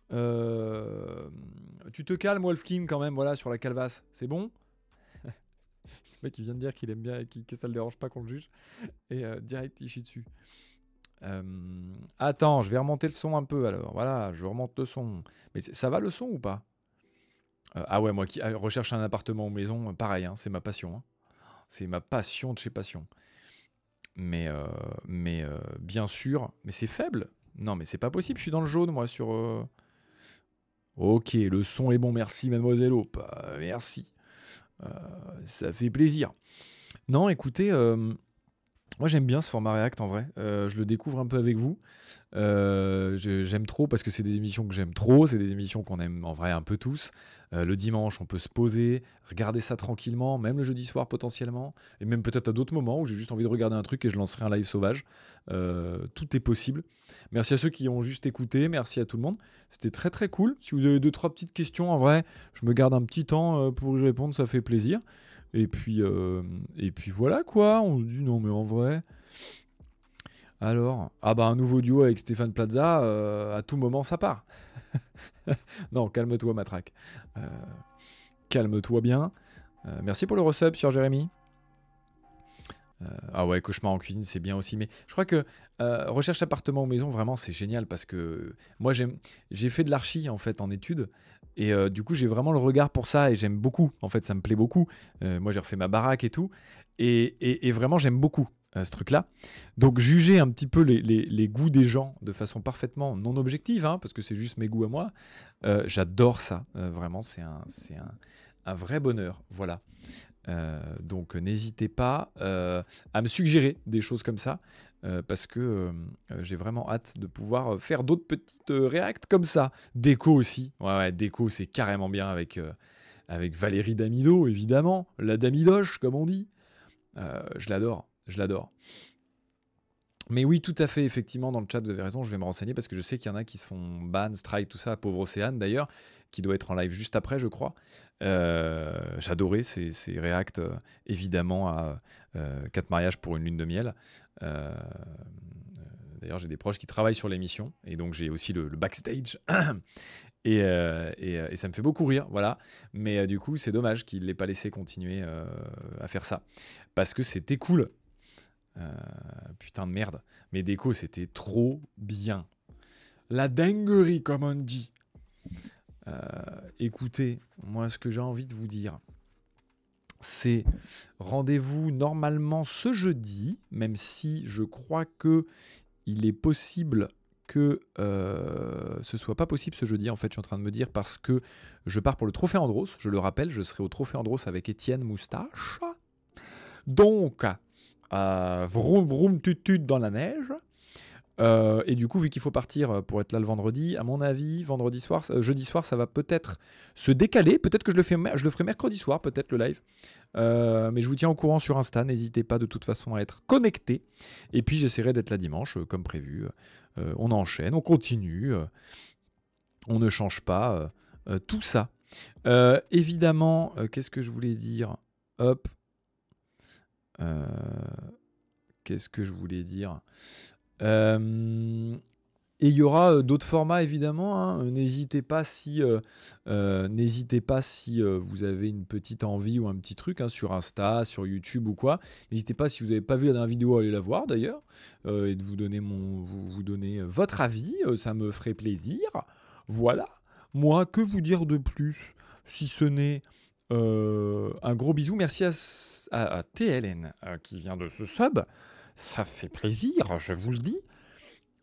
Tu te calmes, Wolf Kim, quand même, voilà, sur la calvasse. C'est bon? mec, il vient de dire qu'il aime bien, qu'il- que ça le dérange pas qu'on le juge. Et euh, direct, il chie dessus. Euh, attends, je vais remonter le son un peu alors. Voilà, je remonte le son. Mais ça va le son ou pas? Euh, Ah ouais, moi qui ah, recherche un appartement ou maison, pareil, hein, c'est ma passion. hein. C'est ma passion de chez passion. Mais, euh, mais bien sûr, mais c'est faible. Non, mais c'est pas possible, je suis dans le jaune moi sur. Ok, le son est bon, merci mademoiselle Hope. Merci. Euh, ça fait plaisir. Non, écoutez, euh, moi j'aime bien ce format React en vrai. Euh, je le découvre un peu avec vous. Euh, j'aime trop parce que c'est des émissions que j'aime trop. C'est des émissions qu'on aime en vrai un peu tous. Euh, le dimanche, on peut se poser, regarder ça tranquillement, même le jeudi soir potentiellement, et même peut-être à d'autres moments où j'ai juste envie de regarder un truc et je lancerai un live sauvage. Tout est possible. Merci à ceux qui ont juste écouté, merci à tout le monde. C'était très très cool. Si vous avez deux trois petites questions, en vrai, je me garde un petit temps pour y répondre, ça fait plaisir. Et puis, euh, et puis voilà quoi. On dit non mais en vrai. Alors, ah bah un nouveau duo avec Stéphane Plaza, euh, à tout moment ça part. non, calme-toi Matraque. Euh, calme-toi bien. Merci pour le resub sur Jérémy. Ah ouais, cauchemar en cuisine, c'est bien aussi. Mais je crois que recherche appartement ou maison, vraiment, c'est génial parce que moi, j'ai fait de l'archi en fait en études et euh, du coup, j'ai vraiment le regard pour ça et j'aime beaucoup. En fait, ça me plaît beaucoup. Euh, moi, j'ai refait ma baraque et tout et, vraiment, j'aime beaucoup euh, ce truc-là. Donc, juger un petit peu les, goûts des gens de façon parfaitement non objective, hein, parce que c'est juste mes goûts à moi. j'adore ça. Vraiment, c'est un, un, vrai bonheur. Voilà. Donc n'hésitez pas à me suggérer des choses comme ça euh, parce que euh, euh, j'ai vraiment hâte de pouvoir euh, faire d'autres petites euh, réacts comme ça. Déco aussi, ouais, ouais déco c'est carrément bien avec, euh, avec Valérie Damido évidemment, la Damidoche comme on dit. Euh, je l'adore, je l'adore. Mais oui, tout à fait, effectivement, dans le chat, vous avez raison, je vais me renseigner parce que je sais qu'il y en a qui se font ban, strike, tout ça, pauvre Océane d'ailleurs, qui doit être en live juste après, je crois. Euh, J'adorais ces, ces reacts, euh, évidemment, à 4 mariages pour une lune de miel. Euh, D'ailleurs, j'ai des proches qui travaillent sur l'émission, et donc j'ai aussi le, backstage. Et, euh, et, euh, ça me fait beaucoup rire, voilà. Mais euh, du coup, c'est dommage qu'il ne l'ait pas laissé continuer euh, à faire ça. Parce que c'était cool. Euh, putain de merde. Mais déco, c'était trop bien. La dinguerie, comme on dit. Euh, écoutez, moi, ce que j'ai envie de vous dire, c'est rendez-vous normalement ce jeudi, même si je crois que il est possible que euh, ce soit pas possible ce jeudi. En fait, je suis en train de me dire parce que je pars pour le Trophée Andros. Je le rappelle, je serai au Trophée Andros avec Étienne Moustache. Donc, euh, vroom vroom tut tut dans la neige. Euh, et du coup, vu qu'il faut partir pour être là le vendredi, à mon avis, vendredi soir, euh, jeudi soir, ça va peut-être se décaler. Peut-être que je le, fais, je le ferai mercredi soir, peut-être le live. Euh, mais je vous tiens au courant sur Insta. N'hésitez pas de toute façon à être connecté. Et puis j'essaierai d'être là dimanche, euh, comme prévu. Euh, on enchaîne, on continue. euh, on ne change pas. euh, euh, tout ça. Euh, évidemment, euh, qu'est-ce que je voulais dire? Hop. Euh, Qu'est-ce que je voulais dire? Euh, et il y aura euh, d'autres formats évidemment. hein. N'hésitez pas si, euh, euh, pas si euh, vous avez une petite envie ou un petit truc hein, sur Insta, sur YouTube ou quoi. N'hésitez pas si vous n'avez pas vu la dernière vidéo à aller la voir d'ailleurs euh, et de vous donner mon, vous, vous donner euh, votre avis. euh, ça me ferait plaisir. Voilà. Moi, que vous dire de plus si ce n'est euh, un gros bisou. Merci à, à- TLN euh, qui vient de ce sub. Ça fait plaisir, je vous le dis.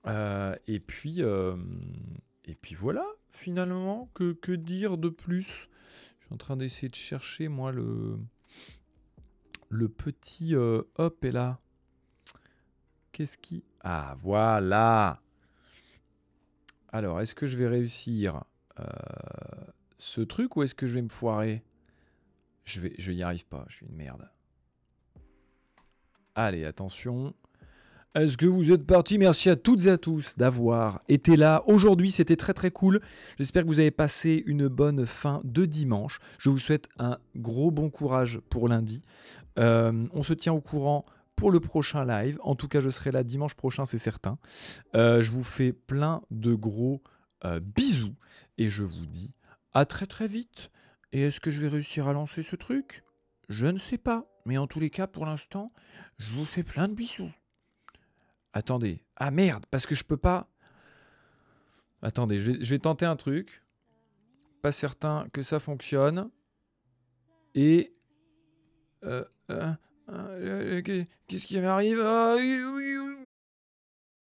Euh, et puis, euh, et puis voilà, finalement, que, dire de plus? Je suis en train d'essayer de chercher, moi, le, le petit euh, hop est là. Qu'est-ce qui... Ah, voilà Alors, est-ce que je vais réussir ce truc ou est-ce que je vais me foirer? Je je n'y arrive pas, je suis une merde. Allez, attention. Est-ce que vous êtes partis Merci à toutes et à tous d'avoir été là. Aujourd'hui, c'était très très cool. J'espère que vous avez passé une bonne fin de dimanche. Je vous souhaite un gros bon courage pour lundi. Euh, on se tient au courant pour le prochain live. En tout cas, je serai là dimanche prochain, c'est certain. Euh, je vous fais plein de gros euh, bisous et je vous dis à très très vite. Et est-ce que je vais réussir à lancer ce truc? Je ne sais pas. Mais en tous les cas, pour l'instant, je vous fais plein de bisous. Attendez. Ah merde, parce que je peux pas. Attendez, je vais, tenter un truc. Pas certain que ça fonctionne. Et. Euh, euh, euh, Qu'est-ce qui m'arrive? Ah,